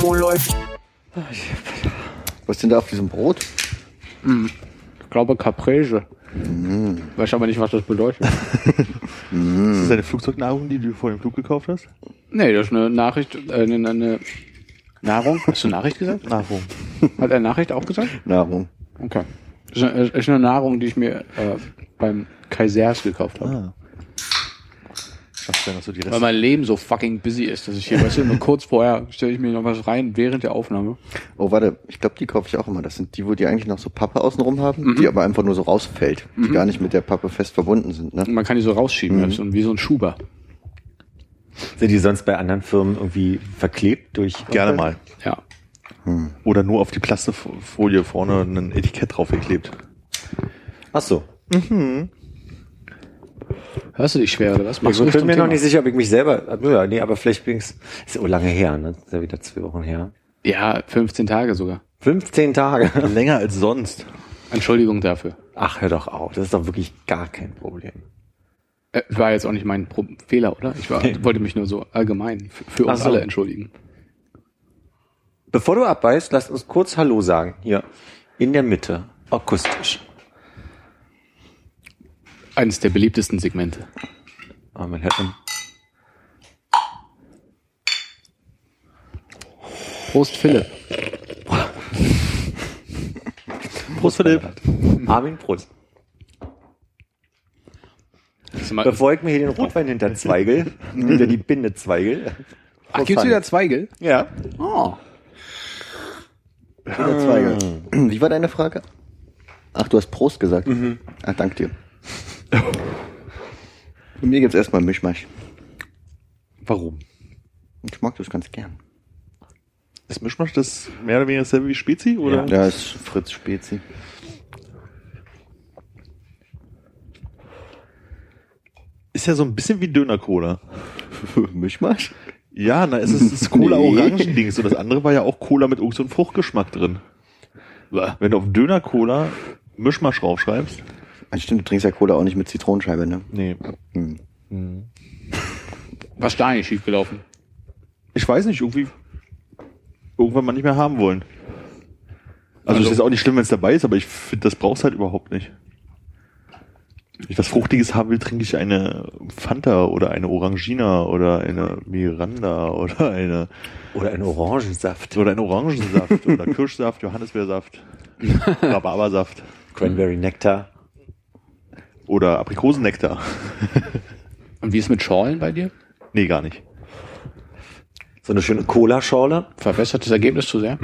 Wo läuft? Was ist denn da auf diesem Brot? Ich glaube Caprese. Weiß aber nicht, was das bedeutet. Ist das deine Flugzeugnahrung, die du vor dem Flug gekauft hast? nee, das ist eine Nachricht, äh, eine, eine Nahrung. Hast du Nachricht gesagt? Nahrung. Hat er Nachricht auch gesagt? Nahrung. Okay. Das ist eine, das ist eine Nahrung, die ich mir äh, beim Kaisers gekauft habe. Ah. Schaffst du ja noch so die Weil Reste? mein Leben so fucking busy ist, dass ich hier, weißt du, nur kurz vorher stelle ich mir noch was rein während der Aufnahme. Oh, warte, ich glaube, die kaufe ich auch immer. Das sind die, wo die eigentlich noch so Pappe außenrum haben, die aber einfach nur so rausfällt, die gar nicht mit der Pappe fest verbunden sind. Ne? Und man kann die so rausschieben, ist so wie so ein Schuber. Sind die sonst bei anderen Firmen irgendwie verklebt durch? Gerne mal. Ja. Oder nur auf die Plastikfolie vorne ein Etikett draufgeklebt. Ach so. Hörst du dich schwer oder was? Ich Machst du bin mir noch Thema? nicht sicher, ob ich mich selber, ja, nee, aber vielleicht bin ich's, ist ja auch lange her, ne? Ist ja wieder zwei Wochen her. Ja, 15 Tage sogar. 15 Tage. Länger als sonst. Entschuldigung dafür. Ach, hör doch auf. Das ist doch wirklich gar kein Problem. Äh, war jetzt auch nicht mein Pro Fehler, oder? Ich war, wollte mich nur so allgemein für, uns so. alle entschuldigen. Bevor du abbeißt, lass uns kurz Hallo sagen. Hier. In der Mitte. Akustisch. Eines der beliebtesten Segmente. Oh, man hört einen Prost, Philipp. Prost, Philipp. Armin Prost. Bevor ich mir hier den Rotwein hinter Zweigel, hinter die Binde Zweigel. Ach, gibt's wieder Zweigel? Ja. Oh. Wieder Zweige. Wie war deine Frage? Ach, du hast Prost gesagt. Ach, dank dir. Bei mir gibt's erstmal Mischmasch. Warum? Ich mag das ganz gern. Ist Mischmasch das mehr oder weniger dasselbe wie Spezi? Oder? Da ist Fritz Spezi. Ist ja so ein bisschen wie Döner-Cola. Mischmasch? Ja, na, es ist das Cola-Orangendings. Und das andere war ja auch Cola mit so einem Fruchtgeschmack drin. Wenn du auf Döner-Cola Mischmasch raufschreibst, Ah, Stimmt, du trinkst ja Cola auch nicht mit Zitronenscheibe, ne? nee. Hm. Was ist da eigentlich schiefgelaufen? Ich weiß nicht, irgendwie irgendwann mal nicht mehr haben wollen. Also, Also- es ist auch nicht schlimm, wenn es dabei ist, aber ich finde, das brauchst halt überhaupt nicht. Wenn ich was Fruchtiges haben will, trinke ich eine Fanta oder eine Orangina oder eine Miranda oder eine Oder ein Orangensaft. oder ein Orangensaft oder Kirschsaft, Johannisbeersaft, Rhabarbersaft Cranberry Nektar. Oder Aprikosennektar. Und wie ist mit Schorlen bei dir? Nee, gar nicht. So eine schöne Cola-Schorle. Verbessert das Ergebnis zu sehr?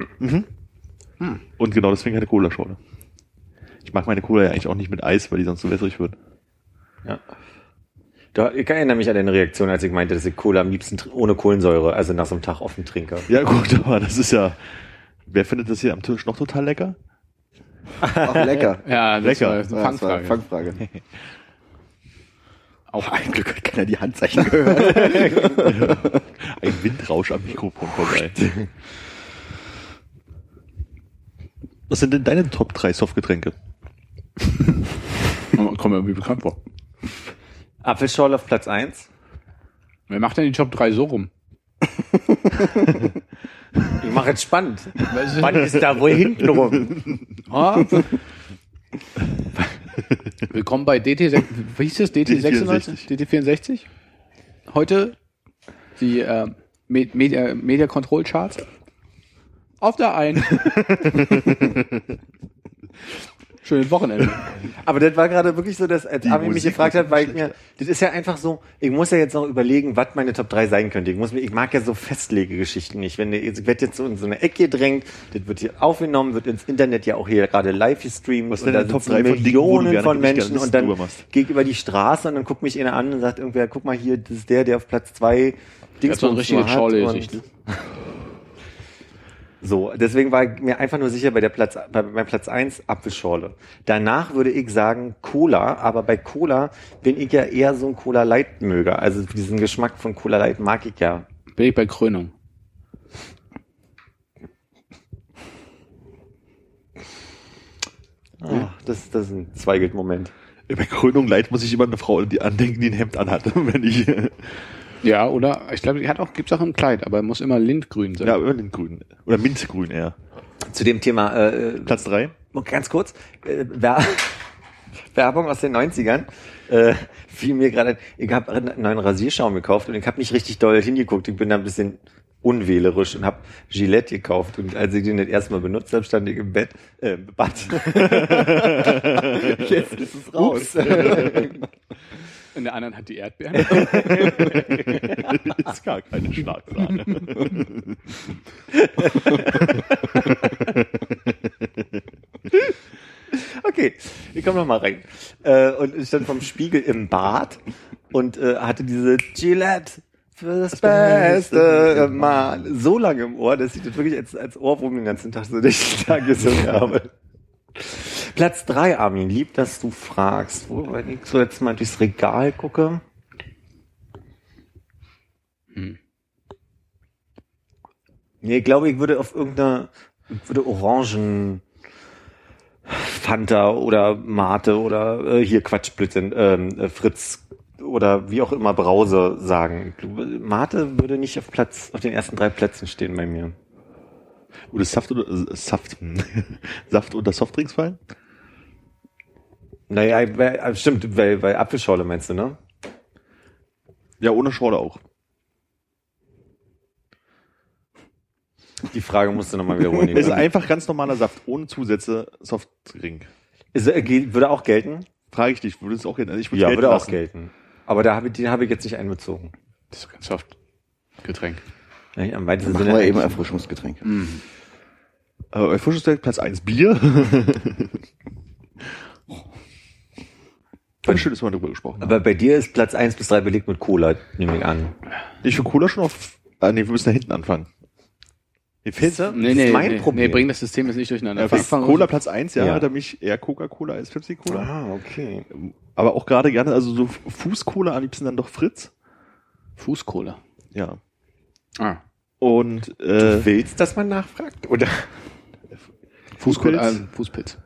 Und genau deswegen keine Cola-Schorle. Ich mag meine Cola ja eigentlich auch nicht mit Eis, weil die sonst so wässrig wird. Ja. Da, ich erinnere mich an deine Reaktion, als ich meinte, dass ich Cola am liebsten ohne Kohlensäure, also nach so einem Tag offen trinke. Ja gut, aber das ist ja... Wer findet das hier am Tisch noch total lecker? Auch lecker. Ja, das Lecker. war eine das war Fangfrage. eine Fangfrage. Auch Ein Glück hat keiner die Handzeichen gehört. Ein Windrausch am Mikrofon vorbei. Was sind denn deine Top 3 Softgetränke? kommt mir irgendwie bekannt vor. Apfelschorle auf Platz eins. Wer macht denn die Top 3 so rum? Ich mache jetzt spannend. Spannend ist da wohl hinten rum. Ah. Willkommen bei DT, wie hieß das? DT96? DT64? Heute die äh, Me- Media, Media Control Charts. Auf der 1. Schönes Wochenende. Aber das war gerade wirklich so, dass als Armin mich gefragt hat, weil ich mir, das ist ja einfach so, ich muss ja jetzt noch überlegen, was meine Top 3 sein könnte. Ich muss mir, ich mag ja so Festlegegeschichten nicht. Wenn ich werde jetzt so in so eine Ecke gedrängt, das wird hier aufgenommen, wird ins Internet ja auch hier gerade live gestreamt. Was und da Top sitzen 3 von Dingen, Millionen gerne- von Menschen und dann gehe ich über die Straße und dann guckt mich einer an und sagt irgendwer, guck mal hier, das ist der, der auf Platz 2 Der hat so ein Dingsbums richtiges und- ne? So, deswegen war ich mir einfach nur sicher bei der Platz, bei meinem Platz eins Apfelschorle. Danach würde ich sagen Cola, aber bei Cola bin ich ja eher so ein Cola Light Möger. Also diesen Geschmack von Cola Light mag ich ja. Bin ich bei Krönung. Ah, das, das ist ein Zweigelt-Moment. Bei Krönung Leid muss ich immer eine Frau die andenken, die ein Hemd anhat, wenn ich, ja, Ja, oder? Ich glaube, die hat auch, gibt's auch ein Kleid, aber muss immer lindgrün sein. immer den grün. Oder Mintgrün eher. Zu dem Thema, äh, Platz drei. noch ganz kurz, äh, Wer Werbung aus den 90ern. Äh, fiel mir gerade, ich habe einen neuen Rasierschaum gekauft und ich habe nicht richtig doll hingeguckt. Ich bin da ein bisschen unwählerisch und habe Gillette gekauft. Und als ich den das erste Mal benutzt habe, stand ich im Bett, äh, im Bad. Jetzt ist es raus. Und der anderen hat die Erdbeeren. ist gar keine Schlagsahne. Okay, ich komm noch mal rein. Äh, und ich stand vom Spiegel im Bad und äh, hatte diese Gillette für das Beste Mal so lange im Ohr, dass ich das wirklich als, als Ohrwurm den ganzen Tag so durch den Tag gesungen habe. Platz drei, Armin, lieb, dass du fragst. Wo, wenn ich so jetzt mal durchs Regal gucke. Nee, ich glaube, ich würde auf irgendeine, ich würde Orangen, Fanta oder Mate oder äh, hier Quatsch, Blödsinn, ähm, äh, Fritz oder wie auch immer Brause sagen. Mate würde nicht auf Platz, auf den ersten drei Plätzen stehen bei mir. Oder Saft oder äh, Saft. Saft unter Softdrinks fallen? Naja, weil, äh, stimmt, weil, weil Apfelschorle meinst du, ne? Ja, ohne Schorle auch. Die Frage musst du nochmal wiederholen. Es ist einfach ganz normaler Saft, ohne Zusätze, Softdrink. Ist, äh, würde auch gelten? Frage ich dich, würde es auch gelten? Also ich würde Ja, gelten würde auch lassen. gelten. Aber da habe ich, den habe ich jetzt nicht einbezogen. Das ist ganz oft Getränk. Ja, Am weitesten Sinne wir eben Erfrischungsgetränk. Aber bei Frühstücksdeck Platz 1 Bier. Ich schön, dass wir darüber gesprochen haben. Aber bei dir ist Platz eins bis drei belegt mit Cola, nehme ich an. Ich für Cola schon auf. Ah, nee, wir müssen da hinten anfangen. Mir fehlt Siehste? Nee, Das nee, ist mein nee, Problem. nee, bring das System jetzt nicht durcheinander. ja, Fang- Cola Platz 1, ja, Ja. hat er mich eher Coca-Cola als Pepsi-Cola. Ah, okay. Aber auch gerade gerne, also so Fußcola, am liebsten dann doch Fritz. Fußkohle. Ja. Ah. Und Du äh, willst, dass man nachfragt? Oder? Fußkohle, Fußpilz, Fußpilz.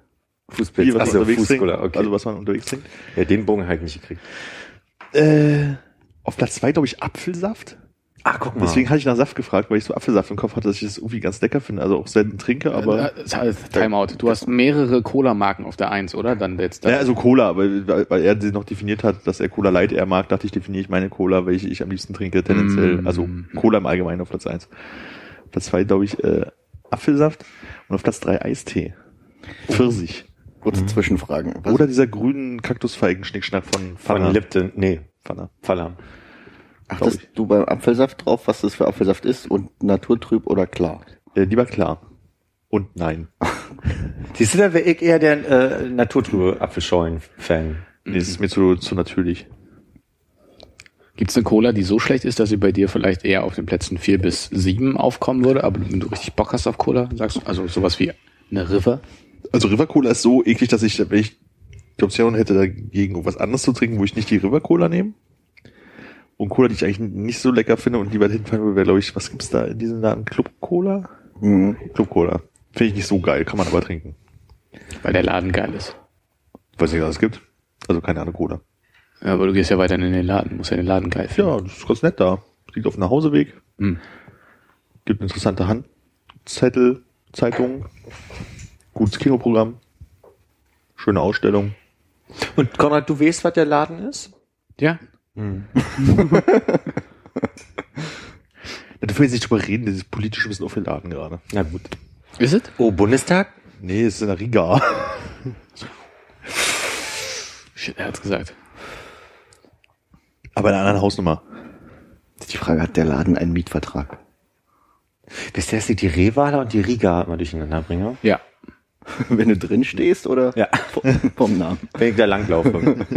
Fußpilz. Bier, was Achso, man unterwegs trinkt. Fußcola, okay. Also was man unterwegs trinkt. ja, den Bogen habe ich nicht gekriegt. Äh, auf Platz 2 glaube ich Apfelsaft. Ah, guck mal. Deswegen hatte ich nach Saft gefragt, weil ich so Apfelsaft im Kopf hatte, dass ich das irgendwie ganz lecker finde. Also auch selten trinke, aber. Äh, Timeout. Du hast mehrere Cola-Marken auf der Eins, oder? Dann jetzt. Ja, also Cola, weil, weil er sie noch definiert hat, dass er Cola Light eher mag, dachte ich, definiere ich meine Cola, welche ich am liebsten trinke, tendenziell. Mm. Also Cola im Allgemeinen auf Platz 1. Platz 2, glaube ich, äh, Apfelsaft und auf Platz 3 Eistee. Pfirsich. Kurze Zwischenfragen. Was, Oder dieser grünen Kaktusfeigen-Schnickschnack von Von Pfanner. Lipton, nee, Pfanner. Fallam. achtest du beim Apfelsaft drauf, was das für Apfelsaft ist und naturtrüb oder klar? Äh, lieber klar. Und nein. Siehst du, da wäre ich eher der äh, naturtrübe Apfelschollen-Fan. Nee, das ist mir zu, zu natürlich. Gibt es eine Cola, die so schlecht ist, dass sie bei dir vielleicht eher auf den Plätzen vier bis sieben aufkommen würde, aber wenn du richtig Bock hast auf Cola, sagst du, also sowas wie eine River? Also River Cola ist so eklig, dass ich, wenn ich die Option hätte, dagegen was anderes zu trinken, wo ich nicht die River Cola nehme. Und Cola, die ich eigentlich nicht so lecker finde und lieber hinfallen würde, wäre, glaube ich, was gibt's da in diesem Laden? Club Cola? Mhm. Club Cola. Finde ich nicht so geil, kann man aber trinken. Weil der Laden geil ist. Weiß nicht, was es gibt. Also keine Ahnung, Cola. Ja, aber du gehst ja weiter in den Laden, musst ja den Laden geil finden. Ja, das ist ganz nett da. Liegt auf dem Nachhauseweg. Hm. Gibt interessante Handzettel, Zeitungen. Gutes Kinoprogramm. Schöne Ausstellung. Und Konrad, du weißt, was der Laden ist? Ja? Da dürfen wir jetzt nicht drüber reden, das ist politisch ein bisschen aufgeladen gerade. Na gut. Ist es? Oh, Bundestag? Nee, es ist in der Riga. Shit, er hat's gesagt. Aber in einer anderen Hausnummer. Die Frage, hat der Laden einen Mietvertrag? Wisst ihr, dass ich die Rehwale und die Riga immer durcheinander bringe? Ja. Wenn du drin stehst oder Ja. vom Namen? Wenn ich da langlaufe.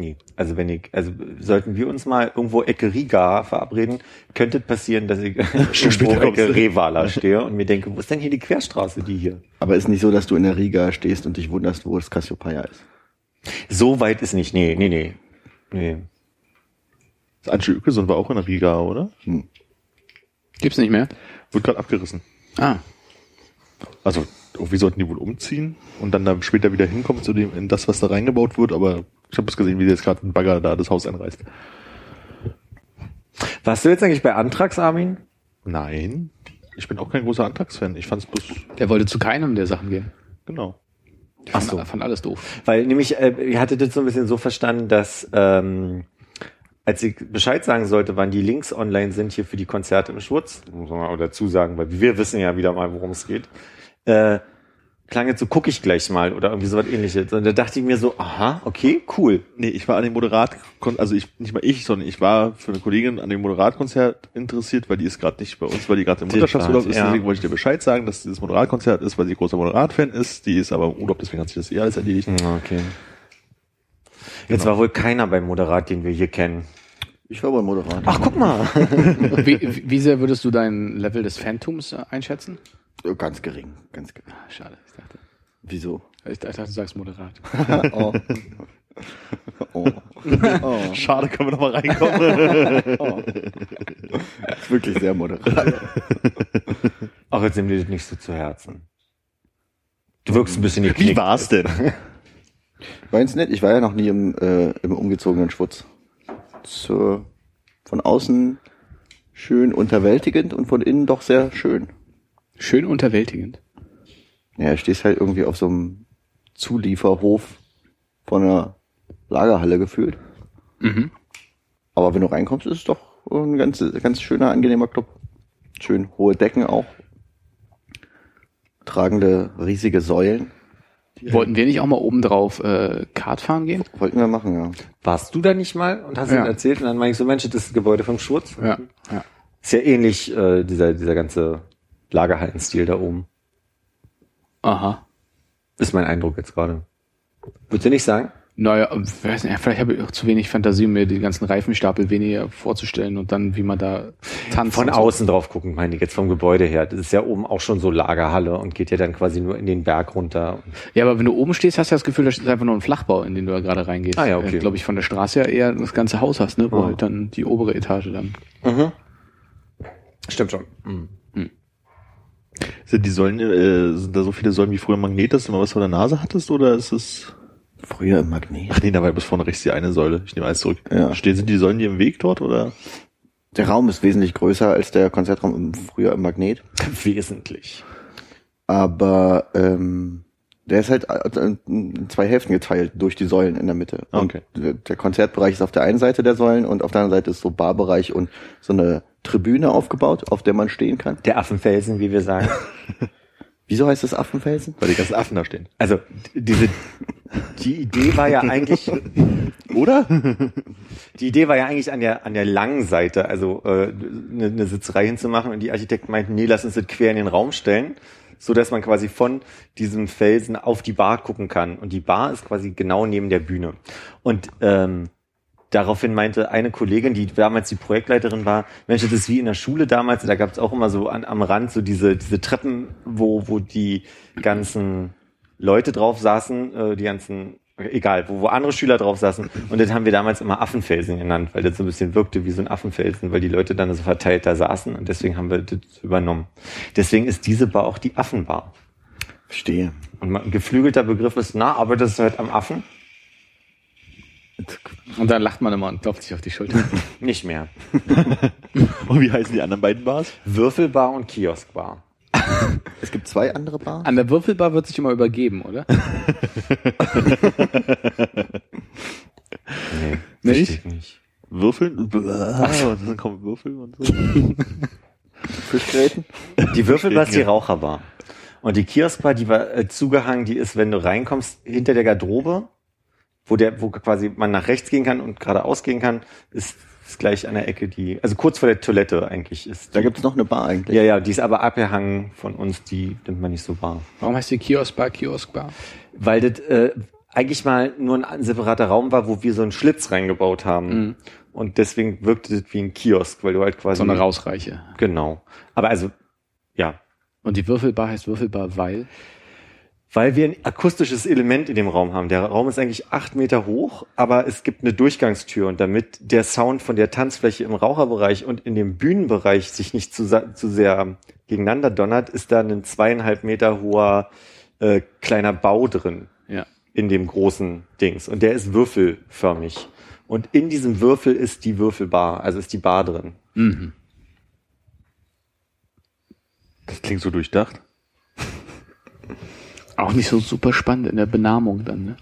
Nee, also wenn ich, also sollten wir uns mal irgendwo Ecke Riga verabreden, könnte es passieren, dass ich irgendwo Ecke. Revala stehe und mir denke, wo ist denn hier die Querstraße, die hier? Aber ist nicht so, dass du in der Riga stehst und dich wunderst, wo das Cassiopeia ist. So weit ist nicht, nee, nee, nee. Nee. Das Ansche Ökesund war auch in der Riga, oder? Gibt's nicht mehr? Wird gerade abgerissen. Ah. Also, irgendwie sollten die wohl umziehen und dann da später wieder hinkommen zu dem, in das, was da reingebaut wird, aber ich habe es gesehen, wie jetzt gerade ein Bagger da das Haus einreißt. Warst du jetzt eigentlich bei Antrax, Armin? Nein. Ich bin auch kein großer Antragsfan. Ich fand's bloß, Der wollte zu keinem der Sachen gehen. genau. Ach so. fand alles doof. Weil nämlich, äh, ihr hattet das so ein bisschen so verstanden, dass ähm, als ich Bescheid sagen sollte, wann die Links online sind hier für die Konzerte im Schwurz, muss man mal dazu sagen, weil wir wissen ja wieder mal, worum es geht, äh, klang jetzt so, gucke ich gleich mal oder irgendwie sowas ähnliches. Und da dachte ich mir so, aha, okay, cool. Nee, ich war an dem Moderat, also ich, nicht mal ich, sondern ich war für eine Kollegin an dem Moderatkonzert interessiert, weil die ist gerade nicht bei uns, weil die gerade im Mutterschaftsurlaub ist. ja. Deswegen wollte ich dir Bescheid sagen, dass dieses Moderatkonzert ist, weil sie großer Moderat-Fan ist. Die ist aber im Urlaub, deswegen hat sich das eh alles erledigt. Okay. Jetzt war wohl keiner beim Moderat, den wir hier kennen. Ich war wohl Moderator. Ach, guck mal. Wie, wie sehr würdest du dein Level des Phantoms äh, einschätzen? Oh, Ganz gering, ganz gering. Ah, schade. Ich dachte, Wieso? ich dachte, du sagst moderat. oh. oh. oh. Schade, können wir noch mal reinkommen. oh. Ist wirklich sehr moderat. Ach, jetzt nimm dir das nicht so zu Herzen. Du wirkst ein bisschen Wie geknickt. war's denn? Meinst nicht? Ich war ja noch nie im, äh, im umgezogenen Schwutz. Zur, von außen schön unterwältigend und von innen doch sehr schön. Schön unterwältigend. Ja, stehst halt irgendwie auf so einem Zulieferhof von einer Lagerhalle gefühlt. Mhm. Aber wenn du reinkommst, ist es doch ein ganz, ganz schöner, angenehmer Club. Schön hohe Decken auch. Tragende riesige Säulen. Wollten wir nicht auch mal oben drauf äh, Kart fahren gehen? Wollten wir machen, ja. Warst du da nicht mal und hast Ja. ihm erzählt und dann meine ich so, Mensch, das ist das Gebäude vom Schurz. Ja. ja. Ist ja ähnlich, äh, dieser, dieser ganze Lagerhallenstil da oben. Aha. Ist mein Eindruck jetzt gerade. Würdest du nicht sagen? Naja, weiß nicht, vielleicht habe ich auch zu wenig Fantasie, um mir die ganzen Reifenstapel weniger vorzustellen und dann, wie man da tanzt. Von so. außen drauf gucken, meine ich jetzt vom Gebäude her. Das ist ja oben auch schon so Lagerhalle und geht ja dann quasi nur in den Berg runter. Ja, aber wenn du oben stehst, hast du das Gefühl, das ist einfach nur ein Flachbau, in den du da gerade reingehst. Ah, ja, okay. Glaube ich, von der Straße her eher das ganze Haus hast, ne? Wo Ja. halt dann die obere Etage dann. Stimmt schon. Sind die Säulen, äh, sind da so viele Säulen wie früher Magnet, dass du mal was vor der Nase hattest, oder ist es? Früher im Magnet. Ach nee, da war bis vorne rechts die eine Säule. Ich nehme alles zurück. Ja. Stehen, sind die Säulen dir im Weg dort, oder? Der Raum ist wesentlich größer als der Konzertraum im, früher im Magnet. Wesentlich. Aber ähm, der ist halt äh, in zwei Hälften geteilt durch die Säulen in der Mitte. Und Okay. der- Der Konzertbereich ist auf der einen Seite der Säulen und auf der anderen Seite ist so Barbereich und so eine Tribüne aufgebaut, auf der man stehen kann. Der Affenfelsen, wie wir sagen. Wieso heißt das Affenfelsen? Weil die ganzen Affen da stehen. Also diese die Idee war ja eigentlich Oder? die Idee war ja eigentlich an der an der langen Seite, also äh, eine, eine Sitzerei hinzumachen und die Architekten meinten, nee, lass uns das quer in den Raum stellen, so dass man quasi von diesem Felsen auf die Bar gucken kann und die Bar ist quasi genau neben der Bühne und ähm, Daraufhin meinte eine Kollegin, die damals die Projektleiterin war, Mensch, das ist wie in der Schule damals, da gab es auch immer so an, am Rand so diese, diese Treppen, wo, wo die ganzen Leute drauf saßen, äh, die ganzen, egal, wo, wo andere Schüler drauf saßen. Und das haben wir damals immer Affenfelsen genannt, weil das so ein bisschen wirkte wie so ein Affenfelsen, weil die Leute dann so verteilt da saßen und deswegen haben wir das übernommen. Deswegen ist diese Bar auch die Affenbar. Verstehe. Und ein geflügelter Begriff ist, na, aber das ist halt am Affen? Und dann lacht man immer und klopft sich auf die Schulter. Nicht mehr. Und wie heißen die anderen beiden Bars? Würfelbar und Kioskbar. Es gibt zwei andere Bars. An der Würfelbar wird sich immer übergeben, oder? Nee, Nicht? nicht. Würfeln? Und dann kommen Würfel und so. Fischgräten. Die Würfelbar ist die Raucherbar. Und die Kioskbar, die war äh, zugehangen, die ist, wenn du reinkommst, hinter der Garderobe, wo der, wo quasi man nach rechts gehen kann und geradeaus gehen kann, ist, ist gleich an der Ecke die, also kurz vor der Toilette eigentlich ist. Da gibt's noch eine Bar eigentlich. ja, ja, die ist aber abgehangen von uns, die nimmt man nicht so wahr. Warum heißt die Kioskbar Kioskbar? Weil das, äh, eigentlich mal nur ein separater Raum war, wo wir so einen Schlitz reingebaut haben. Mhm. Und deswegen wirkte es wie ein Kiosk, weil du halt quasi. So eine Rausreiche. Genau. Aber also, ja. Und die Würfelbar heißt Würfelbar, weil? Weil wir ein akustisches Element in dem Raum haben. Der Raum ist eigentlich acht Meter hoch, aber es gibt eine Durchgangstür und damit der Sound von der Tanzfläche im Raucherbereich und in dem Bühnenbereich sich nicht zu, zu sehr gegeneinander donnert, ist da ein zweieinhalb Meter hoher äh, kleiner Bau drin Ja. in dem großen Dings. Und der ist würfelförmig. Und in diesem Würfel ist die Würfelbar, also ist die Bar drin. Mhm. Das klingt so durchdacht. Auch nicht so super spannend in der Benamung dann, ne?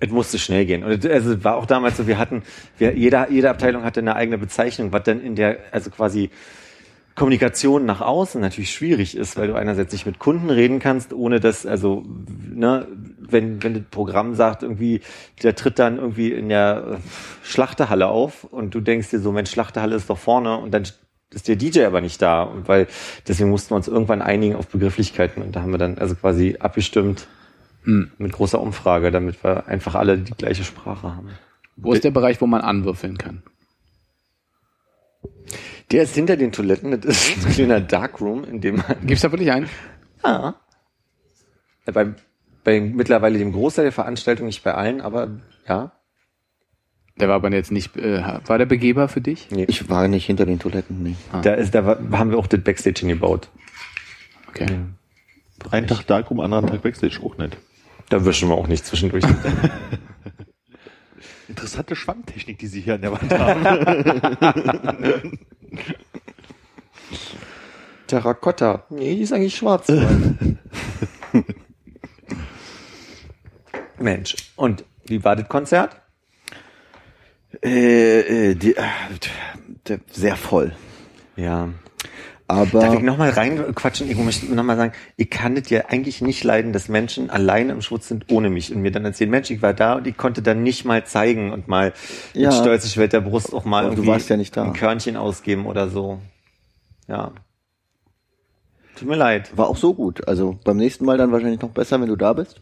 Es musste schnell gehen. Und es- also es war auch damals so, wir hatten, wir, jeder, jede Abteilung hatte eine eigene Bezeichnung, was dann in der, also quasi Kommunikation nach außen natürlich schwierig ist, weil du einerseits nicht mit Kunden reden kannst, ohne dass, also, ne, wenn, wenn das Programm sagt, irgendwie, der tritt dann irgendwie in der Schlachtehalle auf und du denkst dir so, Mensch, Schlachtehalle ist doch vorne und dann ist der DJ aber nicht da. Und weil, deswegen mussten wir uns irgendwann einigen auf Begrifflichkeiten und da haben wir dann also quasi abgestimmt, mit großer Umfrage, damit wir einfach alle die gleiche Sprache haben. Wo ist der Bereich, wo man anwürfeln kann? Der ist hinter den Toiletten, das ist ein kleiner Darkroom, in dem man Gibt's da wirklich einen? ja, bei, bei mittlerweile dem Großteil der Veranstaltungen, nicht bei allen, aber ja. Der war aber jetzt nicht, äh, war der Begeber für dich? Nee. Ich war nicht hinter den Toiletten, nee. Da ist, da war- haben wir auch das Backstage hingebaut. Okay. Einen Tag Darkroom, anderen Tag Backstage auch nicht. Da wischen wir auch nicht zwischendurch. Interessante Schwammtechnik, die Sie hier an der Wand haben. Terrakotta. Nee, die ist eigentlich schwarz. Mensch. Und wie war das Konzert? Äh, äh, die, äh, sehr voll. Ja. Aber Darf ich nochmal reinquatschen? Ich möchte nochmal sagen, ich kann das ja eigentlich nicht leiden, dass Menschen alleine im Schutz sind ohne mich und mir dann erzählen, Mensch, ich war da und ich konnte dann nicht mal zeigen und mal Ja. mit Schwert der Brust auch mal Aber du irgendwie ja nicht da. ein Körnchen ausgeben oder so. Ja. Tut mir leid. war auch so gut. Also beim nächsten Mal dann wahrscheinlich noch besser, wenn du da bist.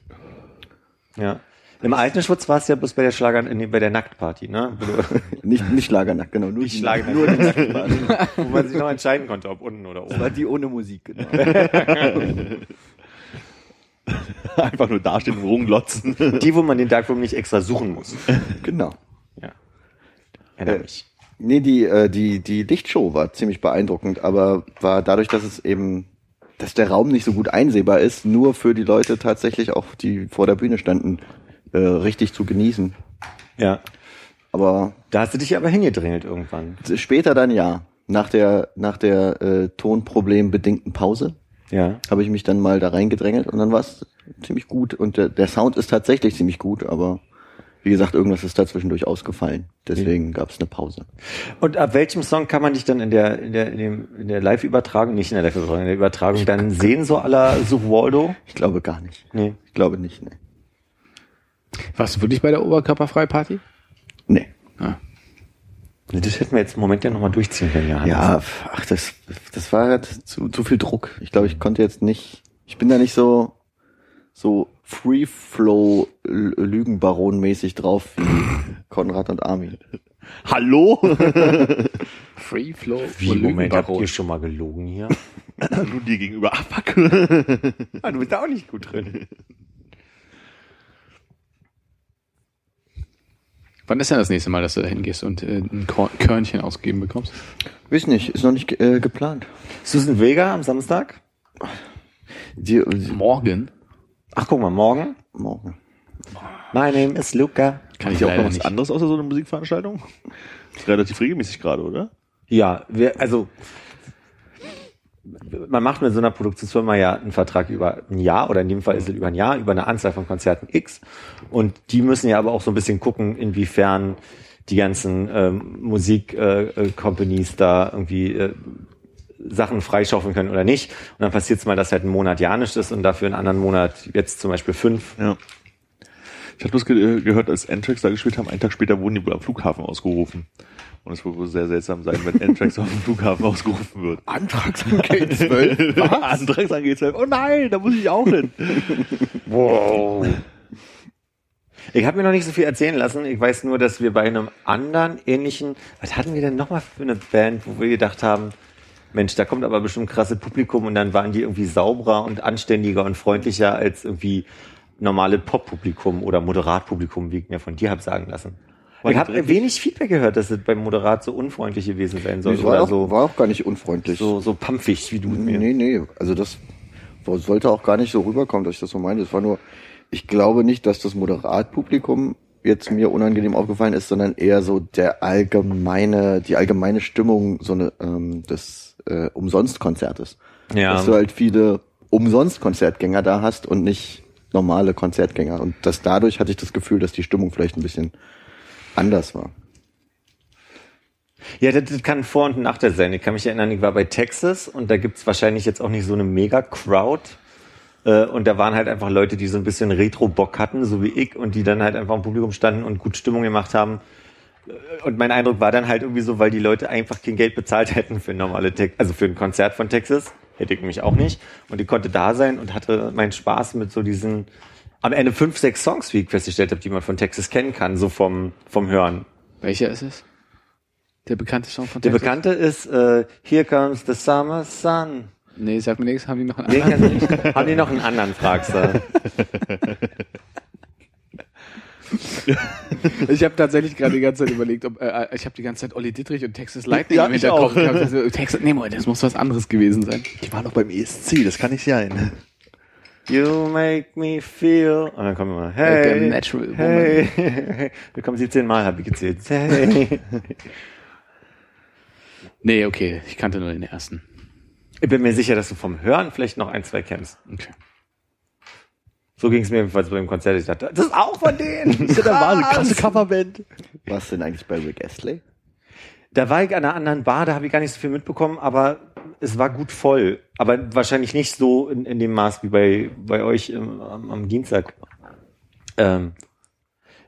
Ja. Im alten Schutz war es ja bloß bei der Schlager, nee, bei der Nacktparty, ne? Wo, Nicht, nicht Schlagernackt, genau. Nur Nicht die, Schlagernackt. Nur die Nacktparty. wo man sich noch entscheiden konnte, ob unten oder Das oben. war die ohne Musik, genau. Einfach nur dastehen und rumglotzen. Die, wo man den Darkroom nicht extra suchen muss. genau. Ja. Erinnere Äh, mich. Nee, die, äh, die, die Lichtshow war ziemlich beeindruckend, aber war dadurch, dass es eben, dass der Raum nicht so gut einsehbar ist, nur für die Leute tatsächlich auch, die vor der Bühne standen, äh, richtig zu genießen. Ja. Aber Da hast du dich aber hingedrängelt irgendwann. später dann ja, nach der, nach der äh, tonproblembedingten Pause, Ja. habe ich mich dann mal da reingedrängelt und dann war es ziemlich gut. Und der, der Sound ist tatsächlich ziemlich gut, aber wie gesagt, irgendwas ist da zwischendurch ausgefallen. Deswegen gab es eine Pause. Und ab welchem Song kann man dich dann in der, in der, in dem, in der Live-Übertragung, nicht in der Live-Übertragung, in der Übertragung dann sehen, so aller Such Waldo? Ich glaube gar nicht. Nee. Ich glaube nicht, nee. Warst du wirklich bei der Oberkörperfreiparty? Nee. Ah. Nee, Das hätten wir jetzt im Moment ja nochmal durchziehen können, ja. Ja, ach, das, das war halt zu, zu viel Druck. Ich glaube, ich konnte jetzt nicht, ich bin da nicht so, so Free Flow Lügenbaron mäßig drauf wie Konrad und Armin. Hallo? Free Flow Wie, Moment, habt ihr schon mal gelogen hier? Nur dir gegenüber. Fuck. ah, du bist da auch nicht gut drin. Wann ist denn das nächste Mal, dass du da hingehst und äh, ein Körnchen ausgeben bekommst? Weiß nicht, ist noch nicht ge- äh, geplant. Susan Vega am Samstag? Die, die, Morgen? Ach, guck mal, morgen. morgen. My name is Luca. Kann ich ja auch noch was nicht. anderes außer so eine Musikveranstaltung? Ist relativ regelmäßig gerade, oder? Ja, wir, also man macht mit so einer Produktionsfirma ja einen Vertrag über ein Jahr oder in dem Fall ist es über ein Jahr, über eine Anzahl von Konzerten X. Und die müssen ja aber auch so ein bisschen gucken, inwiefern die ganzen ähm, Musik-Companies äh, Companies da irgendwie äh, Sachen freischaufeln können oder nicht. Und dann passiert es mal, dass halt ein Monat ja nicht ist und dafür einen anderen Monat jetzt zum Beispiel fünf. Ja. Ich habe bloß ge gehört, als Antrax da gespielt haben, einen Tag später wurden die wohl am Flughafen ausgerufen. Und es wird wohl sehr seltsam sein, wenn Antrax auf dem Flughafen ausgerufen wird. Antrags G12. Was? Antrax an G12. Oh nein, da muss ich auch hin. Wow. Ich habe mir noch nicht so viel erzählen lassen. Ich weiß nur, dass wir bei einem anderen ähnlichen, was hatten wir denn nochmal für eine Band, wo wir gedacht haben, Mensch, da kommt aber bestimmt krasse Publikum und dann waren die irgendwie sauberer und anständiger und freundlicher als irgendwie normale Pop-Publikum oder Moderat-Publikum, wie ich mir von dir habe sagen lassen. Ich habe wenig Feedback gehört, dass es beim Moderat so unfreundlich gewesen sein soll. Das war, oder auch, so, war auch gar nicht unfreundlich. so, so pampfig wie du mir. Nee, nee, also das sollte auch gar nicht so rüberkommen, dass ich das so meine. Es war nur, ich glaube nicht, dass das Moderatpublikum jetzt mir unangenehm aufgefallen ist, sondern eher so der allgemeine, die allgemeine Stimmung so eine, ähm, des äh, Umsonstkonzertes. Ja. Dass du halt viele Umsonst-Konzertgänger da hast und nicht normale Konzertgänger. Und das dadurch hatte ich das Gefühl, dass die Stimmung vielleicht ein bisschen anders war. Ja, das, das kann ein Vor- und ein Nachteil sein. Ich kann mich erinnern, ich war bei Texas und da gibt's wahrscheinlich jetzt auch nicht so eine Mega-Crowd. Äh, Und da waren halt einfach Leute, die so ein bisschen Retro-Bock hatten, so wie ich, und die dann halt einfach im Publikum standen und gut Stimmung gemacht haben. Äh, Und mein Eindruck war dann halt irgendwie so, weil die Leute einfach kein Geld bezahlt hätten für normale Tex also für ein Konzert von Texas. Hätte ich nämlich auch nicht. Und ich konnte da sein und hatte meinen Spaß mit so diesen am Ende fünf, sechs Songs, wie ich festgestellt habe, die man von Texas kennen kann, so vom, vom Hören. Welcher ist es? Der bekannte Song von Der Texas? bekannte ist äh, Here Comes the Summer Sun. Nee, sag mir nichts. Haben die noch einen Den anderen? nicht? Haben die noch einen anderen, fragst du? Ich habe tatsächlich gerade die ganze Zeit überlegt, ob äh, ich habe die ganze Zeit Olli Dittrich und Texas Lightning Ja, im ich Hinterkopf. auch. gehabt. Also, Texas, nee, Moment, das muss was anderes gewesen sein. Ich war noch beim ESC, das kann nicht sein. You make me feel. Und dann kommen wir mal, hey, Like a natural woman. hey. Wir kommen 17 Mal, habe ich gezählt. Hey. Nee, okay, ich kannte nur den ersten. Ich bin mir sicher, dass du vom Hören vielleicht noch ein, zwei kennst. Okay. So ging es mir jedenfalls bei dem Konzert. Ich dachte, das ist auch von denen. Das war eine krasse Coverband. Was denn eigentlich bei Rick Astley? Da war ich an einer anderen Bar, da habe ich gar nicht so viel mitbekommen, aber es war gut voll. Aber wahrscheinlich nicht so in, in dem Maß wie bei, bei euch im, am, am Dienstag. Ähm,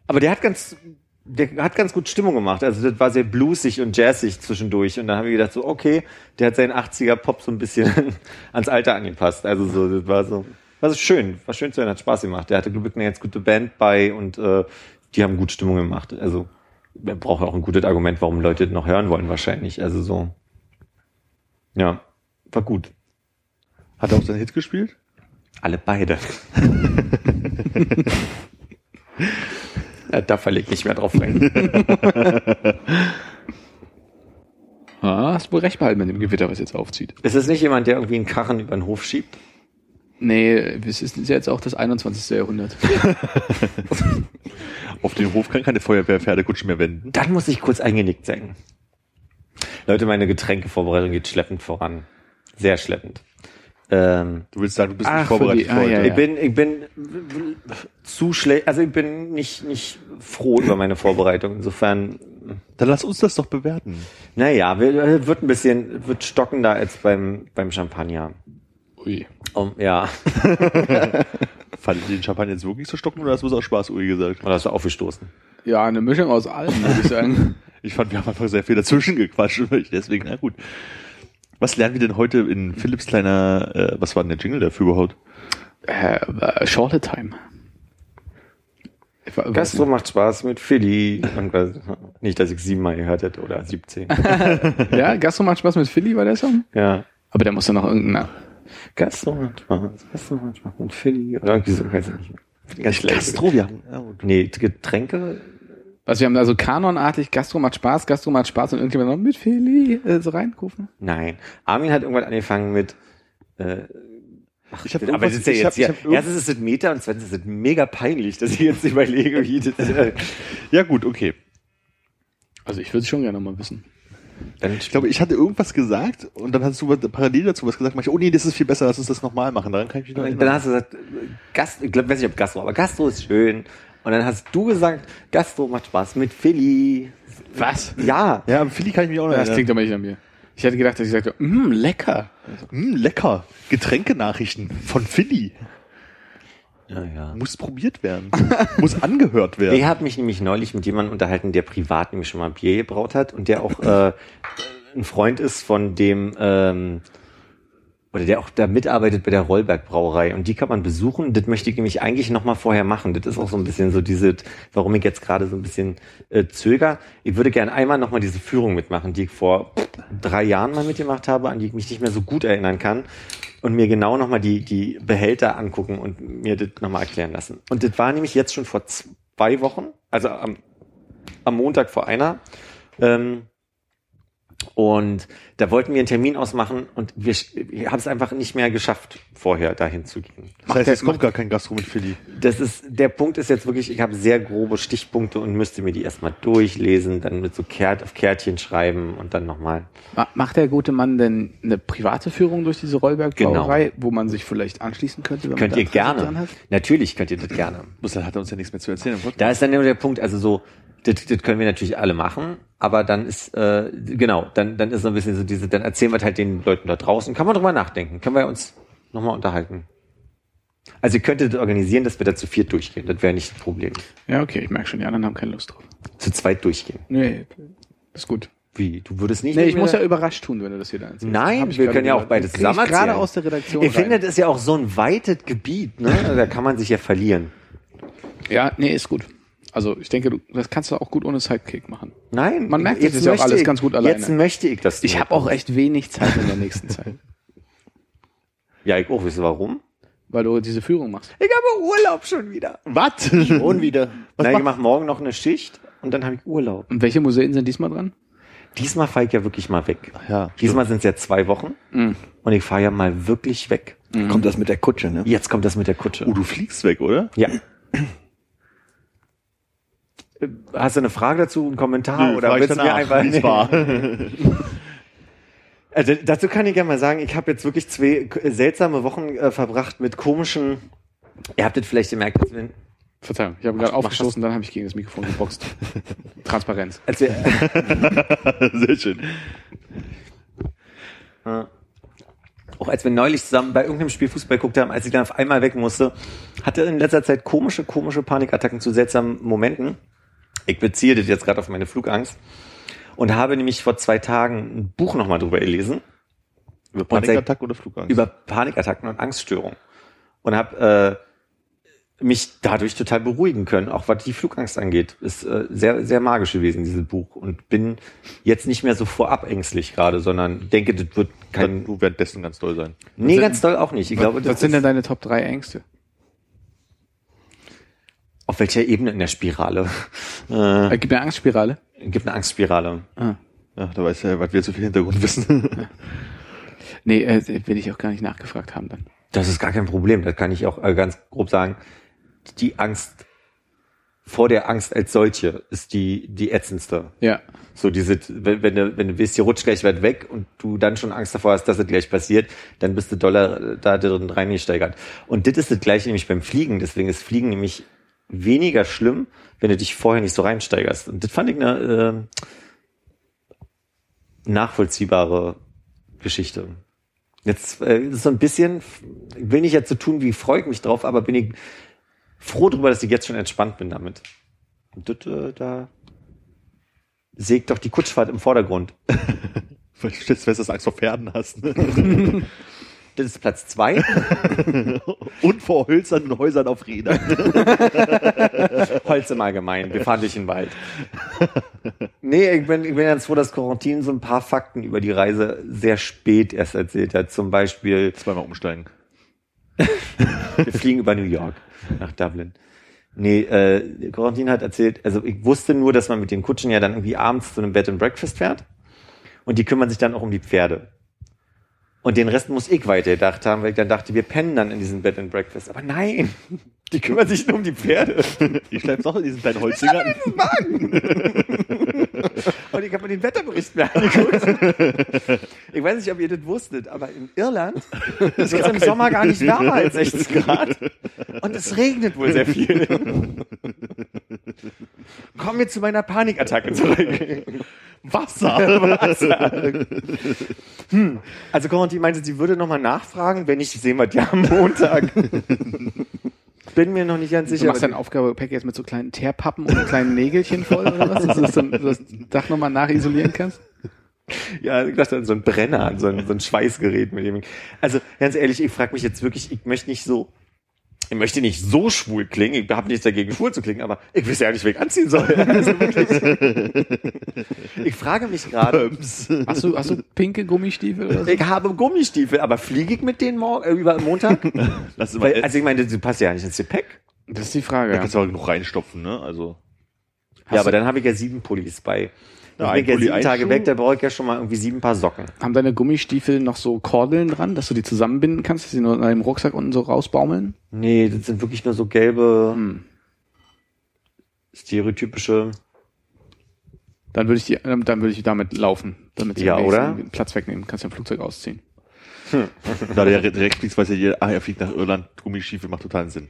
aber der hat ganz, der hat ganz gut Stimmung gemacht. Also das war sehr bluesig und jazzig zwischendurch. Und dann habe ich gedacht so, okay, der hat seinen 80er Pop so ein bisschen ans Alter angepasst. Also so, das war so, war so schön, war schön zu hören, hat Spaß gemacht. Der hatte Glück eine jetzt gute Band bei und äh, die haben gut Stimmung gemacht. Also er braucht auch ein gutes Argument, warum Leute noch hören wollen wahrscheinlich. Also so, ja, war gut. Hat er auch seinen Hit gespielt? Alle beide. ja, da ich nicht mehr drauf rein. Ah, hast wohl recht behalten mit dem Gewitter, was jetzt aufzieht. Ist es nicht jemand, der irgendwie einen Karren über den Hof schiebt? Nee, es ist jetzt auch das 21. Jahrhundert. Auf den Hof kann keine Feuerwehr-Pferdekutsche mehr wenden. Dann muss ich kurz eingenickt sein. Leute, meine Getränkevorbereitung geht schleppend voran. Sehr schleppend. Ähm, Du willst sagen, du bist Ach, nicht vorbereitet die- für ah, heute. ja, Ich bin, ich bin zu schlecht, also ich bin nicht, nicht froh über meine Vorbereitung. Insofern, Dann lass uns das doch bewerten. naja, wir- wird ein bisschen, wird stockender als beim, beim Champagner. Ui. Um, ja, Fandet ihr den Champagner jetzt wirklich so stocken oder hast du es aus Spaß, Ui, gesagt? oder hast du aufgestoßen? Ja, eine Mischung aus allem, würde ich sagen. Ich fand, wir haben einfach sehr viel dazwischen gequatscht. Deswegen, na gut. Was lernen wir denn heute in Philips kleiner, äh, was war denn der Jingle dafür überhaupt? äh, äh, Shorter Time. Gastro macht Spaß mit Philly. Nicht, dass ich siebenmal gehört hätte oder 17. Ja, Gastro macht Spaß mit Philly, war der Song? ja. Aber der muss ja noch irgendein... Gastro macht Spaß, Gastro macht Spaß mit Philly. Oder irgendwie so, weiß ich nicht mehr. Ganz schlecht. Gastro, wir haben, ja, gut. Nee, Getränke? Also wir haben da so kanonartig Gastro macht Spaß, Gastro macht Spaß und irgendjemand noch mit Philly äh, so reinrufen. Nein. Armin hat irgendwann angefangen mit, äh, ach, Ich hab aber das ist ja ich jetzt, hab- ja, erstens ist es Meta und zweitens ist es mega peinlich, dass ich jetzt überlege, wie das, äh, ja gut, okay. Also ich würde es schon gerne mal wissen. Ich glaube, ich hatte irgendwas gesagt und dann hast du parallel dazu was gesagt. Mach ich, oh nee, das ist viel besser, lass uns das nochmal machen. Daran kann ich mich noch Und erinnern. dann hast du gesagt, Gast, ich glaube, weiß nicht, ob Gastro, aber Gastro ist schön. Und dann hast du gesagt, Gastro macht Spaß mit Philly. Was? Ja. ja, am Philly kann ich mich auch noch Das erinnern. klingt aber nicht an mir. Ich hätte gedacht, dass ich sagte, mh, lecker. Mm, lecker. Getränkenachrichten von Philly. Ja, ja. Muss probiert werden. Muss angehört werden. Ich habe mich nämlich neulich mit jemandem unterhalten, der privat nämlich schon mal Bier gebraut hat und der auch äh, ein Freund ist von dem ähm, oder der auch da mitarbeitet bei der Rollberg Brauerei und die kann man besuchen. Das möchte ich nämlich eigentlich noch mal vorher machen. Das ist auch so ein bisschen so diese, warum ich jetzt gerade so ein bisschen äh, zöger. Ich würde gerne einmal noch mal diese Führung mitmachen, die ich vor drei Jahren mal mitgemacht habe, an die ich mich nicht mehr so gut erinnern kann und mir genau noch mal die die Behälter angucken und mir das noch mal erklären lassen. Und das war nämlich jetzt schon vor zwei Wochen, also am, am Montag vor einer. Ähm, und da wollten wir einen Termin ausmachen und wir, wir haben es einfach nicht mehr geschafft, vorher dahin zu gehen. das heißt, es kommt gar kein Gastro mit Philly. Das ist, der Punkt ist jetzt wirklich, ich habe sehr grobe Stichpunkte und müsste mir die erstmal durchlesen, dann mit so Kärт auf Kärtchen schreiben und dann nochmal. Ma- Macht der gute Mann denn eine private Führung durch diese Rollberg-Brauerei, wo man sich vielleicht anschließen könnte? Wenn Könnt man ihr gerne. Natürlich könnt ihr das gerne. Muss, dann hat er uns ja nichts mehr zu erzählen. Da ist dann immer der Punkt, also so, das, das können wir natürlich alle machen, aber dann ist, äh, genau, dann, dann ist so ein bisschen so diese, dann erzählen wir halt den Leuten da draußen, kann man drüber nachdenken, können wir uns nochmal unterhalten. Also ihr könntet organisieren, dass wir da zu viert durchgehen, das wäre nicht das Problem. Ja, okay, ich merke schon, die anderen haben keine Lust drauf. Zu zweit durchgehen. Nee, ist gut. Wie? Du würdest nicht Nee, ich muss ja überrascht tun, wenn du das hier dann erzählst. Nein, wir gerade können ja auch beides zusammen gerade erzählen. aus der Redaktion Ich rein. finde, das ist ja auch so ein weites Gebiet, ne? Da kann man sich ja verlieren. Ja, nee, ist gut. Also ich denke, du, das kannst du auch gut ohne Sidekick machen. Nein, Man merkt, das jetzt ist ja auch alles ich, ganz gut alleine. Jetzt möchte ich das. Ich habe auch echt wenig Zeit in der nächsten Zeit, Ja, ich auch. Wisst ihr warum? weil du diese Führung machst. Ich habe Urlaub schon wieder. Was? Und wieder. Nein, ich mache morgen noch eine Schicht und dann habe ich Urlaub. Und welche Museen sind diesmal dran? Diesmal fahre ich ja wirklich mal weg. Ja, Diesmal sind es ja zwei Wochen Mhm. und ich fahre ja mal wirklich weg. Kommt das mit der Kutsche, ne? Jetzt kommt das mit der Kutsche. Oh, du fliegst weg, oder? Ja. Hast du eine Frage dazu, einen Kommentar oder frag ich willst du mir einfach es war. Also dazu kann ich gerne mal sagen, ich habe jetzt wirklich zwei seltsame Wochen äh, verbracht mit komischen. Ihr habt das vielleicht gemerkt, als wir, Verzeihung, ich habe gerade aufgestoßen, dann habe ich gegen das Mikrofon geboxt. Transparenz. als wir Sehr schön. auch als wir neulich zusammen bei irgendeinem Spiel Fußball geguckt haben, als ich dann auf einmal weg musste, hatte in letzter Zeit komische, komische Panikattacken zu seltsamen Momenten. Ich beziehe das jetzt gerade auf meine Flugangst und habe nämlich vor zwei Tagen ein Buch nochmal drüber gelesen. Über Und seit- Panikattack oder Flugangst? über Panikattacken und Angststörungen und habe äh, mich dadurch total beruhigen können, auch was die Flugangst angeht. Ist äh, sehr sehr magisch gewesen dieses Buch und bin jetzt nicht mehr so vorab ängstlich gerade, sondern denke, das wird kein du währenddessen ganz doll sein. nee ganz doll auch nicht. Ich glaube, was sind denn deine Top 3 Ängste? Auf welcher Ebene in der Spirale äh, Äh, gib mir Angstspirale. gibt eine Angstspirale. Ah. Ja, da weiß ja, was wir zu viel Hintergrund wissen. Nee, äh, will ich auch gar nicht nachgefragt haben dann. Das ist gar kein Problem. Das kann ich auch äh, ganz grob sagen. Die Angst vor der Angst als solche ist die die ätzendste. Ja. So diese, wenn, wenn du, wenn du weißt, hier rutscht gleich weit weg und du dann schon Angst davor hast, dass es gleich passiert, dann bist du doller da drin reingesteigert. Und das ist das gleiche nämlich beim Fliegen. Deswegen ist Fliegen nämlich weniger schlimm, wenn du dich vorher nicht so reinsteigerst. Und das fand ich eine äh, nachvollziehbare Geschichte. Jetzt äh, ist so ein bisschen, ich will nicht jetzt so tun, wie freue ich mich drauf, aber bin ich froh darüber, dass ich jetzt schon entspannt bin damit. Und das, äh, da sägt doch die Kutschfahrt im Vordergrund. Weil du dass du Angst vor Pferden hast. Ne? Das ist Platz zwei. Und vor hölzernen Häusern auf Rädern. Holz im Allgemeinen. Wir fahren durch den Wald. Nee, ich bin, ich bin ganz froh, dass Corentin so ein paar Fakten über die Reise sehr spät erst erzählt hat. Zum Beispiel, Zweimal umsteigen. wir fliegen über New York nach Dublin. Nee, äh, Corentin hat erzählt, also ich wusste nur, dass man mit den Kutschen ja dann irgendwie abends zu einem Bed and Breakfast fährt. Und die kümmern sich dann auch um die Pferde. Und den Rest muss ich weiter gedacht haben, weil ich dann dachte, wir pennen dann in diesem Bed and Breakfast. Aber nein, die kümmern sich nur um die Pferde. Ich bleib's noch in diesen kleinen Holzdinger. Und ich habe mir den Wetterbericht mehr angeguckt. Ich weiß nicht, ob ihr das wusstet, aber in Irland ist es im Sommer gar nicht wärmer als 16 Grad. Und es regnet wohl sehr viel. Kommen wir zu meiner Panikattacke zurück. Wasser. Wasser. Hm. Also Corentin meinte, sie würde nochmal nachfragen, wenn nicht, sehen wir die am Montag. bin mir noch nicht ganz Du sicher. machst dein Aufgabepack jetzt mit so kleinen Teerpappen und kleinen Nägelchen voll oder was? Dass du das, dann, das Dach nochmal nachisolieren kannst? Ja, ich dachte an so ein Brenner, an so ein, so ein Schweißgerät mit dem. ich- Also ganz ehrlich, ich frage mich jetzt wirklich, ich möchte nicht so, ich möchte nicht so schwul klingen. Ich habe nichts dagegen, schwul zu klingen, aber ich weiß ja nicht, wie ich anziehen soll. Also. Ich frage mich gerade. Hast du, hast du pinke Gummistiefel oder so? Ich habe Gummistiefel, aber fliege ich mit denen morgen, äh, über Montag? Lass Weil, also ich meine, du passt ja nicht ins Gepäck. Das ist die da Frage. Ja. kannst du auch genug reinstopfen, ne? Also. ja, aber dann habe ich ja sieben Pullis bei. Ja, Dann ein bin ich ja Pulli, sieben ein Tage weg, da brauche ich ja schon mal irgendwie sieben Paar Socken. Haben deine Gummistiefel noch so Kordeln dran, dass du die zusammenbinden kannst, dass sie nur in deinem Rucksack unten so rausbaumeln? Nee, das sind wirklich nur so gelbe, Hm. stereotypische. Dann würde ich die, ähm, dann würde ich damit laufen, damit sie Ja, oder? den Platz wegnehmen. Kannst ja ein Flugzeug ausziehen. Da der direkt fliegt, weiß ja jeder, ah, er fliegt nach Irland, Gummistiefel macht totalen Sinn.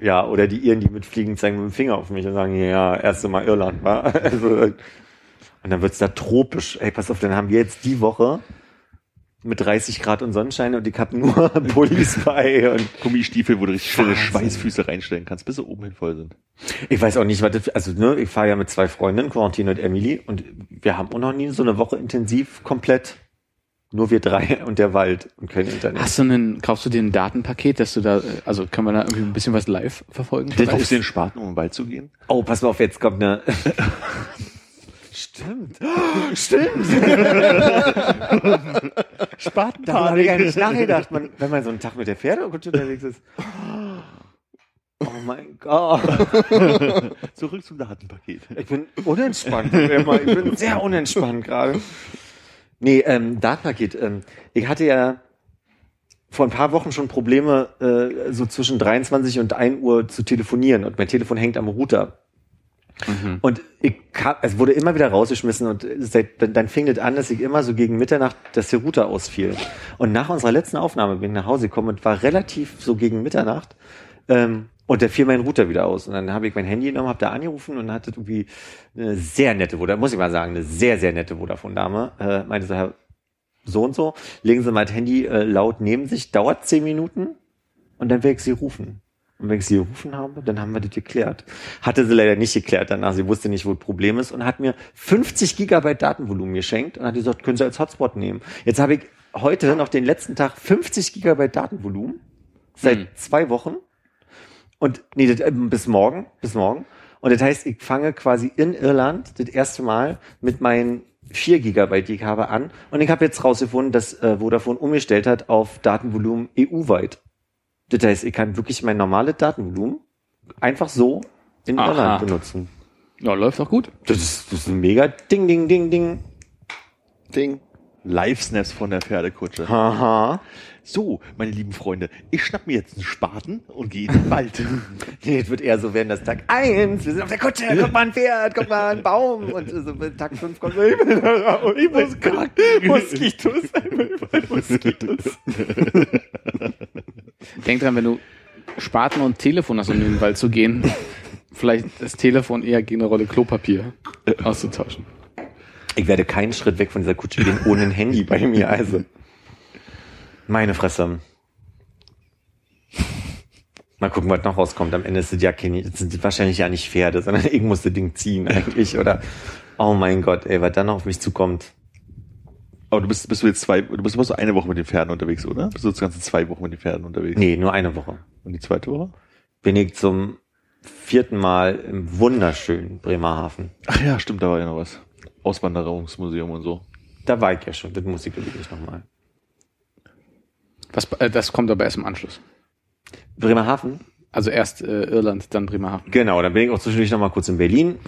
Ja, oder die Iren, die mitfliegen, zeigen mit dem Finger auf mich und sagen, ja, erste Mal Irland, war. Also, und dann wird's da tropisch. Ey, pass auf, dann haben wir jetzt die Woche mit 30 Grad und Sonnenschein und ich hab nur Pullis bei und Gummistiefel, wo du richtig schöne. Schweißfüße reinstellen kannst, bis sie oben hin voll sind. ich weiß auch nicht, was das, also ne, ich fahre ja mit zwei Freundinnen, Quarantine und Emily und wir haben auch noch nie so eine Woche intensiv komplett nur wir drei und der Wald und kein Internet. Hast du einen, kaufst du dir ein Datenpaket, dass du da, also kann man da irgendwie ein bisschen was live verfolgen? Kaufst du den Spaten, um in den Wald zu gehen? Oh, pass mal auf, jetzt kommt eine. Stimmt. Stimmt. Darüber habe ich gar nicht nachgedacht. Man, wenn man so einen Tag mit der Pferderutsche unterwegs ist. Oh mein Gott. Zurück zum Datenpaket. Ich bin unentspannt. Ich bin sehr unentspannt gerade. Nee, ähm, Datenpaket. Ähm, ich hatte ja vor ein paar Wochen schon Probleme, äh, so zwischen 23 und 1 Uhr zu telefonieren und mein Telefon hängt am Router. Und ich kam, es wurde immer wieder rausgeschmissen und seit, dann, dann fing das an, dass ich immer so gegen Mitternacht, dass der Router ausfiel. Und nach unserer letzten Aufnahme bin ich nach Hause gekommen und war relativ so gegen Mitternacht. Ähm, und da fiel mein Router wieder aus. Und dann habe ich mein Handy genommen, habe da angerufen und hatte irgendwie eine sehr nette Vodafone, muss ich mal sagen, eine sehr, sehr nette Vodafone-Dame. Äh, meinte so, Herr so und so, legen Sie mal das Handy äh, laut neben sich, dauert zehn Minuten und dann werde ich Sie rufen. Und wenn ich sie gerufen habe, dann haben wir das geklärt. Hatte sie leider nicht geklärt danach. Sie wusste nicht, wo das Problem ist und hat mir 50 Gigabyte Datenvolumen geschenkt und hat gesagt, können Sie als Hotspot nehmen. Jetzt habe ich heute noch den letzten Tag 50 Gigabyte Datenvolumen seit Hm. zwei Wochen und nee, das, äh, bis morgen, bis morgen. Und das heißt, ich fange quasi in Irland das erste Mal mit meinen 4 Gigabyte, die ich habe, an. Und ich habe jetzt rausgefunden, dass äh, Vodafone umgestellt hat auf Datenvolumen EU-weit. Das heißt, ich kann wirklich mein normales Datenvolumen einfach so in Aha. Irland benutzen. Ja, läuft doch gut. Das ist, das ist ein mega Ding, Ding, Ding, Ding. Ding. Live-Snaps von der Pferdekutsche. Haha. So, meine lieben Freunde, ich schnapp mir jetzt einen Spaten und gehe in den Wald. Nee, es wird eher so werden, dass Tag eins, wir sind auf der Kutsche, guck mal ein Pferd, guck mal ein Baum. Und so Tag fünf kommt, ich bin raus, ich muss kacken. Moskitos, Moskitos. Denk dran, wenn du Spaten und Telefon hast, um in den Wald zu gehen, vielleicht das Telefon eher gegen eine Rolle Klopapier auszutauschen. Ich werde keinen Schritt weg von dieser Kutsche gehen ohne ein Handy bei mir, also. Meine Fresse. Mal gucken, was noch rauskommt. Am Ende es ja keine, sind wahrscheinlich ja nicht Pferde, sondern ich muss das Ding ziehen eigentlich, oder? Oh mein Gott, ey, was dann noch auf mich zukommt. Aber du bist, bist du jetzt zwei, du bist immer so eine Woche mit den Pferden unterwegs, oder? Bist du das ganze zwei Wochen mit den Pferden unterwegs? Nee, nur eine Woche. Und die zweite Woche? Bin ich zum vierten Mal im wunderschönen Bremerhaven. Ach ja, stimmt, da war ja noch was. Auswanderungsmuseum und so. Da war ich ja schon, das muss ich wirklich nochmal. Was, äh, das kommt aber erst im Anschluss. Bremerhaven? Also erst äh, Irland, dann Bremerhaven. Genau, dann bin ich auch zwischendurch nochmal kurz in Berlin.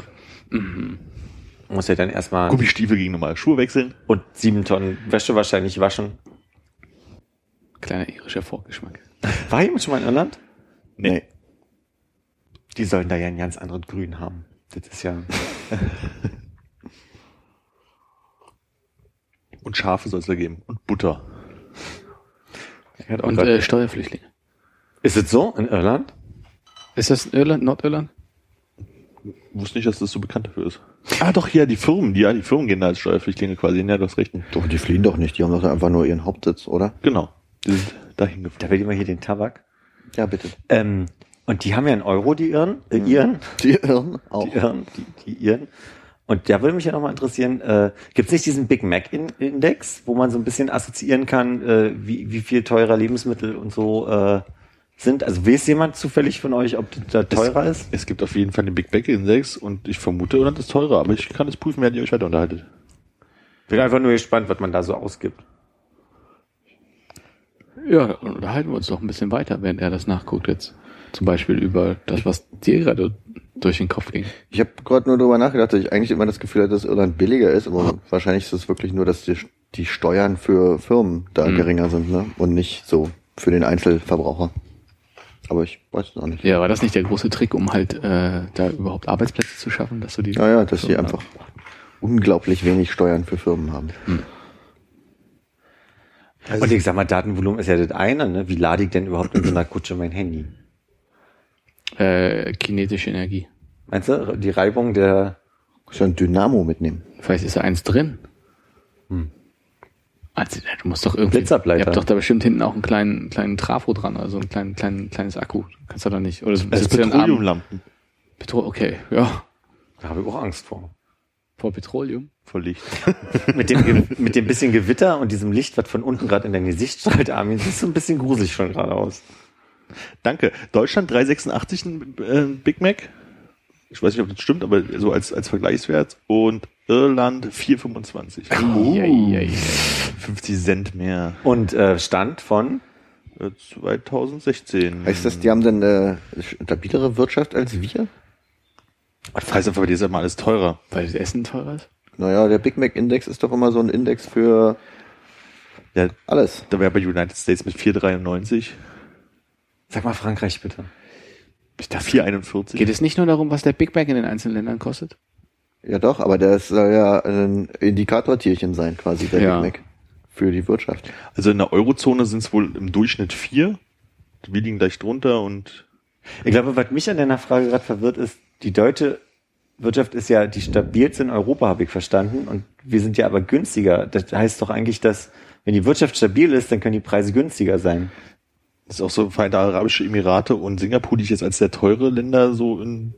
Muss ja dann erstmal Gummistiefel gegen normale Schuhe wechseln. und sieben Tonnen Wäsche wahrscheinlich waschen. Kleiner irischer Vorgeschmack. War jemand schon mal in Irland? Nee. Die sollen da ja ein ganz anderes Grün haben. Das ist ja. Und Schafe soll es da geben. Und Butter. Und äh, Steuerflüchtlinge. ist es so in Irland? Ist das Irland, Nordirland? Wusste nicht, dass das so bekannt dafür ist. Ah, doch, ja, die Firmen, die, ja, die Firmen gehen da als Steuerpflichtlinge quasi hin. Ja, du hast recht. Doch, die fliehen doch nicht. Die haben doch einfach nur ihren Hauptsitz, oder? Genau. Die sind dahin Da geflogen. will ich mal hier den Tabak. Ja, bitte. Ähm, Und die haben ja einen Euro, die Irren, äh, Iren, Die Irren auch. die Irren, die, die Iren. Und da würde mich ja nochmal interessieren, äh, gibt es nicht diesen Big Mac In- Index, wo man so ein bisschen assoziieren kann, äh, wie, wie viel teurer Lebensmittel und so äh, sind? Also weiß jemand zufällig von euch, ob das da teurer ist? Es gibt auf jeden Fall den Big Mac Index und ich vermute, Irland ist teurer, aber ich kann es prüfen, während ihr euch weiter unterhaltet. Bin einfach nur gespannt, was man da so ausgibt. Ja, dann unterhalten wir uns doch ein bisschen weiter, während er das nachguckt jetzt. Zum Beispiel über das, was dir gerade durch den Kopf ging. Ich habe gerade nur darüber nachgedacht, dass ich eigentlich immer das Gefühl hatte, dass Irland billiger ist, aber wahrscheinlich ist es wirklich nur, dass die, die Steuern für Firmen da Mhm. geringer sind, ne? Und nicht so für den Einzelverbraucher. Aber ich weiß es auch nicht. Ja, war das nicht der große Trick, um halt äh, da überhaupt Arbeitsplätze zu schaffen, dass du die Naja, dass sie Firmen einfach unglaublich wenig Steuern für Firmen haben. und ich sag mal, Datenvolumen ist ja das eine, ne? Wie lade ich denn überhaupt in so einer Kutsche mein Handy? Äh, kinetische Energie. Meinst du, die Reibung der ja ein Dynamo mitnehmen. Vielleicht ist da eins drin. Also, du musst doch irgendwie. Blitzableiter. Ihr habt doch da bestimmt hinten auch einen kleinen, kleinen Trafo dran, also ein kleinen, kleinen, kleines Akku. Kannst du da nicht. Oder ist dann abends- Petroleumlampen. Petro okay, ja. da habe ich auch Angst vor. Vor Petroleum. Voll Licht. mit dem, Ge- mit dem bisschen Gewitter und diesem Licht, was von unten gerade in dein Gesicht strahlt, Armin, siehst du ein bisschen gruselig schon gerade aus. Danke. Deutschland 386 ein äh, Big Mac. Ich weiß nicht, ob das stimmt, aber so als, als Vergleichswert. Und Irland 4,25. Eieiei. 50 Cent mehr. Und äh, Stand von Äh, 2016. Heißt das, die haben dann eine stabilere Wirtschaft als wir? Das heißt einfach, bei dir ist mal alles teurer. Weil das Essen teurer ist? Naja, der Big Mac Index ist doch immer so ein Index für Ja, alles. da wäre bei United States mit 4,93. Sag mal Frankreich bitte. Ich dachte, 4,41. geht es nicht nur darum, was der Big Mac in den einzelnen Ländern kostet? Ja doch, aber das soll ja ein Indikatortierchen sein, quasi, der Ja. Big Mac. Für die Wirtschaft. Also in der Eurozone sind es wohl im Durchschnitt vier. Wir liegen gleich drunter und Ich glaube, was mich an deiner Frage gerade verwirrt ist, die deutsche Wirtschaft ist ja die stabilste in Europa, habe ich verstanden. Und wir sind ja aber günstiger. Das heißt doch eigentlich, dass wenn die Wirtschaft stabil ist, dann können die Preise günstiger sein. Das ist auch so Vereinigte Arabische Emirate und Singapur, die ich jetzt als sehr teure Länder so in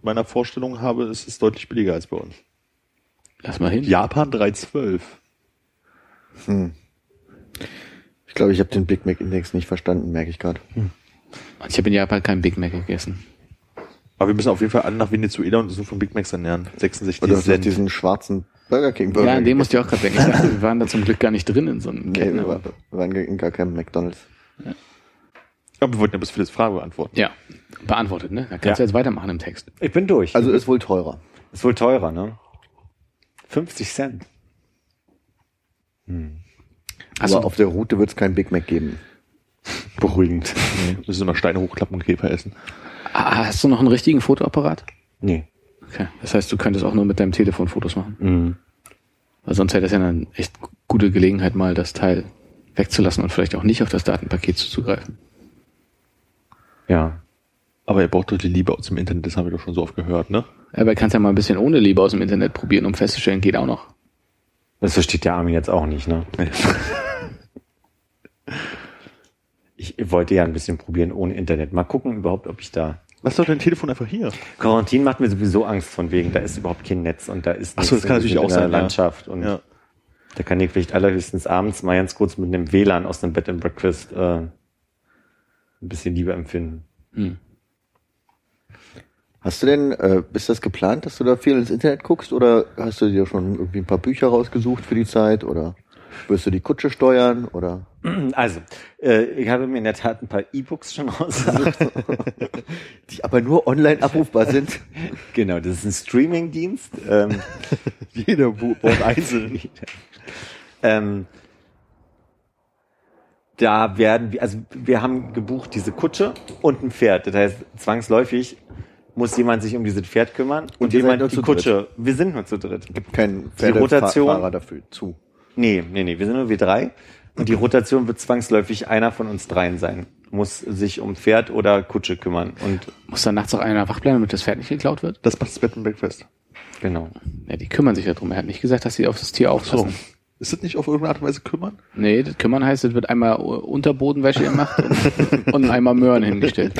meiner Vorstellung habe, ist es deutlich billiger als bei uns. Lass mal hin. Japan 3,12. Ich glaube, ich habe den Big Mac Index nicht verstanden, merke ich gerade. Ich habe in Japan keinen Big Mac gegessen. Aber wir müssen auf jeden Fall alle nach Venezuela und uns nur von Big Macs ernähren. 66 Oder du hast Cent. diesen schwarzen Burger King Burger. ja, an dem gegessen. musste ich auch gerade denken. Ich dachte, wir waren da zum Glück gar nicht drin in so einem Nee, Ketten. wir waren, wir waren in gar keinem McDonalds. Aber wir wollten ja bis Philips Frage beantworten. Ja, beantwortet, ne? Da kannst du Ja. jetzt weitermachen im Text. Ich bin durch. Also ist wohl teurer. ist wohl teurer, ne? 50 Cent. Hast Aber du, auf der Route wird es keinen Big Mac geben. Beruhigend. Wir müssen noch Steine hochklappen und Käfer essen. ah, hast du noch einen richtigen Fotoapparat? Nee. Okay. Das heißt, du könntest auch nur mit deinem Telefon Fotos machen. Mhm. Weil sonst hätte es ja eine echt gute Gelegenheit, mal das Teil wegzulassen und vielleicht auch nicht auf das Datenpaket zuzugreifen. Ja. Aber ihr braucht doch die Liebe aus dem Internet, das haben wir doch schon so oft gehört, ne? Aber kannst ja mal ein bisschen ohne Liebe aus dem Internet probieren, um festzustellen, geht auch noch. Das versteht der Armin jetzt auch nicht, ne? Ich wollte ja ein bisschen probieren ohne Internet. Mal gucken überhaupt, ob ich da. Lass doch dein Telefon einfach hier. Quarantin macht mir sowieso Angst von wegen, da ist überhaupt kein Netz und da ist Ach so, das kann natürlich auch in der sein, ja. Landschaft und Ja. da kann ich vielleicht allerhöchstens abends mal ganz kurz mit einem WLAN aus einem Bed and Breakfast äh, ein bisschen Liebe empfinden. Hast du denn, äh, ist das geplant, dass du da viel ins Internet guckst oder hast du dir schon irgendwie ein paar Bücher rausgesucht für die Zeit oder wirst du die Kutsche steuern oder? Also, äh, ich habe mir in der Tat ein paar E-Books schon rausgesucht. Die aber nur online abrufbar sind. genau, das ist ein Streaming-Dienst. Ähm, Jeder Wort einzeln. Ähm, da werden wir, also wir haben gebucht diese Kutsche und ein Pferd. Das heißt, zwangsläufig muss jemand sich um dieses Pferd kümmern und, Und jemand die Kutsche. Wir sind nur zu dritt. Gibt keinen Die Rotation- Pferdefahrer dafür zu. Nee, nee, nee, wir sind nur wir drei. Und die Rotation wird zwangsläufig einer von uns dreien sein. Muss sich um Pferd oder Kutsche kümmern. Und Muss dann nachts auch einer wach bleiben, damit das Pferd nicht geklaut wird? Das macht das Bed and Breakfast. genau. Ja, die kümmern sich darum. Er hat nicht gesagt, dass sie auf das Tier aufpassen. Ist das nicht auf irgendeine Art und Weise kümmern? Nee, das kümmern heißt, es wird einmal Unterbodenwäsche gemacht und, und einmal Möhren hingestellt.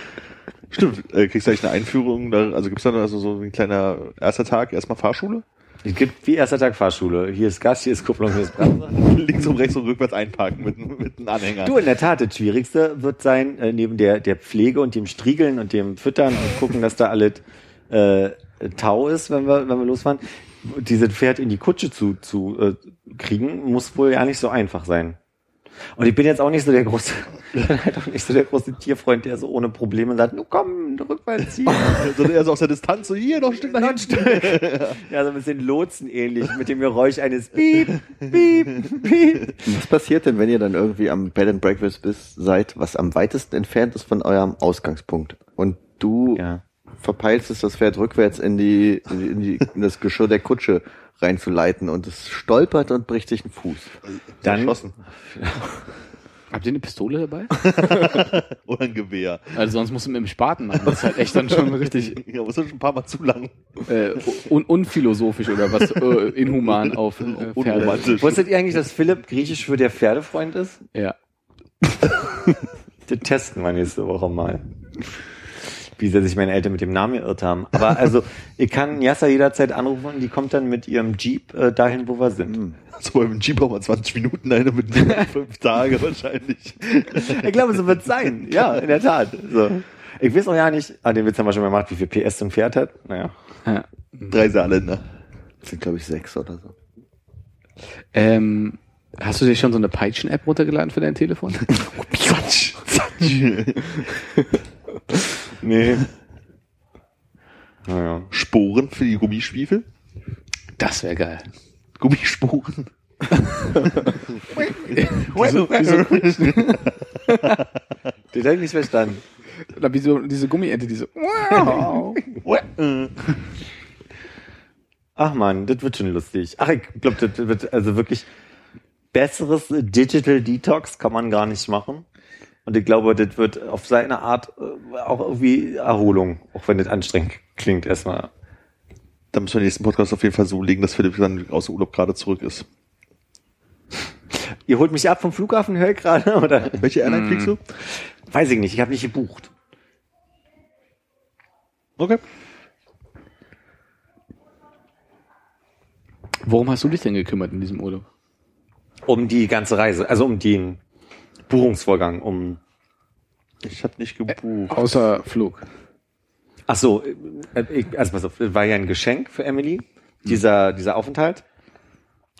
Stimmt, äh, kriegst du eigentlich eine Einführung, da, also gibt's dann also so ein kleiner erster Tag, erstmal Fahrschule? Es gibt wie erster Tag Fahrschule. Hier ist Gas, hier ist Kupplung, hier ist Bremse. Links und rechts und rückwärts einparken mit, mit einem Anhänger. Du, in der Tat, das Schwierigste wird sein, äh, neben der, der Pflege und dem Striegeln und dem Füttern und gucken, dass da alles äh, Tau ist, wenn wir, wenn wir losfahren. Dieses Pferd in die Kutsche zu, zu äh, kriegen, muss wohl ja nicht so einfach sein. Und ich bin jetzt auch nicht so der große, ich bin halt auch nicht so der große Tierfreund, der so ohne Probleme sagt, nu komm, rückwärts hier. Sondern eher so aus der Distanz, so hier, noch ein Stück nach hinten. Ja, so ein bisschen Lotsen ähnlich, mit dem Geräusch eines Piep, Piep, Piep. Was passiert denn, wenn ihr dann irgendwie am Bed and Breakfast bist, seid, was am weitesten entfernt ist von eurem Ausgangspunkt? Und du Ja. Verpeilst es, das Pferd rückwärts in die, in, die, in, die, in das Geschirr der Kutsche reinzuleiten und es stolpert und bricht sich einen Fuß. Dann, Erschossen. Habt ihr eine Pistole dabei? Oder ein Gewehr. Also sonst musst du mit dem Spaten machen. Das ist halt echt dann schon richtig Ja, ist schon ein paar Mal zu lang. äh, un unphilosophisch oder was äh, inhuman auf äh, Pferde. Unromantisch. wusstet ihr eigentlich, dass Philipp griechisch für der Pferdefreund ist? Ja. Das testen wir nächste Woche mal. Wie sehr sich meine Eltern mit dem Namen geirrt haben. Aber also, ich kann Yasser jederzeit anrufen und die kommt dann mit ihrem Jeep äh, dahin, wo wir sind. So beim Jeep braucht man 20 Minuten, eine mit fünf Tage wahrscheinlich. Ich glaube, so wird sein. Ja, in der Tat. So. Ich weiß auch ja nicht, ah, den Witz haben wir schon mal gemacht, wie viel PS so ein Pferd hat. Naja. ja. Drei Saarländer. Das sind, glaube ich, sechs oder so. Ähm, hast du dir schon so eine Peitschen-App runtergeladen für dein Telefon? Quatsch. Nee. Naja. Sporen für die Gummistiefel. Das wäre geil. Gummisporen. Wieso, wieso, Den hätte ich nicht verstanden. oder wieso diese Gummiente, diese wow. Ach man, das wird schon lustig. Ach, ich glaube, das wird also wirklich besseres Digital Detox kann man gar nicht machen. Und ich glaube, das wird auf seine Art äh, auch irgendwie Erholung, auch wenn das anstrengend klingt erstmal. Da müssen wir den nächsten Podcast auf jeden Fall so legen, dass Philipp dann aus dem Urlaub gerade zurück ist. Ihr holt mich ab vom Flughafen, höre ich gerade, oder? Welche Airline fliegst du? Weiß ich nicht, ich habe nicht gebucht. Okay. Worum hast du dich denn gekümmert in diesem Urlaub? Um die ganze Reise, also um den Buchungsvorgang, um Ich habe nicht gebucht. Außer Flug. Ach so, äh, ich, also pass auf, das war ja ein Geschenk für Emily, dieser, dieser Aufenthalt.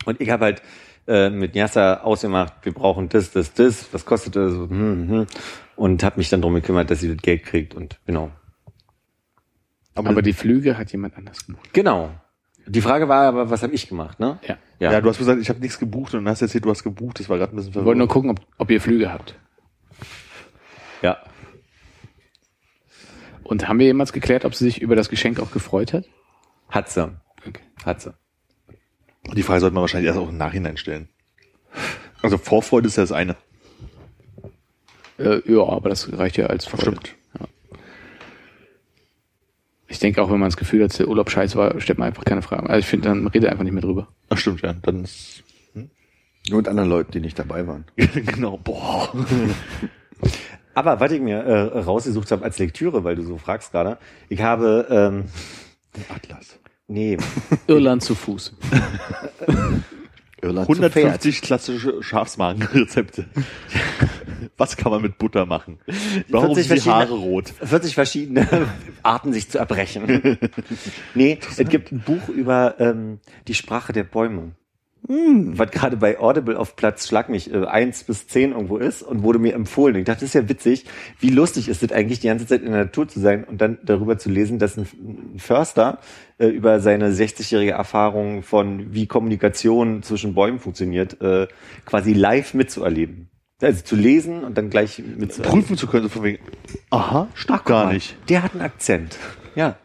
Und ich habe halt äh, mit Nyassa ausgemacht, wir brauchen das, das, das, was kostet das? Hm, hm. Und habe mich dann drum gekümmert, dass sie das Geld kriegt und genau. Aber, die Flüge hat jemand anders gebucht. Genau. Die Frage war aber, was habe ich gemacht, ne? Ja. ja. du hast gesagt, ich habe nichts gebucht und dann hast du erzählt, du hast gebucht. Das war gerade ein bisschen Wir wollten nur verwirrend. gucken, ob, ob ihr Flüge habt. ja. Und haben wir jemals geklärt, ob sie sich über das Geschenk auch gefreut hat? Hat sie. Okay. Hat sie. Und die Frage sollte man wahrscheinlich erst auch im Nachhinein stellen. Also Vorfreude ist ja das eine. Äh, ja, aber das reicht ja als Freude. Stimmt. Ich denke auch, wenn man das Gefühl hat, der Urlaub scheiße war, stellt man einfach keine Fragen. Also ich finde, dann redet einfach nicht mehr drüber. Ach stimmt, ja. Dann ist Nur mit anderen Leuten, die nicht dabei waren. genau, boah. Aber was ich mir äh, rausgesucht habe als Lektüre, weil du so fragst gerade, ich habe, ähm, Atlas. nee, Irland zu Fuß. Irland zu Pferd. 150 klassische Schafsmagenrezepte. Was kann man mit Butter machen? Warum 40 sind die Haare verschiedene- rot? 40 verschiedene Arten, sich zu erbrechen. nee, es gibt ein Buch über ähm, die Sprache der Bäume. Was gerade bei Audible auf Platz Schlag mich äh, 1 bis 10 irgendwo ist und wurde mir empfohlen. Ich dachte, das ist ja witzig. Wie lustig ist es eigentlich, die ganze Zeit in der Natur zu sein und dann darüber zu lesen, dass ein, ein Förster äh, über seine 60-jährige Erfahrung von wie Kommunikation zwischen Bäumen funktioniert, äh, quasi live mitzuerleben. Also zu lesen und dann gleich mitzuerleben. Prüfen zu können, so von wegen, aha, stimmt Ach, guck gar mal, nicht. Der hat einen Akzent. Ja.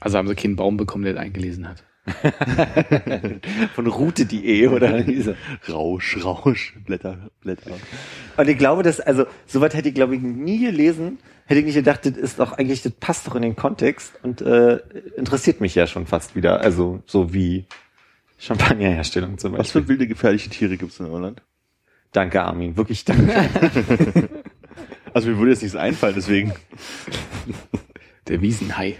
Also haben sie keinen Baum bekommen, der das eingelesen hat. Von Route.de oder diese. Rausch, Rausch, Blätter, Blätter. Und ich glaube, dass, also, soweit hätte ich, glaube ich, nie gelesen, hätte ich nicht gedacht, das ist doch eigentlich, das passt doch in den Kontext und äh, interessiert mich ja schon fast wieder. Also, so wie Champagnerherstellung zum Was Beispiel. für wilde, gefährliche Tiere gibt's in Irland? Danke, Armin. Wirklich danke. Also mir würde jetzt nichts einfallen, deswegen. Der Wiesenhai.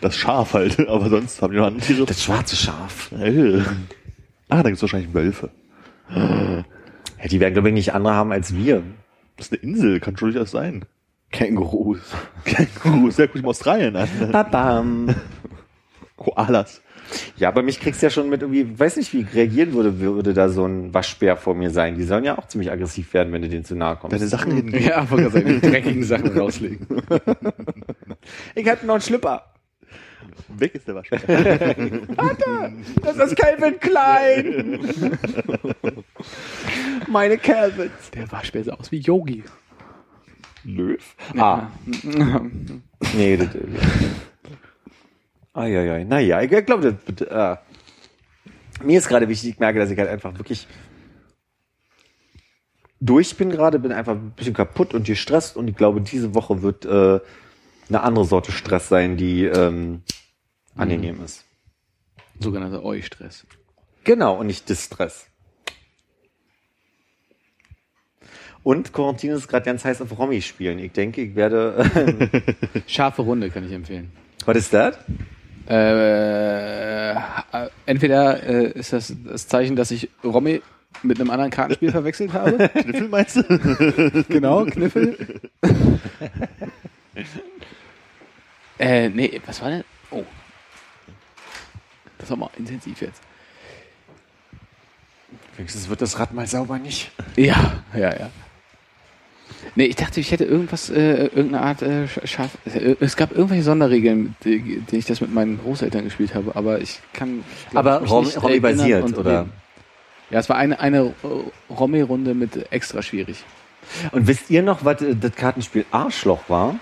Das Schaf halt, aber sonst haben die noch andere Tiere. Das schwarze Schaf. Äh. Ah, da gibt's wahrscheinlich Wölfe. Ja, die werden, glaube ich, nicht andere haben als wir. Das ist eine Insel, kann schon durchaus sein. Kängurus. Känguru, sehr gut in Australien an. Babam. Koalas. Ja, aber mich kriegst du ja schon mit irgendwie, weiß nicht, wie reagieren würde, würde da so ein Waschbär vor mir sein. Die sollen ja auch ziemlich aggressiv werden, wenn du denen zu nahe kommst. Deine Sachen hin. Ja, wollte gerade sagen, die dreckigen Sachen rauslegen. Ich hatte noch einen Schlipper. Weg ist der Waschbär. Das ist Calvin Klein. Meine Calvins. Der Waschbär sah aus wie Yogi. Löw? Ah. Nee, das, Eieiei. Naja, ich glaube, das, äh, mir ist gerade wichtig, ich merke, dass ich halt einfach wirklich durch bin gerade, bin einfach ein bisschen kaputt und gestresst und ich glaube, diese Woche wird äh, eine andere Sorte Stress sein, die ähm, angenehm ist. Sogenannter Eustress. Genau, und nicht Distress. Und Quarantine ist gerade ganz heiß auf Romy spielen. Ich denke, ich werde. Scharfe Runde kann ich empfehlen. Was ist das? Äh, entweder äh, ist das das Zeichen, dass ich Romy mit einem anderen Kartenspiel verwechselt habe. Kniffel meinst du? genau, Kniffel. äh, nee, was war denn? Oh. Das war mal intensiv jetzt. Wenigstens wird das Rad mal sauber nicht. Ja, ja, ja. Nee, ich dachte, ich hätte irgendwas, äh, irgendeine Art äh, sch- scharf. äh, Es gab irgendwelche Sonderregeln, die, die ich das mit meinen Großeltern gespielt habe, aber ich kann. glaub Aber Romy basiert, oder? reden. Ja, es war eine, eine Romy-Runde mit extra schwierig. Und wisst ihr noch, was äh, das Kartenspiel Arschloch war?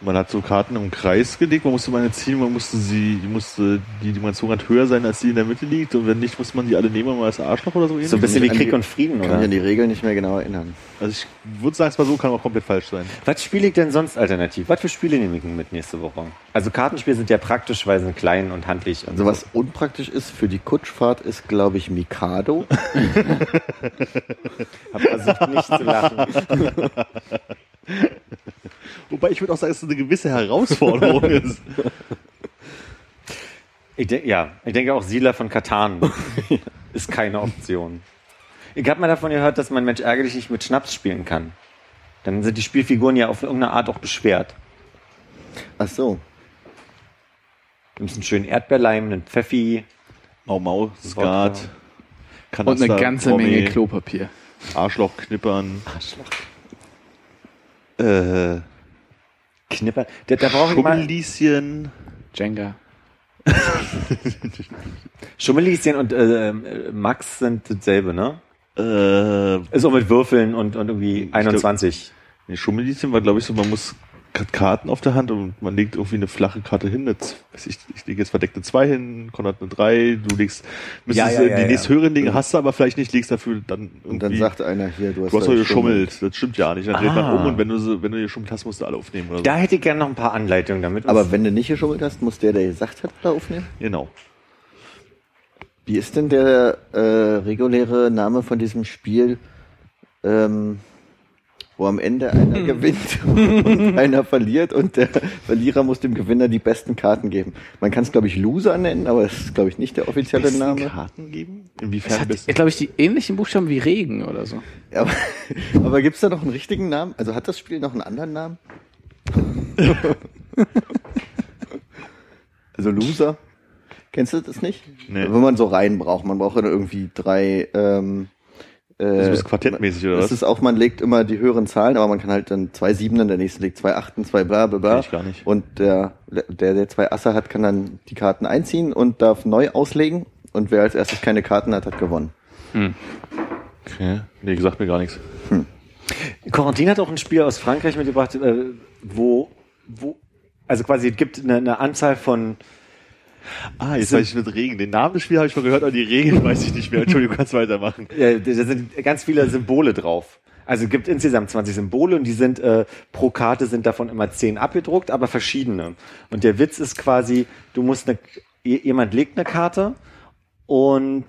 Man hat so Karten im Kreis gelegt, man musste meine ziehen, man musste sie, die musste, die, die man gezogen hat, höher sein, als die in der Mitte liegt. Und wenn nicht, muss man die alle nehmen und mal als Arschloch oder so ähnlich. So ein bisschen wie Krieg und Frieden, Kann mich oder? an die Regeln nicht mehr genau erinnern. Also ich würde sagen, es war so, kann aber komplett falsch sein. Was spiele ich denn sonst alternativ? Was für Spiele nehme ich denn mit nächste Woche? Also Kartenspiele sind ja praktisch, weil sie sind klein und handlich. Und Also was unpraktisch ist für die Kutschfahrt ist, glaube ich, Mikado. Hab versucht nicht zu lachen. Wobei ich würde auch sagen, dass es eine gewisse Herausforderung ist. Ich denk, ja, ich denke auch Siedler von Katan ist keine Option. Ich habe mal davon gehört, dass man Mensch ärgerlich nicht mit Schnaps spielen kann. Dann sind die Spielfiguren ja auf irgendeine Art auch beschwert. Ach so. Du nimmst einen schönen Erdbeerleim, einen Pfeffi. Mau Mau, Skat, Und Kanaster, eine ganze Promi, Menge Klopapier. Arschloch knippern, Arschloch. Äh, Knipper. Da, da brauche ich mal Schummelieschen, Jenga. Schummelieschen und äh, äh, Max sind dasselbe, ne? äh, Ist auch mit Würfeln und, und irgendwie 21. nee, Schummelieschen war glaube ich so, man muss hat Karten auf der Hand und man legt irgendwie eine flache Karte hin. Jetzt, weiß ich, ich lege jetzt verdeckte 2 hin, Konrad eine 3, du legst, müsstest Ja, ja, ja, die ja. nächsthöheren legen, hast du aber vielleicht nicht, legst dafür dann irgendwie. Und dann sagt einer hier, du hast, du hast doch geschummelt. Das stimmt ja nicht. Dann dreht man Ah. um und wenn du, so, wenn du geschummelt hast, musst du alle aufnehmen oder so. Da hätte ich gerne noch ein paar Anleitungen damit. Aber wenn du nicht geschummelt hast, muss der, der gesagt hat, da aufnehmen? Genau. Wie ist denn der äh, reguläre Name von diesem Spiel, ähm, wo am Ende einer gewinnt und einer verliert und der Verlierer muss dem Gewinner die besten Karten geben? Man kann es, glaube ich, Loser nennen, aber das ist, glaube ich, nicht der offizielle Besten Name. Karten geben? Es Inwiefern hat, besten? glaube ich, die ähnlichen Buchstaben wie Regen oder so. Ja, aber aber gibt es da noch einen richtigen Namen? Also hat das Spiel noch einen anderen Namen? also Loser? Kennst du das nicht? Nee. Wenn man so rein braucht, man braucht dann irgendwie drei. Ähm, äh, Das ist quartettmäßig, oder das was? ist auch, man legt immer die höheren Zahlen, aber man kann halt dann zwei Siebenen, der nächste legt zwei Achten, zwei bla bla bla. Kenn ich gar nicht. Und der, der, der zwei Asse hat, kann dann die Karten einziehen und darf neu auslegen. Und wer als erstes keine Karten hat, hat gewonnen. Okay. Nee, gesagt mir gar nichts. Corentin hat auch ein Spiel aus Frankreich mitgebracht, äh, wo, wo, also quasi es gibt eine, eine Anzahl von, Ah, jetzt weiß ich mit Regen. Den Namen des Spiels habe ich schon gehört, aber die Regeln weiß ich nicht mehr. Entschuldigung, kannst weitermachen. äh, da sind ganz viele Symbole drauf. Also es gibt insgesamt 20 Symbole und die sind äh, pro Karte sind davon immer 10 abgedruckt, aber verschiedene. Und der Witz ist quasi, du musst eine, jemand legt eine Karte und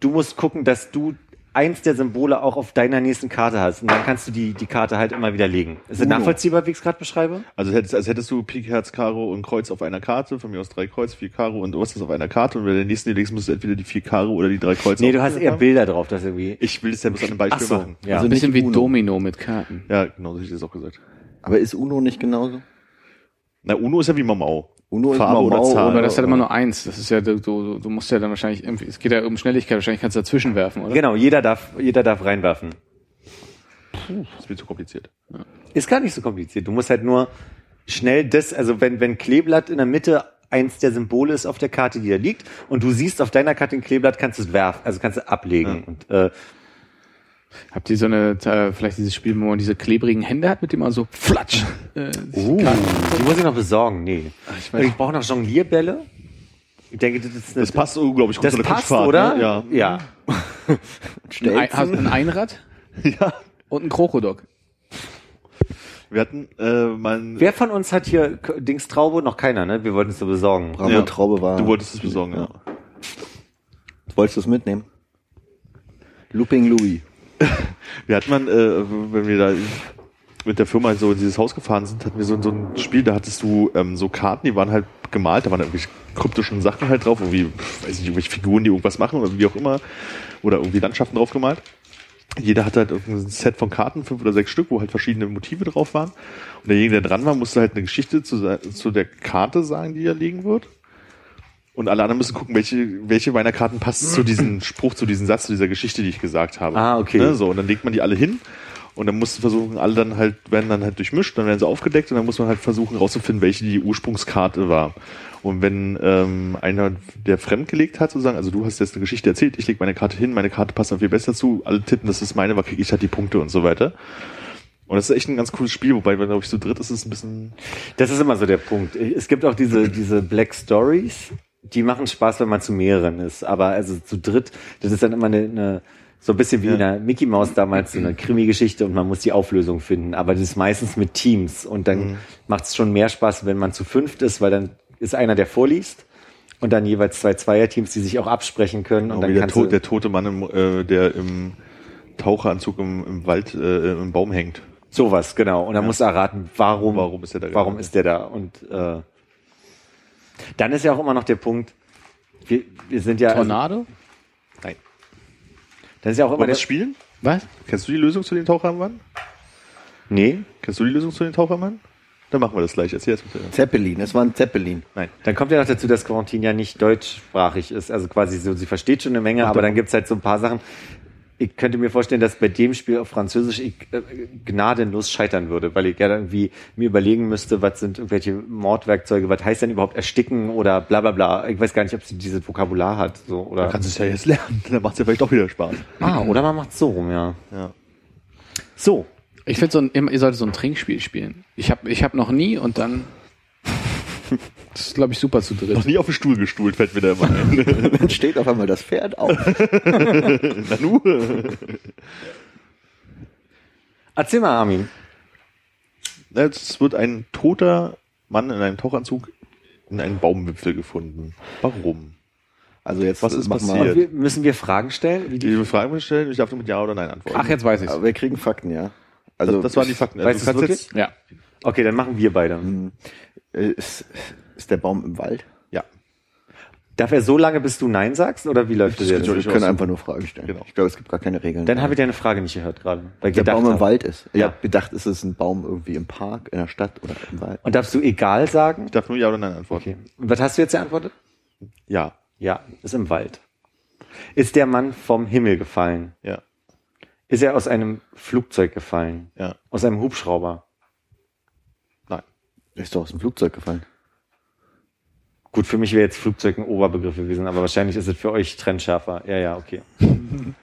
du musst gucken, dass du eins der Symbole auch auf deiner nächsten Karte hast. Und dann kannst du die, die Karte halt immer wieder legen. Ist das nachvollziehbar, wie ich es gerade beschreibe? Also hättest, als hättest du Pik, Herz, Karo und Kreuz auf einer Karte, von mir aus drei Kreuz, vier Karo und was ist auf einer Karte und wenn du den nächsten legst, musst du entweder die vier Karo oder die drei Kreuze Nee, du hast eher haben. Bilder drauf, das irgendwie. Ich will das ja bloß an einem Beispiel so, machen. ja. Also Ein bisschen wie Uno. Domino mit Karten. Ja, genau, so hätte ich das auch gesagt. Aber ist Uno nicht genauso? Na, Uno ist ja wie Mamau. Uno Farbe oder Zahl. Aber das ist halt oder- immer nur eins. Das ist ja, du, du, du musst ja dann wahrscheinlich irgendwie, es geht ja um Schnelligkeit, wahrscheinlich kannst du dazwischen werfen, oder? Genau, jeder darf, jeder darf reinwerfen. Das ist mir zu kompliziert. Ist gar nicht so kompliziert. Du musst halt nur schnell das, also wenn, wenn Kleeblatt in der Mitte eins der Symbole ist auf der Karte, die da liegt, und du siehst auf deiner Karte ein Kleeblatt, kannst du es werfen, also kannst du ablegen. Und äh, Habt ihr so eine, äh, vielleicht dieses Spiel, wo man diese klebrigen Hände hat, mit dem man so flatsch. Äh, uh, die muss ich noch besorgen. Nee. ich Ich, brauche noch Jonglierbälle. Ich denke, das ist eine, Das passt unglaublich gut das zu der passt, Kutschfahrt, oder? Ne? Ja. ja. ein, hast du ein Einrad ja. und ein Krokodok. Wir hatten äh, mal ein- Wer von uns hat hier Dings Traube? Noch keiner, ne? Wir wollten es so besorgen. Bravo ja. Traube war. Du wolltest es besorgen, ja. Wolltest du es mitnehmen? Looping Louis. Wir hatten mal, äh, wenn wir da mit der Firma so in dieses Haus gefahren sind, hatten wir so, so ein Spiel, da hattest du ähm, so Karten, die waren halt gemalt, da waren irgendwelche kryptischen Sachen halt drauf, irgendwie, weiß nicht, irgendwelche Figuren, die irgendwas machen oder wie auch immer, oder irgendwie Landschaften drauf gemalt. Jeder hatte halt irgendein Set von Karten, fünf oder sechs Stück, wo halt verschiedene Motive drauf waren. Und derjenige, der dran war, musste halt eine Geschichte zu, zu der Karte sagen, die er legen wird. Und alle anderen müssen gucken, welche, welche meiner Karten passt zu diesem Spruch, zu diesem Satz, zu dieser Geschichte, die ich gesagt habe. Ah, okay. Ne, so, und dann legt man die alle hin. Und dann mussten versuchen, alle dann halt, werden dann halt durchmischt, dann werden sie aufgedeckt und dann muss man halt versuchen rauszufinden, welche die Ursprungskarte war. Und wenn ähm, einer, der fremdgelegt hat, sozusagen, also du hast jetzt eine Geschichte erzählt, ich lege meine Karte hin, meine Karte passt dann viel besser zu, alle tippen, das ist meine, weil kriege ich halt die Punkte und so weiter. Und das ist echt ein ganz cooles Spiel, wobei, wenn glaube ich, zu dritt ist es ein bisschen. Das ist immer so der Punkt. Es gibt auch diese, diese Black Stories, die machen Spaß, wenn man zu mehreren ist. Aber also zu dritt, das ist dann immer eine, eine so ein bisschen wie in der Mickey Mouse damals, so eine Krimi-Geschichte und man muss die Auflösung finden. Aber das ist meistens mit Teams und dann macht es schon mehr Spaß, wenn man zu fünft ist, weil dann ist einer, der vorliest und dann jeweils zwei Zweierteams, die sich auch absprechen können. Und Wie dann der, to der tote Mann, im, äh, der im Taucheranzug im, im Wald, äh, im Baum hängt. sowas, genau. Und dann musst du erraten, warum, Warum ist der da warum gerade? ist der da? Und äh, dann ist ja auch immer noch der Punkt, wir, wir sind ja, also, Tornado? Nein. dann ist ja auch immer Wollen das spielen? Was? Kennst du die Lösung zu den Tauchermann? nee, Kennst du die Lösung zu den Tauchermann? Dann machen wir das gleich. Erzähl bitte. Zeppelin, es war ein Zeppelin. Nein. Dann kommt ja noch dazu, dass Quarantin ja nicht deutschsprachig ist. Also quasi so, sie versteht schon eine Menge, aber dann gibt's halt so ein paar Sachen. Ich könnte mir vorstellen, dass bei dem Spiel auf Französisch ich äh, gnadenlos scheitern würde, weil ich ja irgendwie mir überlegen müsste, was sind irgendwelche Mordwerkzeuge, was heißt denn überhaupt ersticken oder bla bla bla. Ich weiß gar nicht, ob sie dieses Vokabular hat. So, oder, Du kannst es ja jetzt lernen. Dann macht es ja vielleicht doch wieder Spaß. ah, oder man macht so rum, ja. Ja. So, Ich finde, so ein, ihr solltet so ein Trinkspiel spielen. Ich habe ich hab noch nie und dann. Das ist, glaube ich, super zu Noch dritt. nie auf den Stuhl gestuhlt, fällt mir da immer ein. Dann steht auf einmal das Pferd auf. Nanu. erzähl mal, Armin. Es wird ein toter Mann in einem Tauchanzug in einem Baumwipfel gefunden. Warum? Also jetzt Was ist passiert? Mal, Wir, müssen wir Fragen stellen? Wie die, Die Frage stellen, ich darf nur mit Ja oder Nein antworten. Ach, jetzt weiß ich's. aber wir kriegen Fakten, ja. Also das, das waren die Fakten. Weißt du kannst wirklich? Ja. okay, dann machen wir beide. äh, ist, ist der Baum im Wald? Ja. Darf er so lange, bis du Nein sagst? Oder wie läuft das Das jetzt? geht Wir ich können aus. einfach nur Fragen stellen. Genau. Ich glaube, es gibt gar keine Regeln. Dann habe ich deine Frage nicht gehört gerade. Weil der Baum im habe- Wald ist. Ich Ja. habe gedacht, ist es ein Baum irgendwie im Park, in der Stadt oder im Wald. Und darfst du egal sagen? Ich darf nur Ja oder Nein antworten. Okay. Und was hast du jetzt geantwortet? Ja. Ja, ist im Wald. Ist der Mann vom Himmel gefallen? Ja. Ist er aus einem Flugzeug gefallen? Ja. Aus einem Hubschrauber? Ist doch aus dem Flugzeug gefallen. Gut, für mich wäre jetzt Flugzeug ein Oberbegriff gewesen, aber wahrscheinlich ist es für euch trennschärfer. Ja, ja, okay.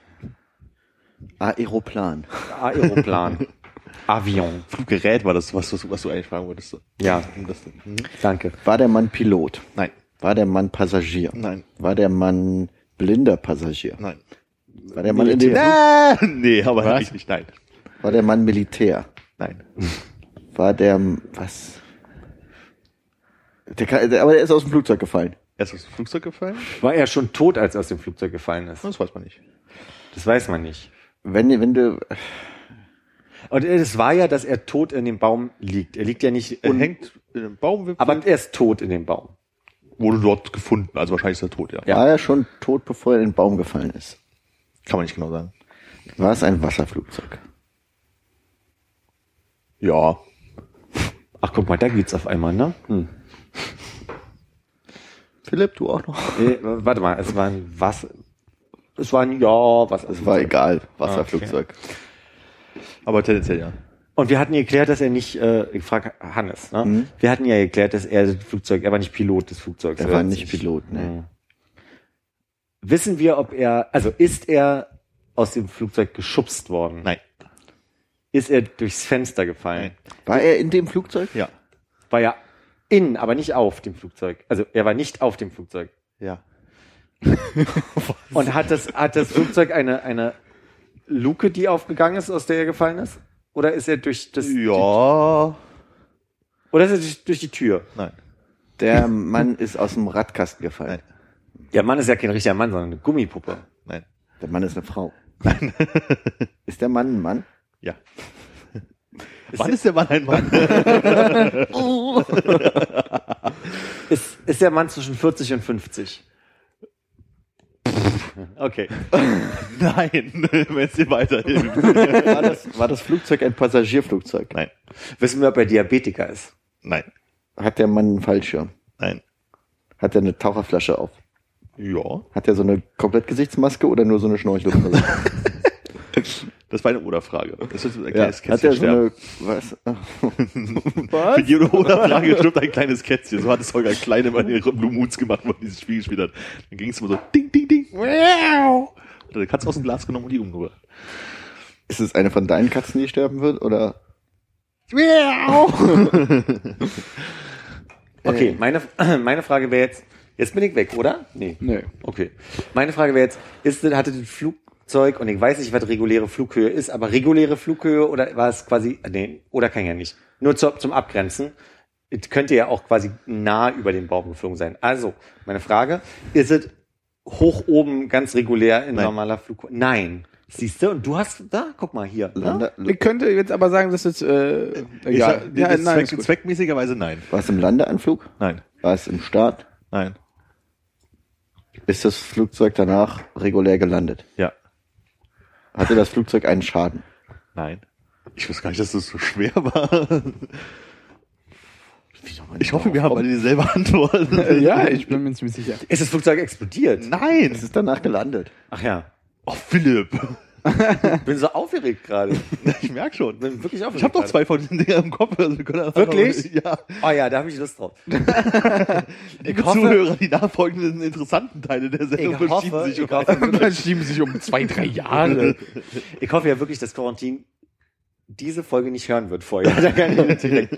Aeroplan. Aeroplan. Avion. Fluggerät war das, was, du- was du eigentlich fragen wolltest. Ja. Mhm. Danke. War der Mann Pilot? Nein. War der Mann Passagier? Nein. War der Mann blinder Passagier? Nein. War der Mann in dem nee, aber Was? nicht. Nein. War der Mann Militär? Nein. War der was? Der, kann- der, aber der ist aus dem Flugzeug gefallen. Er ist aus dem Flugzeug gefallen? War er schon tot, als er aus dem Flugzeug gefallen ist? Das weiß man nicht. Das weiß man nicht. Wenn, wenn du, Und es war ja, dass er tot in dem Baum liegt. Er liegt ja nicht, Er un- hängt in einem Baumwipfel, aber er ist tot in dem Baum. wurde dort gefunden. Also wahrscheinlich ist er tot, ja. war er schon tot, bevor er in den Baum gefallen ist? Kann man nicht genau sagen. War es ein Wasserflugzeug? Ja. Ach, guck mal, da geht's auf einmal, ne? Hm. Philipp, du auch noch? Äh, warte mal, es war ein was? Es war ein ja, was? Es war egal, Wasserflugzeug. Aber tendenziell ja. Und wir hatten geklärt, dass er nicht, äh, ich frage Hannes, ne? Mhm. Wir hatten ja geklärt, dass er das Flugzeug, er war nicht Pilot des Flugzeugs. Er war nicht Pilot, ne. Mhm. Wissen wir, ob er, also ist er aus dem Flugzeug geschubst worden? Nein. Ist er durchs Fenster gefallen? War er in dem Flugzeug? Ja. War ja in, aber nicht auf dem Flugzeug. Also er war nicht auf dem Flugzeug. Ja. Und hat das, hat das Flugzeug eine, eine Luke, die aufgegangen ist, aus der er gefallen ist? Oder ist er durch das, Ja. oder ist er durch, durch die Tür? Nein. Der Mann ist aus dem Radkasten gefallen. Der Mann ist ja kein richtiger Mann, sondern eine Gummipuppe. Nein. Der Mann ist eine Frau. ist der Mann ein Mann? Ja. Wann ist der Mann ein Mann? Ist, ist der Mann zwischen 40 und 50? Okay. Nein, wenn es dir weiterhilft. War das, war das Flugzeug ein Passagierflugzeug? Nein. Wissen wir, ob er Diabetiker ist? Nein. Hat der Mann einen Fallschirm? Nein. Hat er eine Taucherflasche auf? Ja. Hat er so eine Komplettgesichtsmaske oder nur so eine Schnorchelbrille? Das war eine Oder-Frage. Das ist ein ja. kleines Hat er so Kätzchen. eine, was? Für jede Oder-Frage stirbt ein kleines Kätzchen. So hat es Holger Klein immer ihre Blue Moons gemacht, wo er dieses Spiel gespielt hat. Dann ging es immer so ding, ding, ding. Miau. Hat er eine Katze aus dem Glas genommen und die umgebracht. Ist es eine von deinen Katzen, die sterben wird? Oder? Okay, meine, meine Frage wäre jetzt, jetzt bin ich weg, oder? Nee. Nee. Okay. Meine Frage wäre jetzt, ist, hatte das Flugzeug, und ich weiß nicht, was reguläre Flughöhe ist, aber reguläre Flughöhe oder war es quasi, nee, oder kann ja nicht. Nur zu, zum Abgrenzen. Es könnte ja auch quasi nah über den Baum geflogen sein. Also, meine Frage, ist es hoch oben ganz regulär in Nein. normaler Flughöhe? Nein. Siehst du? Und du hast, da, guck mal hier. ne? Lande, Ich könnte jetzt aber sagen, dass es, äh, egal. Ja, das nein, ist Zweck, zweckmäßigerweise nein. war es im Landeanflug? Nein. War es im Start? Nein. Ist das Flugzeug danach regulär gelandet? Ja. Hatte das Flugzeug einen Schaden? Nein. Ich wusste gar nicht, dass das so schwer war. Ich hoffe, wir haben alle dieselbe Antwort. ja, ich bin mir ziemlich sicher. Ist das Flugzeug explodiert? Nein. Es ist danach gelandet. Ach ja. Oh, Philipp. Bin so aufgeregt gerade. Ich merk schon. Bin wirklich aufgeregt. Ich habe doch zwei von diesen Dingern im Kopf. Also wir können Wirklich? Ja. Oh ja, da habe ich Lust drauf. Ich Zuhörer, die nachfolgenden interessanten Teile der Sendung Ich verschieben hoffe, sich ich um hoffe, sich um zwei, drei Jahre. ich hoffe ja wirklich, dass Quarantin diese Folge nicht hören wird vorher. Ich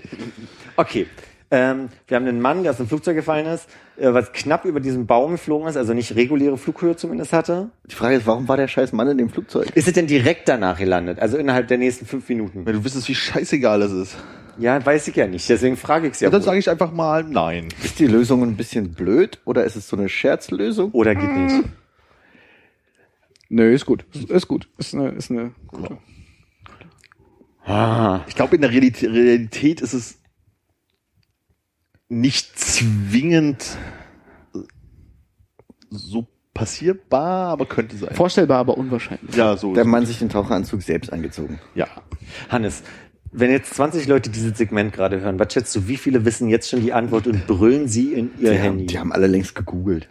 okay. Ähm, wir haben einen Mann, der aus dem Flugzeug gefallen ist, äh, was knapp über diesen Baum geflogen ist, also nicht reguläre Flughöhe zumindest hatte. Die Frage ist, warum war der scheiß Mann in dem Flugzeug? Ist es denn direkt danach gelandet? Also innerhalb der nächsten fünf Minuten? Wenn du wissest, wie scheißegal das ist. Ja, weiß ich ja nicht. Deswegen frage ich es ja. Ja, dann sage ich einfach mal nein. Ist die Lösung ein bisschen blöd oder ist es so eine Scherzlösung? Oder geht nicht. Nö, ist gut. Ist gut. Ist eine, ist eine gute. Ah, Ich glaube, in der Realität, Realität ist es nicht zwingend so passierbar, aber könnte sein. Vorstellbar, aber unwahrscheinlich. Ja, so. Der Mann sich den Taucheranzug selbst angezogen. ja. Hannes, wenn jetzt 20 Leute dieses Segment gerade hören, was schätzt du, wie viele wissen jetzt schon die Antwort und brüllen sie in ihr Die haben, Handy? die haben alle längst gegoogelt.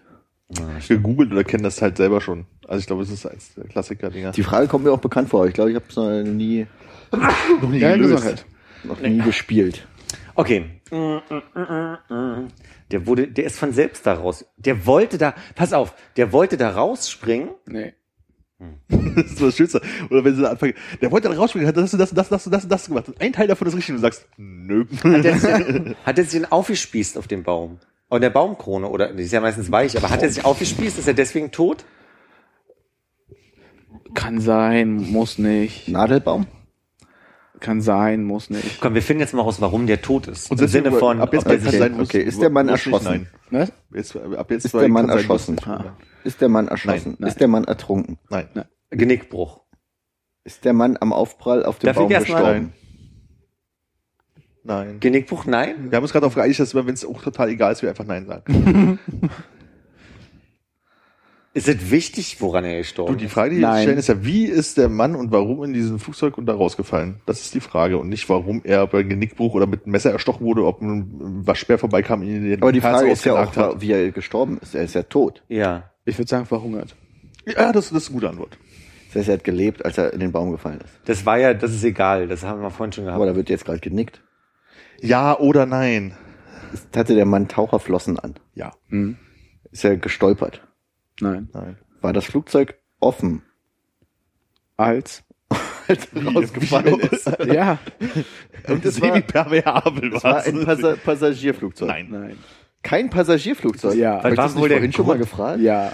Gegoogelt oder kennen das halt selber schon. Also ich glaube, es ist eins der Klassiker-Dinger. Die Frage kommt mir auch bekannt vor. Ich glaube, ich habe es noch nie, noch nie gelöst. Noch nie gespielt. Okay. Der wurde, der ist von selbst da raus. Der wollte da, pass auf, der wollte da rausspringen. Nee. Das ist so das Schönste. Oder wenn sie da anfangen, der wollte da rausspringen, hat das, das, das, das, das, das gemacht. Ein Teil davon ist richtig und du sagst, nö. Hat er sich, hat er sich aufgespießt auf dem Baum? An der Baumkrone, oder, die ist ja meistens weich, aber hat er sich aufgespießt? Ist er deswegen tot? Kann sein, muss nicht. Nadelbaum? Kann sein, muss nicht. Komm, wir finden jetzt mal raus, warum der tot ist. Und Im Sinne von, ab jetzt kann sein, muss- okay, ist der Mann erschossen? Nein. Was? Ab jetzt Ist der Mann sein, erschossen? muss- Ist der Mann erschossen? Nein. Ist der Mann ertrunken? Nein. Nein. Genickbruch. Ist der Mann am Aufprall auf dem Darf Baum gestorben? Nein. Genickbruch, nein? Wir haben uns gerade darauf geeinigt, dass wenn es auch total egal ist, wir einfach Nein sagen. Ist es wichtig, woran er Du, gestorben die ist? Frage, die Nein. wir stellen, ist ja, wie ist der Mann und warum in diesem Flugzeug und da rausgefallen? Das ist die Frage und nicht, warum er bei Genickbruch oder mit einem Messer erstochen wurde, ob ein Waschbär vorbeikam, ihn den Aber die Hals Frage ist ja auch, wie er gestorben ist. Er ist ja tot. Ja. Ich würde sagen, verhungert. Ja, das, das ist eine gute Antwort. Das heißt, er hat gelebt, als er in den Baum gefallen ist. Das war ja, das ist egal. Das haben wir vorhin schon gehabt. Aber da wird jetzt gerade genickt. Ja oder nein? Ist- Hatte der Mann Taucherflossen an? Ja. Ist er gestolpert? Nein. Nein. War das Flugzeug offen, Als? als er rausgefallen ist? Ja. Und das war- semi-permeabel Das war ein Passa Passagierflugzeug. Nein. Nein. Kein Passagierflugzeug? Ja. Hab ich Was war wohl der vorhin schon mal gefragt? Ja.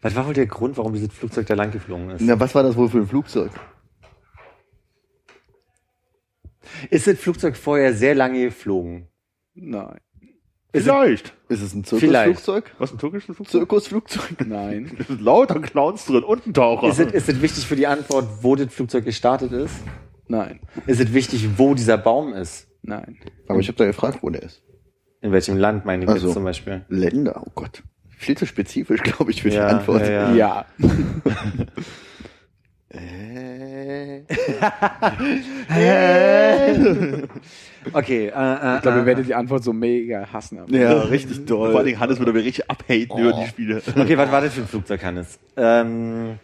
Was war wohl der Grund, warum dieses Flugzeug da lang geflogen ist? Na, was war das wohl für ein Flugzeug? Ist das Flugzeug vorher sehr lange geflogen? Nein. Ist es, Vielleicht. Ist es ein. Zirkusflugzeug? Was ein türkisches Flugzeug? Zirkusflugzeug? Nein. Da sind lauter Clowns drin und ein Taucher. ist, es, ist es wichtig für die Antwort, wo das Flugzeug gestartet ist? Nein. Ist es wichtig, wo dieser Baum ist? Nein. Aber ich habe da gefragt, wo der ist. In welchem Land, meine ich Ach jetzt zum Beispiel? Länder, oh Gott. Viel zu spezifisch, glaube ich, für die Ja, Antwort. ja, Ja. Äh, Okay, äh, äh, Ich glaube, ihr äh, werdet die Antwort so mega hassen. Aber ja, richtig Vor allen doll. Dingen Hannes würde mir richtig abhaten über die Spiele. okay, was war das für ein Flugzeug, Hannes? Ähm,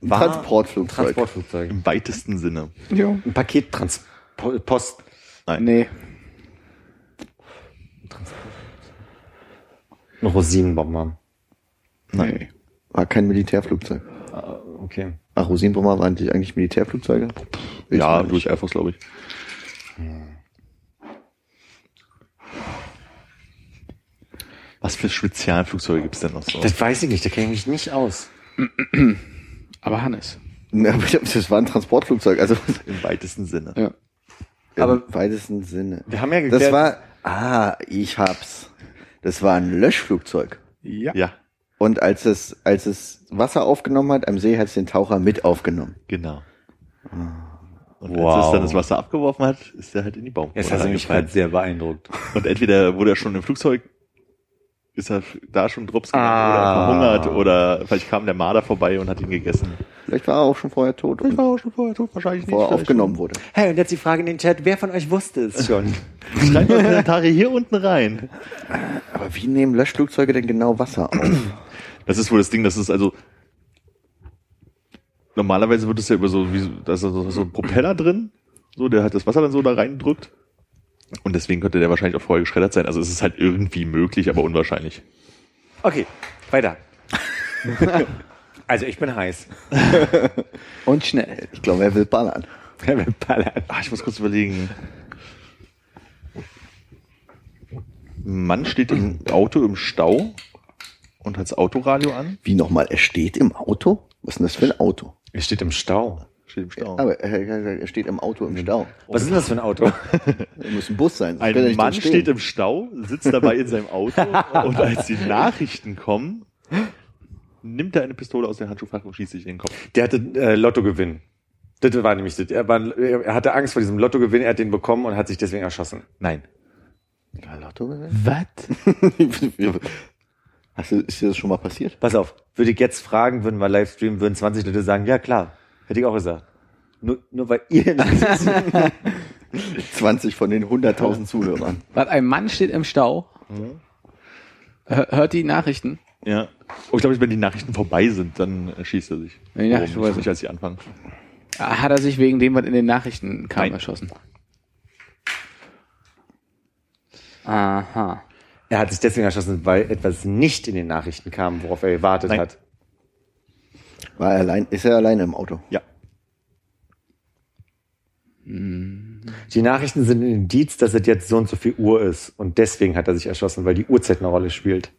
war Transportflugzeug. Transportflugzeug. Im weitesten Sinne. Jo. Ein Pakettransport. Nee. Ein Rosinenbomber. Nee. War kein Militärflugzeug. Okay. Ach, Rosinenbomber waren die eigentlich Militärflugzeuge? Ich ja, durch. Air Force, glaube ich. Was für Spezialflugzeuge gibt's denn noch so? Das weiß ich nicht, da kenne ich mich nicht aus. Aber Hannes. Ja, aber Das war ein Transportflugzeug, also Im weitesten Sinne. Ja. Aber- im weitesten Sinne. Wir haben ja Das geklärt- war, ah, ich hab's. Das war ein Löschflugzeug. Ja. Ja, Und als es, als es Wasser aufgenommen hat, am See hat es den Taucher mit aufgenommen. genau. Und Wow. als es dann das Wasser abgeworfen hat, ist er halt in die Baumkrone hast du mich gerade sehr beeindruckt. Und entweder wurde er schon im Flugzeug, ist er da schon Drops gegangen Ah. oder verhungert oder vielleicht kam der Marder vorbei und hat ihn gegessen. Vielleicht war er auch schon vorher tot, Vielleicht war er auch schon vorher tot, wahrscheinlich nicht. bevor er aufgenommen wurde. Hey, und jetzt die Frage in den Chat, wer von euch wusste es schon? schon. Schreibt mal Kommentare hier unten rein. Aber wie nehmen Löschflugzeuge denn genau Wasser auf? Das ist wohl das Ding, das ist also normalerweise wird es ja über so wie so- da ist so, so ein Propeller drin, so der hat das Wasser dann so da reindrückt und deswegen könnte der wahrscheinlich auch vorher geschreddert sein. Also es ist halt irgendwie möglich, aber unwahrscheinlich. Okay, weiter. also ich bin heiß. Und schnell. Ich glaube, er will ballern. Ah, ich muss kurz überlegen. Ein Mann steht im Auto im Stau und hat das Autoradio an. Wie nochmal? Er steht im Auto? Was ist denn das für ein Auto? Er steht im Stau. Steht im Stau. Aber er, er steht im Auto im Stau. Was ist denn das für ein Auto? Er muss ein Bus sein. Ein Mann drin stehen. steht im Stau, sitzt dabei in seinem Auto und als die Nachrichten kommen, nimmt er eine Pistole aus der Handschuhfach und schießt sich in den Kopf. Der hatte äh, Lottogewinn. Das war nämlich das. Er, war, er hatte Angst vor diesem Lottogewinn, er hat den bekommen und hat sich deswegen erschossen. Nein. Ja, Lotto gewinnt? Was? Hast du, ist dir das schon mal passiert? Pass auf, würde ich jetzt fragen, würden wir live streamen, würden 20 Leute sagen, ja klar, hätte ich auch gesagt. Nur, nur weil ihr 20 von den 100.000 Zuhörern. Was, ein Mann steht im Stau, hör- hört die Nachrichten. Ja. Oh, ich glaube, wenn die Nachrichten vorbei sind, dann äh, schießt er sich. Wenn die Nachrichten vorbei nicht, als sie anfangen. Hat er sich wegen dem, was in den Nachrichten kam, Nein. erschossen? Aha. Er hat sich deswegen erschossen, weil etwas nicht in den Nachrichten kam, worauf er gewartet Nein. hat. War er allein, ist er alleine im Auto? Ja. Die Nachrichten sind ein Indiz, dass es jetzt so und so viel Uhr ist. Und deswegen hat er sich erschossen, weil die Uhrzeit eine Rolle spielt.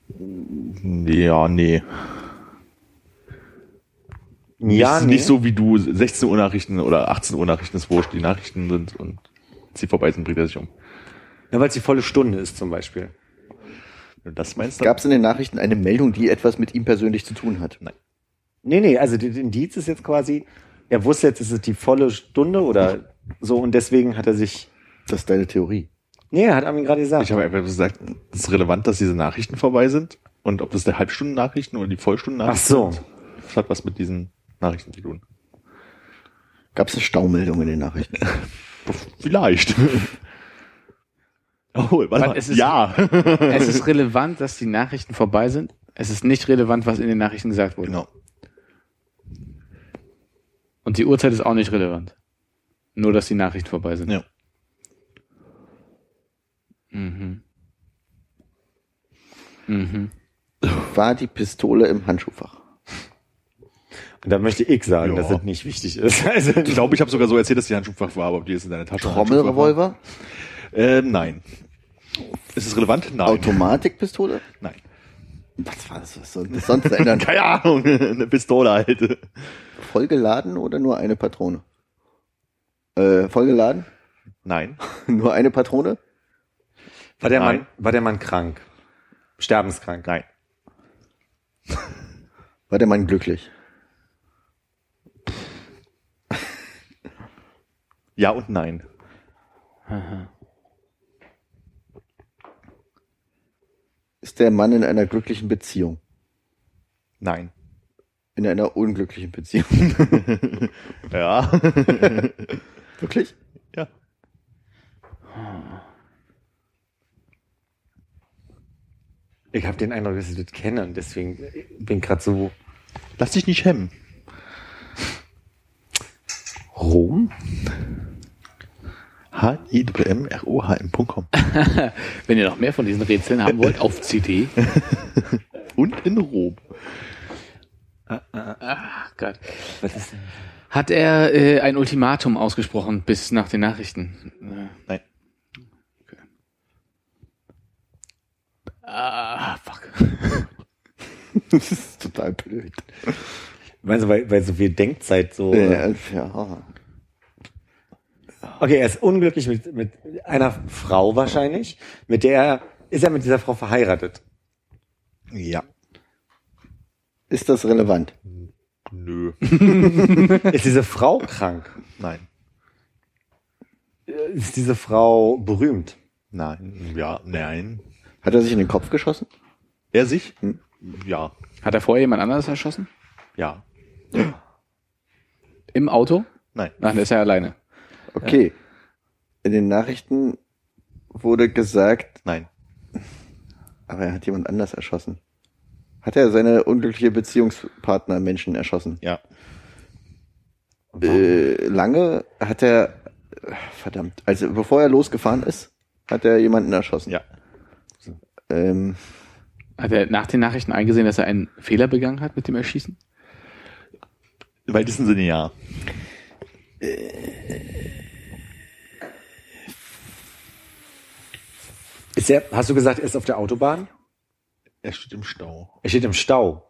Ja, nee. Ja, nicht, nee. nicht so wie du 16 Uhr Nachrichten oder 18 Uhr Nachrichten ist wurscht. Die Nachrichten sind und sie vorbei sind, bringt er sich um. Ja, weil es die volle Stunde ist zum Beispiel. Du das meinst, dann Gab es in den Nachrichten eine Meldung, die etwas mit ihm persönlich zu tun hat? Nein. Nee, nee, also der Indiz ist jetzt quasi, er wusste jetzt, es ist die volle Stunde oder so und deswegen hat er sich, Das ist deine Theorie. nee, er hat Armin gerade gesagt. Ich habe einfach gesagt, es ist relevant, dass diese Nachrichten vorbei sind. Und ob das der Halbstunden-Nachrichten oder die Vollstunden-Nachrichten Ach so. sind, das hat was mit diesen Nachrichten zu tun. Gab es eine Staumeldung in den Nachrichten? Vielleicht. Oh, warte mal. es ist- ja. Es ist relevant, dass die Nachrichten vorbei sind. Es ist nicht relevant, was in den Nachrichten gesagt wurde. genau. Und die Uhrzeit ist auch nicht relevant. Nur, dass die Nachrichten vorbei sind. Ja. Mhm. Mhm. War die Pistole im Handschuhfach? Und da möchte ich sagen, Ja. dass das nicht wichtig ist. Also, Ich glaube, ich habe sogar so erzählt, dass die Handschuhfach war, aber ob die jetzt in deiner Tasche Trommelrevolver? Äh, nein. Ist es relevant? Nein. Automatikpistole? Nein. Was war das? Was soll das sonst ändern? Keine Ahnung. Eine Pistole halt. Vollgeladen oder nur eine Patrone? Äh, vollgeladen? Nein. Nur eine Patrone? war der Nein. Mann, war der Mann krank? Sterbenskrank? Nein. War der Mann glücklich? Ja und nein. Ist der Mann in einer glücklichen Beziehung? Nein. In einer unglücklichen Beziehung? Ja. Wirklich? ja. Ich habe den Eindruck, dass ich das kenne und deswegen bin ich gerade so Lass dich nicht hemmen. Rom? H-I-M-R-O-H-M.com. Wenn ihr noch mehr von diesen Rätseln haben wollt, auf CD. Und in Rom. Ach Gott. Was ist denn? Hat er äh, ein Ultimatum ausgesprochen bis nach den Nachrichten? Äh, Nein. Ah, fuck. Das ist total blöd. Meinst du, weil, weil so viel Denkzeit so. Ja, ja. Okay, er ist unglücklich mit, mit einer Frau wahrscheinlich, mit der er, ist er mit dieser Frau verheiratet. Ja. Ist das relevant? Nö. Ist diese Frau krank? Nein. Ist diese Frau berühmt? Nein. Ja, nein. Hat er sich in den Kopf geschossen? Er sich? Hm. Ja. Hat er vorher jemand anderes erschossen? Ja. Im Auto? Nein. Dann ist er alleine. Okay. In den Nachrichten wurde gesagt, Nein. aber er hat jemand anders erschossen. Hat er seine unglückliche Beziehungspartner Menschen erschossen? Ja. Äh, lange hat er, verdammt, also bevor er losgefahren ist, hat er jemanden erschossen. Ja. Ähm, Hat er nach den Nachrichten eingesehen, dass er einen Fehler begangen hat mit dem Erschießen? Im weitesten Sinne ja. Ist er, hast du gesagt, er ist auf der Autobahn? Er steht im Stau. Er steht im Stau.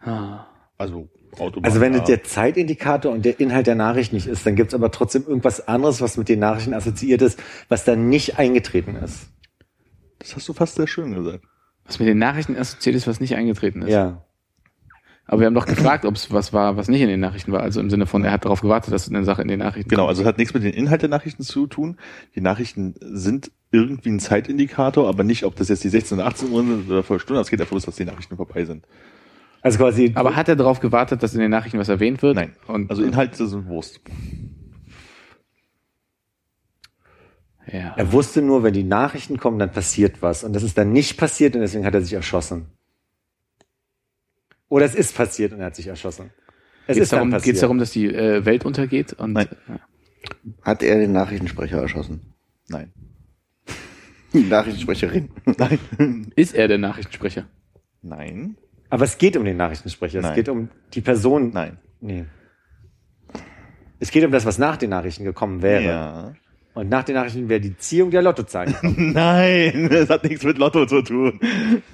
Ah. Also Autobahn. Also wenn ja. es der Zeitindikator und der Inhalt der Nachricht nicht ist, dann gibt es aber trotzdem irgendwas anderes, was mit den Nachrichten assoziiert ist, was dann nicht eingetreten ist. Das hast du fast sehr schön gesagt. Was mit den Nachrichten assoziiert ist, was nicht eingetreten ist. Ja. Aber wir haben doch gefragt, ob es was war, was nicht in den Nachrichten war. Also im Sinne von, er hat darauf gewartet, dass eine Sache in den Nachrichten Genau, kommt. also es hat nichts mit den Inhalt der Nachrichten zu tun. Die Nachrichten sind irgendwie ein Zeitindikator, aber nicht, ob das jetzt die 16 oder 18 Uhr sind oder vor Stunden. Es geht davon aus, dass die Nachrichten vorbei sind. Also quasi. Aber hat er darauf gewartet, dass in den Nachrichten was erwähnt wird? Nein. Und, Also Inhalte sind Wurst. ja. er wusste nur, wenn die Nachrichten kommen, dann passiert was. Und das ist dann nicht passiert und deswegen hat er sich erschossen. Oder es ist passiert und er hat sich erschossen. Es Geht es ist darum, passiert. geht's darum, dass die äh, Welt untergeht? Und, Nein. Ja. hat er den Nachrichtensprecher erschossen? Nein. Die Nachrichtensprecherin. Nein. Ist er der Nachrichtensprecher? Nein. Aber es geht um den Nachrichtensprecher. Es Nein. geht um die Person. Nein. Nee. Es geht um das, was nach den Nachrichten gekommen wäre. Ja. Und nach den Nachrichten wäre die Ziehung der Lottozahlen. Nein, das hat nichts mit Lotto zu tun.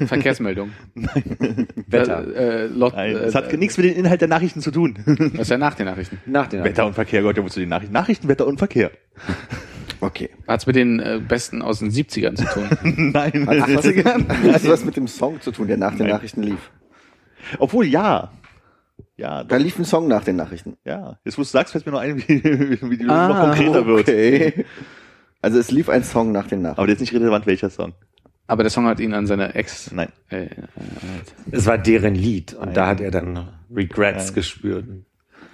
Verkehrsmeldung. Wetter. Äh, äh, Lot, Nein, äh, es hat nichts mit dem Inhalt der Nachrichten zu tun. Was ist ja nach den Nachrichten? Nach den Nachrichten. Wetter und Verkehr gehört ja wohl zu den Nachrichten. Nachrichten, Wetter und Verkehr. Okay. Hat's mit den äh, Besten aus den 70ern zu tun? Nein. Hat was, hat was mit dem Song zu tun, der nach den Nein. Nachrichten lief? Obwohl, ja. Ja, Da lief ein Song nach den Nachrichten. ja. Jetzt, wo du sagst, fällt mir noch ein, wie, wie die Ah, noch konkreter wird. Okay. Also es lief ein Song nach den Nachrichten. Aber jetzt nicht relevant, welcher Song. Aber der Song hat ihn an seine Ex. Nein. Äh, Es war deren Lied und Nein. da hat er dann Regrets Nein. gespürt.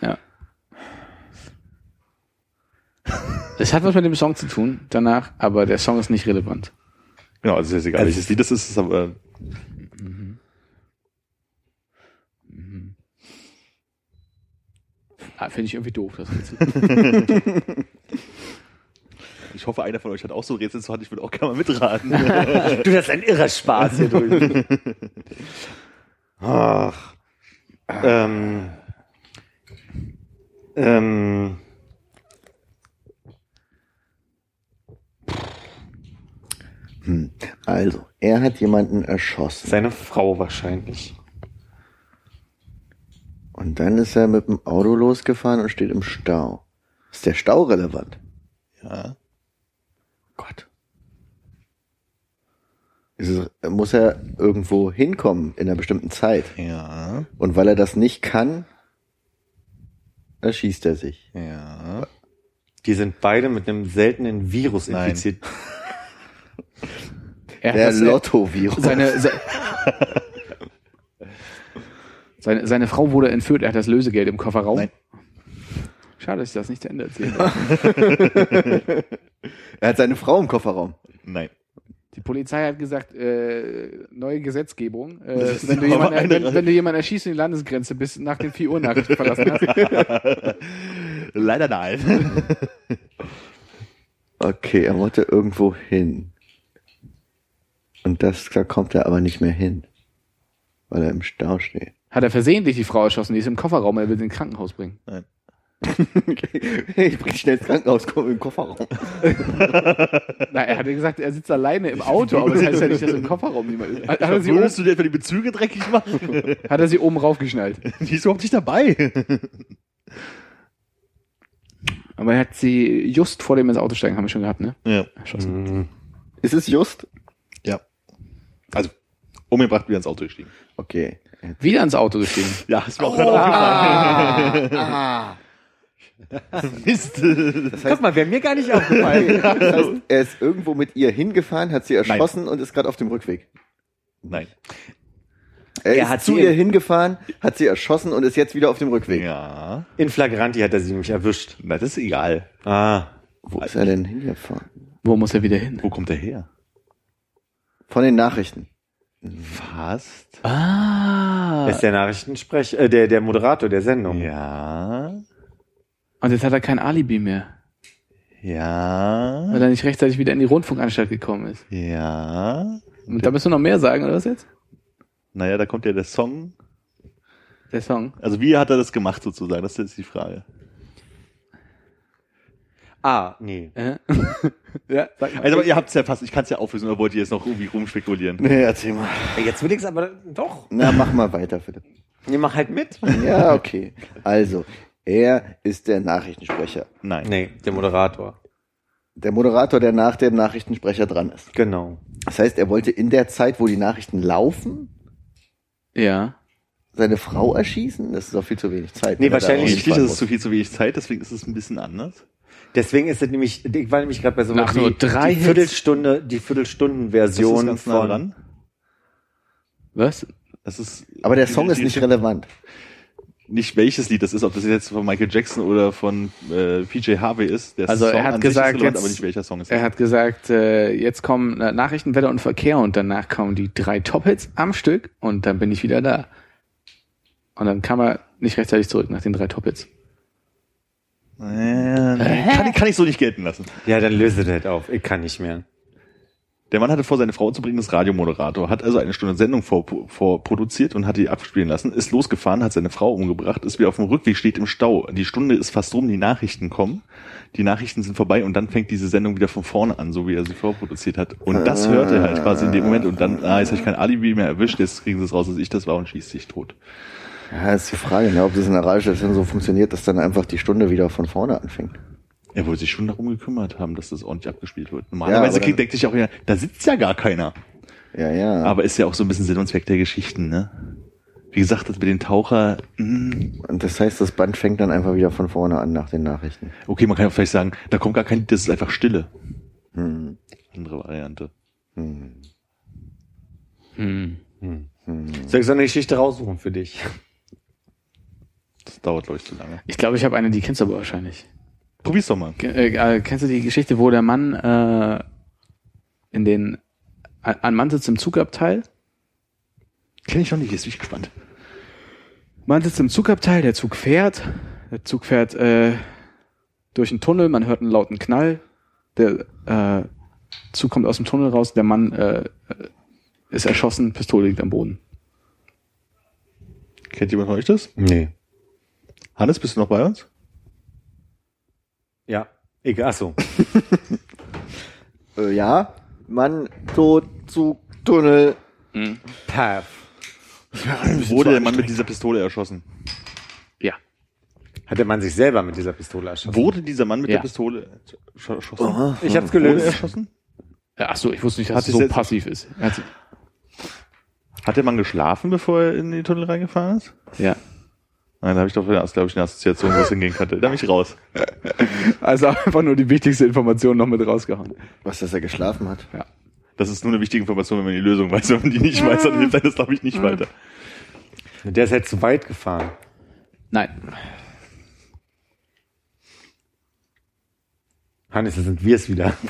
ja. Es hat was mit dem Song zu tun danach, aber der Song ist nicht relevant. Genau, also ist egal, Also- welches Lied das ist, ist aber, Ah, Finde ich irgendwie doof. Das Rätsel. ich hoffe, einer von euch hat auch so Rätsel zu Hand, ich will auch gerne mal mitraten. Du, das ist ein irrer Spaß hier drüben. Ach. Ähm. Ähm. Hm. Also, er hat jemanden erschossen. Seine Frau wahrscheinlich. Und dann ist er mit dem Auto losgefahren und steht im Stau. Ist der Stau relevant? ja. Gott. Es, muss er irgendwo hinkommen in einer bestimmten Zeit? Ja. Und weil er das nicht kann, erschießt er sich. Ja. Die sind beide mit einem seltenen Virus Nein. infiziert. Er Der Lotto-Virus. seine, se seine, seine Frau wurde entführt, er hat das Lösegeld im Kofferraum. Nein. Schade, dass ich das nicht zu Ende erzählt habe. Er hat seine Frau im Kofferraum. Nein. Die Polizei hat gesagt, äh, neue Gesetzgebung. Äh, wenn, du jemanden, wenn, wenn du jemanden erschießt und die Landesgrenze bis nach den 4 Uhr Nachrichten verlassen hast. Leider nein. Okay, er wollte irgendwo hin. Und das, da kommt er aber nicht mehr hin. Weil er im Stau steht. Hat er versehentlich die Frau erschossen, die ist im Kofferraum, er will sie ins Krankenhaus bringen. Nein. hey, ich bring schnell ins Krankenhaus, komm im Kofferraum. Na, er hatte gesagt, er sitzt alleine im Auto, aber das heißt ja nicht, dass im Kofferraum niemand ist. Hat, hat, er sie oben, Würdest du dir etwa die Bezüge dreckig machen? hat er sie oben raufgeschnallt. Die ist überhaupt nicht dabei. Aber er hat sie just vor dem ins Auto steigen, haben wir schon gehabt, ne? Ja. Erschossen. Mhm. Ist es just? Ja. Also, umgebracht, wieder ins Auto gestiegen. Okay. Wieder ins Auto gestiegen. Ja, ist mir auch gerade aufgefallen. Ah, Mist. Guck mal, wäre mir gar nicht aufgefallen. Das heißt, er ist irgendwo mit ihr hingefahren, hat sie erschossen und ist gerade auf dem Rückweg. Nein. Er, Er ist hat zu sie- ihr hingefahren, hat sie erschossen und ist jetzt wieder auf dem Rückweg. Ja. In Flagranti hat er sie nämlich erwischt. Na, das ist egal. Ah. Wo ist er denn hingefahren? Wo muss er wieder hin? Wo kommt der her? Von den Nachrichten. Fast. Ah. Er ist der Nachrichtensprecher, äh, der, der Moderator der Sendung. Ja. Und jetzt hat er kein Alibi mehr, Ja. weil er nicht rechtzeitig wieder in die Rundfunkanstalt gekommen ist. Ja. Und da müssen wir noch mehr sagen, oder was jetzt? Naja, da kommt ja der Song. Der Song. Also wie hat er das gemacht sozusagen? Das ist jetzt die Frage. Ah, nee. Äh? ja, sag mal. Also aber ihr habt es ja fast, ich kann es ja auflösen, oder wollt ihr jetzt noch irgendwie rumspekulieren? Nee, erzähl mal. Jetzt will ich's aber doch. Na, mach mal weiter, bitte. Nee, mach halt mit. Ja, okay. Also, er ist der Nachrichtensprecher. Nein. Nee, der Moderator. Der Moderator, der nach dem Nachrichtensprecher dran ist. Genau. Das heißt, er wollte in der Zeit, wo die Nachrichten laufen, ja. seine Frau erschießen? Das ist doch viel zu wenig Zeit. Nee, da wahrscheinlich rausfahren das ist zu viel zu wenig Zeit, deswegen ist es ein bisschen anders. Deswegen ist es nämlich, ich war nämlich gerade bei so Nach nur drei die. Viertelstunde, die Viertelstunden-Version nah von. dran. Was? Das ist. Aber der Song ist nicht relevant. nicht welches Lied das ist, ob das jetzt von Michael Jackson oder von äh, PJ Harvey ist. Der Also Song er hat an sich ist gesagt, relevant, jetzt- aber nicht welcher Song es ist. Er hat gesagt, äh, jetzt kommen äh, Nachrichten, Wetter und Verkehr und danach kommen die drei Top-Hits am Stück und dann bin ich wieder da. Und dann kam er nicht rechtzeitig zurück nach den drei Top-Hits. Äh, kann, ich- kann ich so nicht gelten lassen. Ja, dann löse das auf. Ich kann nicht mehr. Der Mann hatte vor, seine Frau zu bringen, ist Radiomoderator, hat also eine Stunde Sendung vorproduziert vor vorproduziert und hat die abspielen lassen, ist losgefahren, hat seine Frau umgebracht, ist wieder auf dem Rückweg, steht im Stau. Die Stunde ist fast rum, die Nachrichten kommen. Die Nachrichten sind vorbei und dann fängt diese Sendung wieder von vorne an, so wie er sie vorproduziert hat. Und das hört er halt quasi in dem Moment und dann, ah, jetzt habe ich kein Alibi mehr erwischt, jetzt kriegen sie es raus, dass ich das war und schießt sich tot. Ja, ist die Frage, ne, ob das in der Radiostation so funktioniert, dass dann einfach die Stunde wieder von vorne anfängt. Er wollte sich schon darum gekümmert haben, dass das ordentlich abgespielt wird. Normalerweise kriegt, denkt sich auch wieder, da sitzt ja gar keiner. Ja, ja. Aber ist ja auch so ein bisschen Sinn und Zweck der Geschichten, ne? Wie gesagt, das mit den Taucher, mh, Und das heißt, das Band fängt dann einfach wieder von vorne an nach den Nachrichten. okay, man kann ja vielleicht sagen, da kommt gar kein, das ist einfach Stille. Hm. Andere Variante. Hm. Hm. Soll ich so eine Geschichte raussuchen für dich? Das dauert, glaube ich, zu lange. Ich glaube, ich habe eine, die kennst du aber wahrscheinlich. Probier's doch mal. Äh, äh, kennst du die Geschichte, wo der Mann äh, in den ein ein Mann sitzt im Zugabteil? Kenn ich noch nicht, jetzt bin ich gespannt. Man sitzt im Zugabteil, der Zug fährt, der Zug fährt äh, durch einen Tunnel, man hört einen lauten Knall, der äh, Zug kommt aus dem Tunnel raus, der Mann äh, äh, ist erschossen, Pistole liegt am Boden. Kennt jemand von euch das? Nee. Hannes, bist du noch bei uns? Ja. Egal, achso. Äh, ja, Mann, tot, Zug, Tunnel. Path. Wurde der Mann mit dieser Pistole erschossen? Ja. Hat der Mann sich selber mit dieser Pistole erschossen? Wurde dieser Mann mit Ja. der Pistole erschossen? erschossen? Ich hab's Wurde gelöst. erschossen? Ach so, ich wusste nicht, dass es so passiv ist. Hat Hat der Mann geschlafen, bevor er in den Tunnel reingefahren ist? Ja. Nein, da habe ich doch glaube ich, eine Assoziation, wo es hingehen könnte. Da bin ich raus. Also einfach nur die wichtigste Information noch mit rausgehauen. Was, dass er geschlafen hat? Das ist nur eine wichtige Information, wenn man die Lösung weiß. Wenn man die nicht weiß, dann hilft das, glaube ich, nicht weiter. Der ist halt zu weit gefahren. Nein. Hannes, da sind wir es wieder.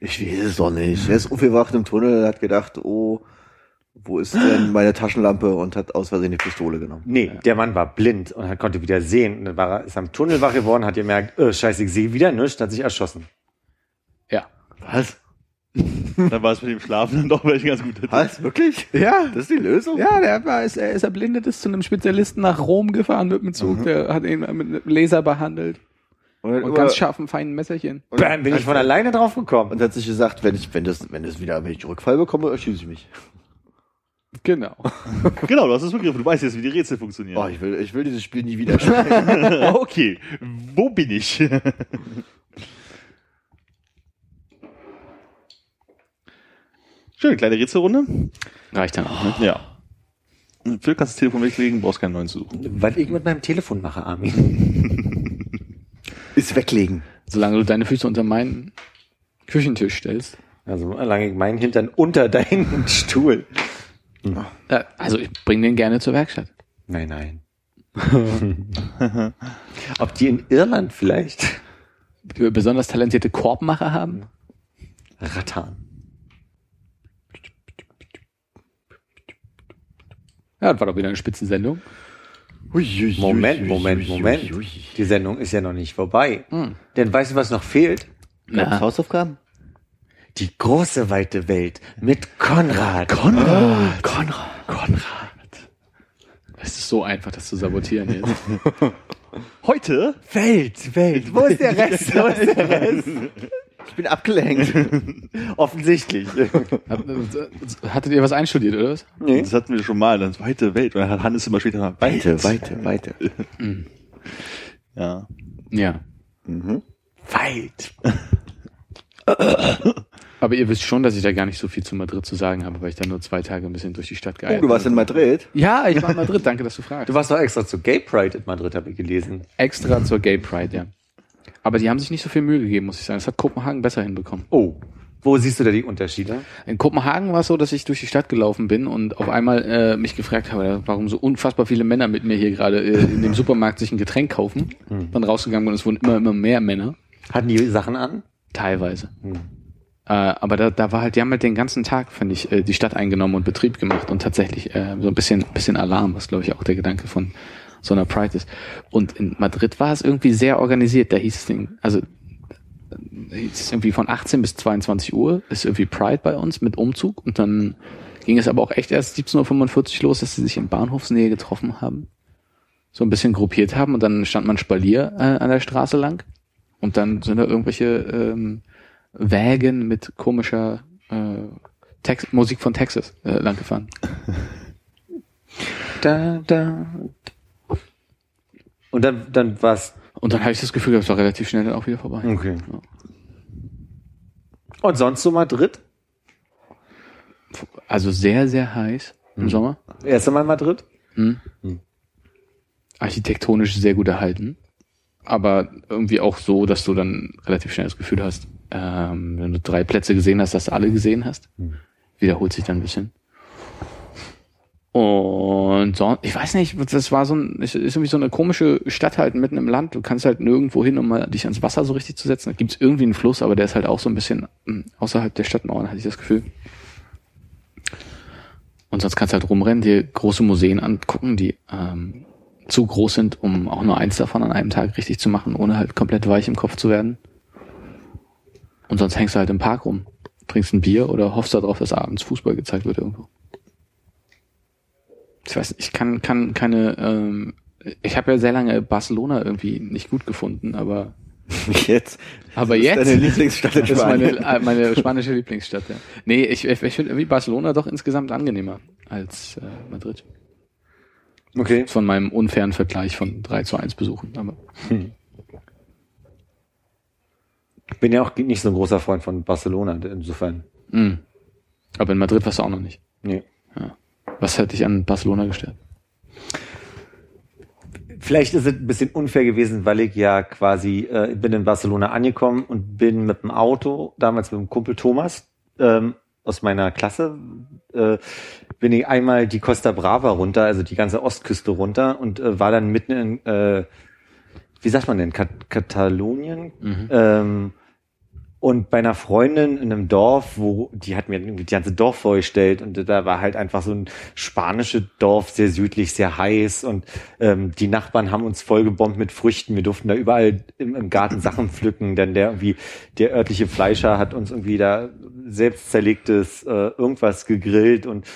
Ich weiß es doch nicht. Er ist aufgewacht im Tunnel, hat gedacht, oh, wo ist denn meine Taschenlampe und hat aus Versehen die Pistole genommen. Nee, der Mann war blind und hat, konnte wieder sehen. Und dann war er, ist am Tunnel wach geworden, hat gemerkt, äh, scheiße, ich sehe wieder nichts, hat sich erschossen. Ja. Was? Dann war es mit dem Schlafen dann doch welche ganz gut. Was? Wirklich? Ja. Das ist die Lösung? Ja, der war, ist, er ist erblindet, ist zu einem Spezialisten nach Rom gefahren mit dem Zug, der hat ihn mit einem Laser behandelt Und, und ganz scharfen, feinen Messerchen. und, Bam, bin ich von alleine drauf gekommen. und hat sich gesagt, wenn ich, wenn das, wenn das wieder, wenn ich Rückfall bekomme, erschieße ich mich. Genau. Genau, du hast es begriffen. Du weißt jetzt, wie die Rätsel funktionieren. Oh, ich will, ich will dieses Spiel nie wieder spielen. okay, wo bin ich? Schön, kleine Rätselrunde. Reicht dann auch, ne? Ja. Phil, kannst das Telefon weglegen, brauchst keinen neuen suchen. Weil ich mit meinem Telefon mache, Armin. ist weglegen. Solange du deine Füße unter meinen Küchentisch stellst. Also solange ich meinen Hintern unter deinen Stuhl. Also ich bring den gerne zur Werkstatt. Nein, nein. Ob die in Irland vielleicht besonders talentierte Korbmacher haben. rattern. Ja, das war doch wieder eine Spitzensendung. Moment, Moment, Moment. Die Sendung ist ja noch nicht vorbei. Denn weißt du, was noch fehlt? Na, Hausaufgaben? Die große weite Welt mit Konrad. Konrad. Konrad. Konrad. Es ist so einfach, das zu sabotieren jetzt. Heute? Welt, Welt. Wo ist der Rest? Wo ist der Rest? Ich bin abgelenkt. Offensichtlich. Hat- Hattet ihr was einstudiert, oder was? Das hatten wir schon mal, dann weite Welt. Und dann hat Hannes immer später mal Weite, weite, weite. Ja. Ja. Weit. Aber ihr wisst schon, dass ich da gar nicht so viel zu Madrid zu sagen habe, weil ich da nur zwei Tage ein bisschen durch die Stadt Oh, geeiert du warst in Madrid? Ja, ich war in Madrid, danke, dass du fragst. Du warst doch extra zu Gay Pride in Madrid, habe ich gelesen. Extra zur Gay Pride, ja. Aber die haben sich nicht so viel Mühe gegeben, muss ich sagen. Das hat Kopenhagen besser hinbekommen. Oh. Wo siehst du da die Unterschiede? In Kopenhagen war es so, dass ich durch die Stadt gelaufen bin und auf einmal äh, mich gefragt habe, warum so unfassbar viele Männer mit mir hier gerade äh, in dem Supermarkt sich ein Getränk kaufen. Dann rausgegangen bin und es wurden immer, immer mehr Männer. Hatten die Sachen an? Teilweise. Äh, aber da, da war halt, die haben halt den ganzen Tag, finde ich, äh, die Stadt eingenommen und Betrieb gemacht und tatsächlich äh, so ein bisschen, bisschen Alarm, was glaube ich auch der Gedanke von so einer Pride ist. Und in Madrid war es irgendwie sehr organisiert. Da hieß es, Ding, also hieß es irgendwie von 18 bis 22 Uhr ist irgendwie Pride bei uns mit Umzug und dann ging es aber auch echt erst 17.45 Uhr los, dass sie sich in Bahnhofsnähe getroffen haben, so ein bisschen gruppiert haben und dann stand man Spalier äh, an der Straße lang und dann sind da irgendwelche ähm, Wägen mit komischer äh, Tex Musik von Texas äh, langgefahren. Da, da. Und dann, dann war's. Und dann habe ich das Gefühl, das war relativ schnell dann auch wieder vorbei. Okay. Ja. Und sonst so Madrid? Also sehr, sehr heiß im Sommer. Erste Mal Madrid? Hm? Hm. Architektonisch sehr gut erhalten. Aber irgendwie auch so, dass du dann relativ schnell das Gefühl hast, ähm, wenn du drei Plätze gesehen hast, dass du alle gesehen hast. Hm. Wiederholt sich dann ein bisschen. Und so, ich weiß nicht, das war so ein, ist irgendwie so eine komische Stadt halt mitten im Land. Du kannst halt nirgendwo hin, um mal dich ans Wasser so richtig zu setzen. Da gibt's irgendwie einen Fluss, aber der ist halt auch so ein bisschen mh, außerhalb der Stadtmauern, hatte ich das Gefühl. Und sonst kannst du halt rumrennen, dir große Museen angucken, die ähm, zu groß sind, um auch nur eins davon an einem Tag richtig zu machen, ohne halt komplett weich im Kopf zu werden. Und sonst hängst du halt im Park rum, trinkst ein Bier oder hoffst darauf, dass abends Fußball gezeigt wird irgendwo. Ich weiß, ich kann, kann keine, ähm, ich habe ja sehr lange Barcelona irgendwie nicht gut gefunden, aber Jetzt. aber Das ist jetzt Deine Lieblingsstadt in das ist meine, Spanien. äh, meine spanische Lieblingsstadt. Ja. Nee, ich, ich, ich finde irgendwie Barcelona doch insgesamt angenehmer als äh, Madrid. Okay. Von meinem unfairen Vergleich von 3 zu 1 Besuchen. Aber Bin ja auch nicht so ein großer Freund von Barcelona, insofern. mh. aber in Madrid warst du auch noch nicht. Nee. Was hat dich an Barcelona gestört? Vielleicht ist es ein bisschen unfair gewesen, weil ich ja quasi, äh, ich bin in Barcelona angekommen und bin mit dem Auto, damals mit dem Kumpel Thomas, ähm, aus meiner Klasse, äh, bin ich einmal die Costa Brava runter, also die ganze Ostküste runter und äh, war dann mitten in, äh, wie sagt man denn, Kat Katalonien? Ähm, und bei einer Freundin in einem Dorf, wo die hat mir irgendwie die ganze Dorf vorgestellt und da war halt einfach so ein spanisches Dorf, sehr südlich, sehr heiß und ähm, die Nachbarn haben uns vollgebombt mit Früchten. Wir durften da überall im, im Garten Sachen pflücken, denn der irgendwie der örtliche Fleischer hat uns irgendwie da selbst zerlegtes äh, irgendwas gegrillt und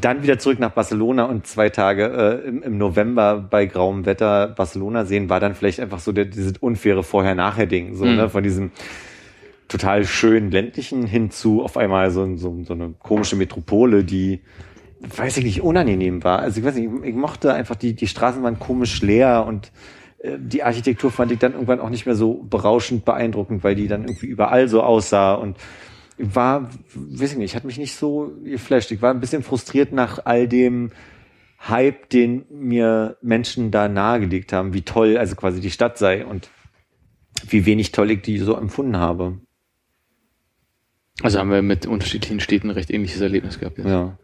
dann wieder zurück nach Barcelona und zwei Tage äh, im, im November bei grauem Wetter Barcelona sehen, war dann vielleicht einfach so der, dieses unfaire Vorher-Nachher-Ding, so, Mhm. ne, von diesem total schönen ländlichen hinzu auf einmal so, so, so eine komische Metropole, die, weiß ich nicht, unangenehm war. Also ich weiß nicht, ich, ich mochte einfach, die, die Straßen waren komisch leer und äh, die Architektur fand ich dann irgendwann auch nicht mehr so berauschend beeindruckend, weil die dann irgendwie überall so aussah und war, weiß ich nicht, hat mich nicht so geflasht. Ich war ein bisschen frustriert nach all dem Hype, den mir Menschen da nahegelegt haben, wie toll also quasi die Stadt sei und wie wenig toll ich die so empfunden habe. Also haben wir mit unterschiedlichen Städten ein recht ähnliches Erlebnis gehabt. Ja. Ja.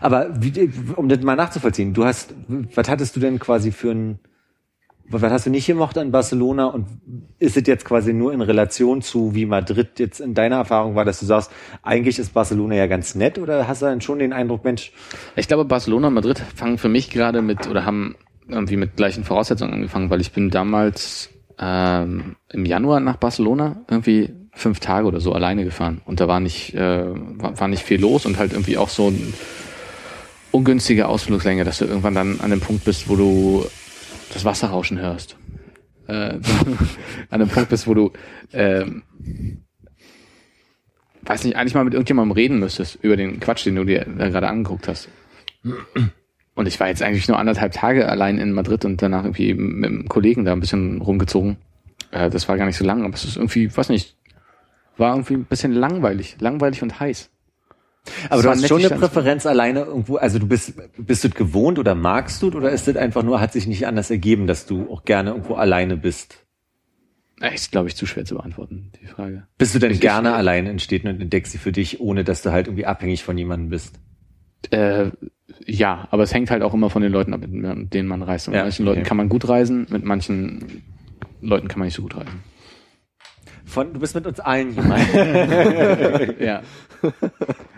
Aber wie, um das mal nachzuvollziehen, du hast, was hattest du denn quasi für ein, was hast du nicht gemocht an Barcelona und ist es jetzt quasi nur in Relation zu, wie Madrid jetzt in deiner Erfahrung war, dass du sagst, eigentlich ist Barcelona ja ganz nett oder hast du dann schon den Eindruck, Mensch, Ich glaube, Barcelona und Madrid fangen für mich gerade mit oder haben irgendwie mit gleichen Voraussetzungen angefangen, weil ich bin damals ähm, im Januar nach Barcelona irgendwie fünf Tage oder so alleine gefahren und da war nicht äh, war, war nicht viel los und halt irgendwie auch so ein ungünstige Ausflugslänge, dass du irgendwann dann an dem Punkt bist, wo du das Wasser rauschen hörst. Äh, an dem Punkt bist, wo du ähm, weiß nicht, eigentlich mal mit irgendjemandem reden müsstest über den Quatsch, den du dir da gerade angeguckt hast. Und ich war jetzt eigentlich nur anderthalb Tage allein in Madrid und danach irgendwie mit einem Kollegen da ein bisschen rumgezogen. Äh, das war gar nicht so lang, aber es ist irgendwie, weiß nicht, war irgendwie ein bisschen langweilig, langweilig und heiß. aber Es du hast schon eine Präferenz alleine irgendwo, also du bist, bist du es gewohnt oder magst du oder ist das einfach nur, hat sich nicht anders ergeben, dass du auch gerne irgendwo alleine bist? Äh, Ist, glaube ich, zu schwer zu beantworten, die Frage. Bist du denn Ich- gerne ich- allein in Städten und entdeckst sie für dich, ohne dass du halt irgendwie abhängig von jemandem bist? Äh, ja, aber es hängt halt auch immer von den Leuten ab, mit denen man reist. Mit Ja, manchen Leuten okay. kann man gut reisen, mit manchen Leuten kann man nicht so gut reisen. Von, du bist mit uns allen gemeint. Ja.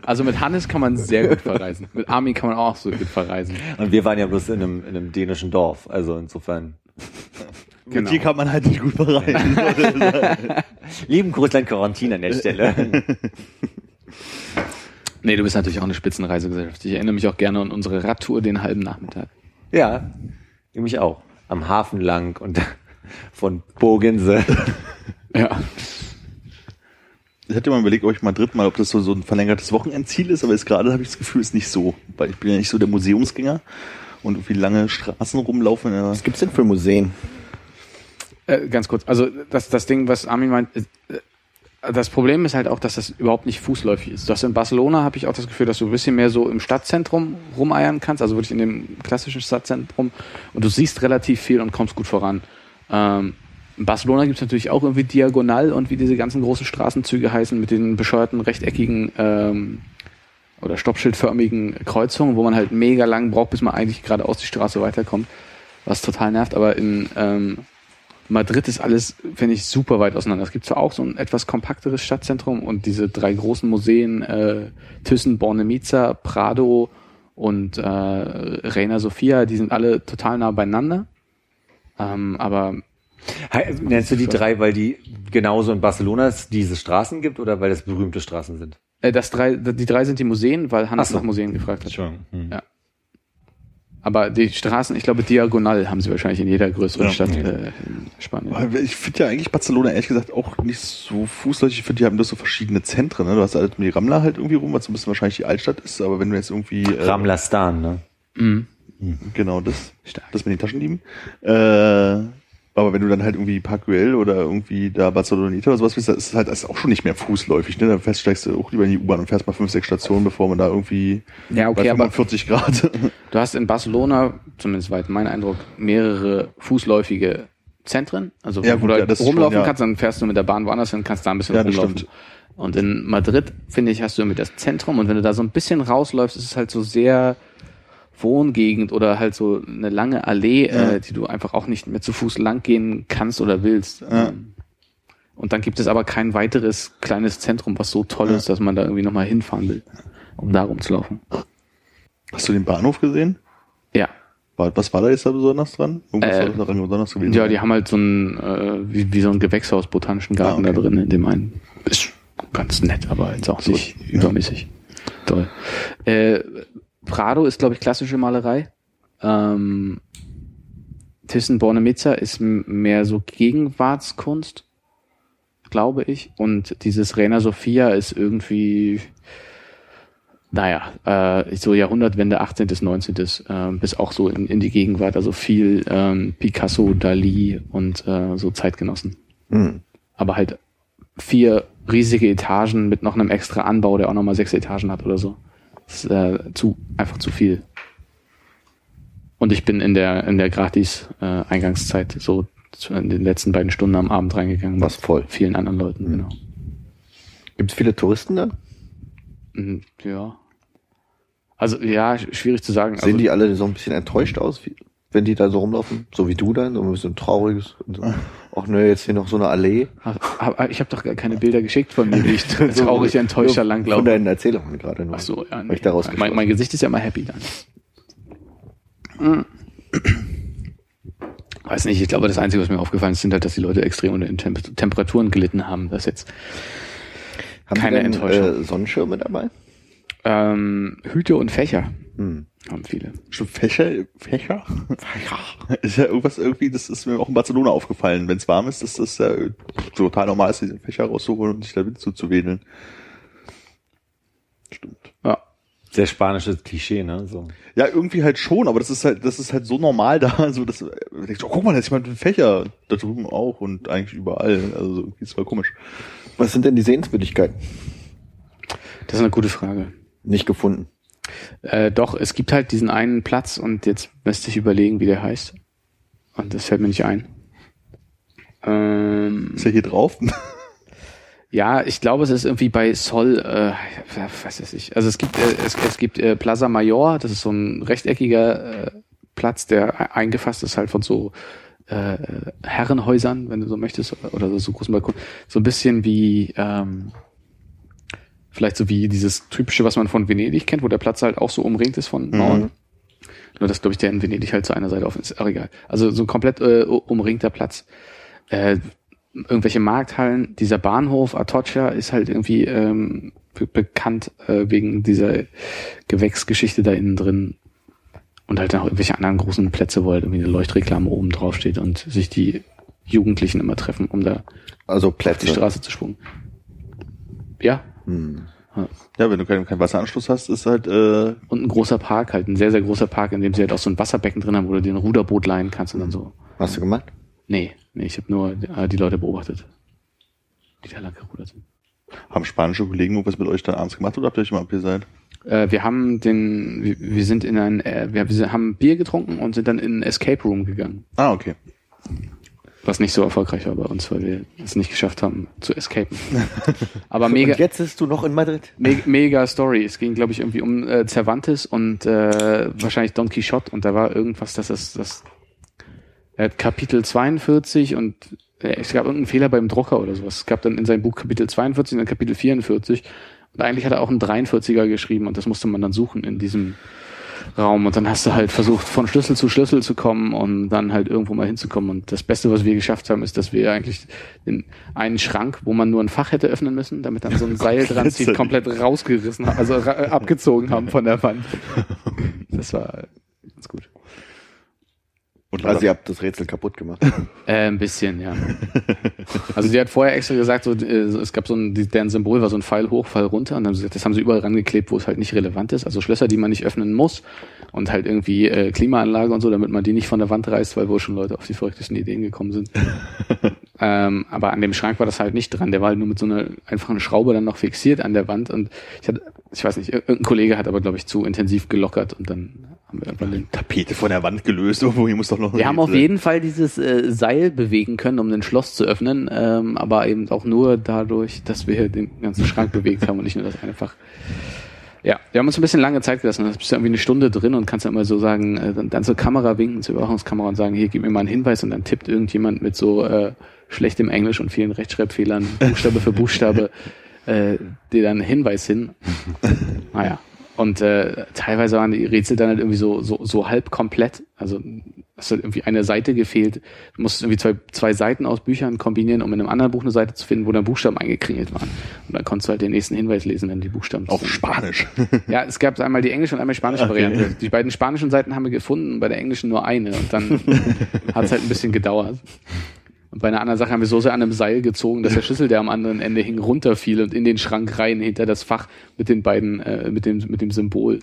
Also mit Hannes kann man sehr gut verreisen. Mit Armin kann man auch so gut verreisen. Und wir waren ja bloß in einem, in einem dänischen Dorf, also insofern. Genau. Mit dir kann man halt nicht gut bereiten. Lieben Russland Quarantin an der Stelle. Nee, du bist natürlich auch eine Spitzenreisegesellschaft. Ich erinnere mich auch gerne an unsere Radtour den halben Nachmittag. ja, ich mich auch. Am Hafen lang und von Bogense. Ja. Ich hatte mal überlegt, ob ich Madrid mal, ob das so, so ein verlängertes Wochenendziel ist, aber jetzt gerade habe ich das Gefühl, ist nicht so. Weil ich bin ja nicht so der Museumsgänger und irgendwie lange Straßen rumlaufen. Ja. Was gibt's denn für Museen? Äh, ganz kurz. Also das, das Ding, was Armin meint, äh, das Problem ist halt auch, dass das überhaupt nicht fußläufig ist. Das in Barcelona habe ich auch das Gefühl, dass du ein bisschen mehr so im Stadtzentrum rumeiern kannst, also wirklich in dem klassischen Stadtzentrum und du siehst relativ viel und kommst gut voran. Ähm, in Barcelona gibt es natürlich auch irgendwie diagonal und wie diese ganzen großen Straßenzüge heißen mit den bescheuerten rechteckigen ähm, oder stoppschildförmigen Kreuzungen, wo man halt mega lang braucht, bis man eigentlich geradeaus die Straße weiterkommt, was total nervt. Aber in ähm, Madrid ist alles, finde ich, super weit auseinander. Es gibt zwar auch so ein etwas kompakteres Stadtzentrum und diese drei großen Museen, äh, Thyssen, Bornemisza, Prado und äh, Reina Sofia, die sind alle total nah beieinander. Ähm, aber Nennst du die drei, weil die genauso in Barcelona es diese Straßen gibt oder weil das berühmte Straßen sind? äh, das drei, die drei sind die Museen, weil Hannes Ach so. nach Museen gefragt hat. Hm. Ja. Aber die Straßen, ich glaube, diagonal haben sie wahrscheinlich in jeder größeren Ja. Stadt äh, in Spanien. Aber Ich finde ja eigentlich Barcelona ehrlich gesagt auch nicht so fußläufig. Ich finde, die haben das so verschiedene Zentren. Ne? Du hast halt die Ramla halt irgendwie rum, was so ein bisschen wahrscheinlich die Altstadt ist. Aber wenn du jetzt irgendwie äh, Ramlastan, ne? Mhm. genau das, Stark. das mit den Taschendieben. Äh, aber wenn du dann halt irgendwie Park Güell oder irgendwie da Barceloneta oder sowas bist, dann ist halt das ist auch schon nicht mehr fußläufig. Ne? Dann fährst, steigst du auch lieber in die U-Bahn und fährst mal fünf, sechs Stationen, bevor man da irgendwie Ja, okay, bei aber 45 Grad. du hast in Barcelona, zumindest weit mein Eindruck, mehrere fußläufige Zentren, also Ja, wo gut, du ja, halt das ist rumlaufen schon, ja. kannst, dann fährst du mit der Bahn woanders hin, kannst da ein bisschen Ja, das rumlaufen. stimmt. Und in Madrid, finde ich, hast du irgendwie das Zentrum und wenn du da so ein bisschen rausläufst, ist es halt so sehr Wohngegend oder halt so eine lange Allee, Ja. äh, die du einfach auch nicht mehr zu Fuß lang gehen kannst oder willst. Ja. Ähm, Und dann gibt es aber kein weiteres kleines Zentrum, was so toll ist, dass man da irgendwie nochmal hinfahren will, um da rumzulaufen. Hast du den Bahnhof gesehen? Ja. Was war da jetzt da besonders dran? Irgendwas Äh, war daran besonders gewesen? Ja, die haben halt so ein, äh, wie, wie so ein Gewächshaus, botanischen Garten Ah, okay. da drin, in dem einen. Ist ganz nett, aber jetzt auch So, nicht übermäßig. Toll. Äh, Prado ist, glaube ich, klassische Malerei. Ähm, Thyssen Bornemisza ist mehr so Gegenwartskunst, glaube ich. Und dieses Reina Sofia ist irgendwie, naja, äh, so Jahrhundertwende 18. bis 19. Äh, bis auch so in, in die Gegenwart. Also viel ähm, Picasso, Dali und äh, so Zeitgenossen. Hm. Aber halt vier riesige Etagen mit noch einem extra Anbau, der auch nochmal sechs Etagen hat oder so. Das ist äh, zu, einfach zu viel. Und ich bin in der, in der Gratis-Eingangszeit so zu- in den letzten beiden Stunden am Abend reingegangen. Was voll. Vielen anderen Leuten, genau. Gibt es viele Touristen da? Mhm, Ja. Also, ja, sch- schwierig zu sagen. Sehen also, die alle so ein bisschen enttäuscht aus, wie, wenn die da so rumlaufen? So wie du dann, so ein bisschen trauriges. Und so. Ach ne, jetzt hier noch so eine Allee. Hab- ich habe doch gar keine Bilder geschickt von mir, wie ich traurig enttäuscht da Von langlaufe. deinen Erzählungen gerade nur. Ach so, ja. Hab ich daraus mein, mein Gesicht ist ja immer happy dann. Hm. Weiß nicht, ich glaube, das Einzige, was mir aufgefallen ist, sind halt, dass die Leute extrem unter den Temp Temperaturen gelitten haben. Das jetzt Haben keine denn, Enttäuschung. Äh, Sonnenschirme dabei? ähm, Hüte und Fächer Hm. haben viele. Schon Fächer? Fächer? Fächer. Ist ja irgendwas irgendwie, das ist mir auch in Barcelona aufgefallen. Wenn es warm ist, ist das ja total normal, ist, diese Fächer rauszuholen und sich da Wind zuzuwedeln. Stimmt. Ja. Sehr spanisches Klischee, ne? So. Ja, irgendwie halt schon, aber das ist halt, das ist halt so normal da, so dass, du denkst, oh, guck mal, da ist jemand mit einem Fächer, da drüben auch und eigentlich überall. Also irgendwie ist voll komisch. Was sind denn die Sehenswürdigkeiten? Das ist eine gute Frage. Nicht gefunden. Äh, doch, es gibt halt diesen einen Platz und jetzt müsste ich überlegen, wie der heißt. Und das fällt mir nicht ein. Ähm, Ist ja hier drauf? Ja, ich glaube, es ist irgendwie bei Sol, äh, was weiß ich. Also es gibt, äh, es, es gibt äh, Plaza Mayor, das ist so ein rechteckiger äh, Platz, der e- eingefasst ist halt von so äh, Herrenhäusern, wenn du so möchtest, oder so, so großen Balkon. So ein bisschen wie, ähm, vielleicht so wie dieses typische, was man von Venedig kennt, wo der Platz halt auch so umringt ist von Mauern. Nur dass, glaube ich, der in Venedig halt zu einer Seite offen ist. Auch egal. Also so ein komplett äh, umringter Platz. Äh, irgendwelche Markthallen. Dieser Bahnhof Atocha ist halt irgendwie ähm, be bekannt äh, wegen dieser Gewächsgeschichte da innen drin. Und halt auch irgendwelche anderen großen Plätze, wo halt irgendwie eine Leuchtreklame oben drauf steht und sich die Jugendlichen immer treffen, um da Also auf die Plätze. Straße zu springen. Ja. Hm. Ja, wenn du keinen, keinen Wasseranschluss hast, ist halt, äh, Und ein großer Park halt, ein sehr, sehr großer Park, in dem sie halt auch so ein Wasserbecken drin haben, wo du dir ein Ruderboot leihen kannst und dann so. Hast du gemacht? Nee, nee, ich habe nur äh, die Leute beobachtet, die da lang gerudert sind. Haben spanische Kollegen irgendwas mit euch dann abends gemacht oder habt ihr euch mal abgeseilt? Äh, wir haben den, wir, wir sind in ein, äh, wir, wir haben Bier getrunken und sind dann in ein Escape Room gegangen. Ah, okay. Was nicht so erfolgreich war bei uns, weil wir es nicht geschafft haben zu escapen. Aber mega, Und jetzt bist du noch in Madrid? me mega Story. Es ging, glaube ich, irgendwie um äh, Cervantes und äh, wahrscheinlich Don Quixote und da war irgendwas, dass es das äh, Kapitel 42 und äh, es gab irgendeinen Fehler beim Drucker oder sowas. Es gab dann in seinem Buch Kapitel 42 und dann Kapitel 44 und eigentlich hat er auch einen 43er geschrieben und das musste man dann suchen in diesem Raum und dann hast du halt versucht, von Schlüssel zu Schlüssel zu kommen und dann halt irgendwo mal hinzukommen. Und das Beste, was wir geschafft haben, ist, dass wir eigentlich den einen Schrank, wo man nur ein Fach hätte öffnen müssen, damit dann so ein Seil dran zieht, komplett rausgerissen also ra abgezogen haben von der Wand. Das war ganz gut. Und Also ihr habt das Rätsel kaputt gemacht. Äh, ein bisschen, ja. Also sie hat vorher extra gesagt, so, äh, es gab so ein, deren Symbol war so ein Pfeil hoch, Pfeil runter und dann haben sie gesagt, das haben sie überall rangeklebt, wo es halt nicht relevant ist. Also Schlösser, die man nicht öffnen muss und halt irgendwie äh, Klimaanlage und so, damit man die nicht von der Wand reißt, weil wohl schon Leute auf die verrücktesten Ideen gekommen sind. ähm, aber an dem Schrank war das halt nicht dran. Der war halt nur mit so einer einfachen Schraube dann noch fixiert an der Wand und ich hatte, ich weiß nicht, irgendein Kollege hat aber glaube ich zu intensiv gelockert und dann haben wir irgendwann den Tapete von der Wand gelöst, irgendwo hier muss doch noch ein wir haben auf jeden Fall dieses äh, Seil bewegen können, um ein Schloss zu öffnen, ähm, aber eben auch nur dadurch, dass wir den ganzen Schrank bewegt haben und nicht nur das eine Fach. Ja, wir haben uns ein bisschen lange Zeit gelassen. Da bist du irgendwie eine Stunde drin und kannst dann immer so sagen, äh, dann, dann zur Kamera winken, zur Überwachungskamera und sagen, hier, gib mir mal einen Hinweis und dann tippt irgendjemand mit so äh, schlechtem Englisch und vielen Rechtschreibfehlern, Buchstabe für Buchstabe, äh, dir dann einen Hinweis hin. Naja. Und äh, teilweise waren die Rätsel dann halt irgendwie so, so, so halb komplett. Also es hat irgendwie eine Seite gefehlt. Du musstest irgendwie zwei, zwei Seiten aus Büchern kombinieren, um in einem anderen Buch eine Seite zu finden, wo dann Buchstaben eingekringelt waren. Und dann konntest du halt den nächsten Hinweis lesen, wenn die Buchstaben Auf zusammen- Spanisch. Ja, es gab einmal die englische und einmal die spanische Okay. Variante. Die beiden spanischen Seiten haben wir gefunden, bei der englischen nur eine. Und dann hat es halt ein bisschen gedauert. Und bei einer anderen Sache haben wir so sehr an einem Seil gezogen, dass der Schlüssel, der am anderen Ende hing, runterfiel und in den Schrank rein, hinter das Fach mit den beiden, äh, mit dem, mit dem Symbol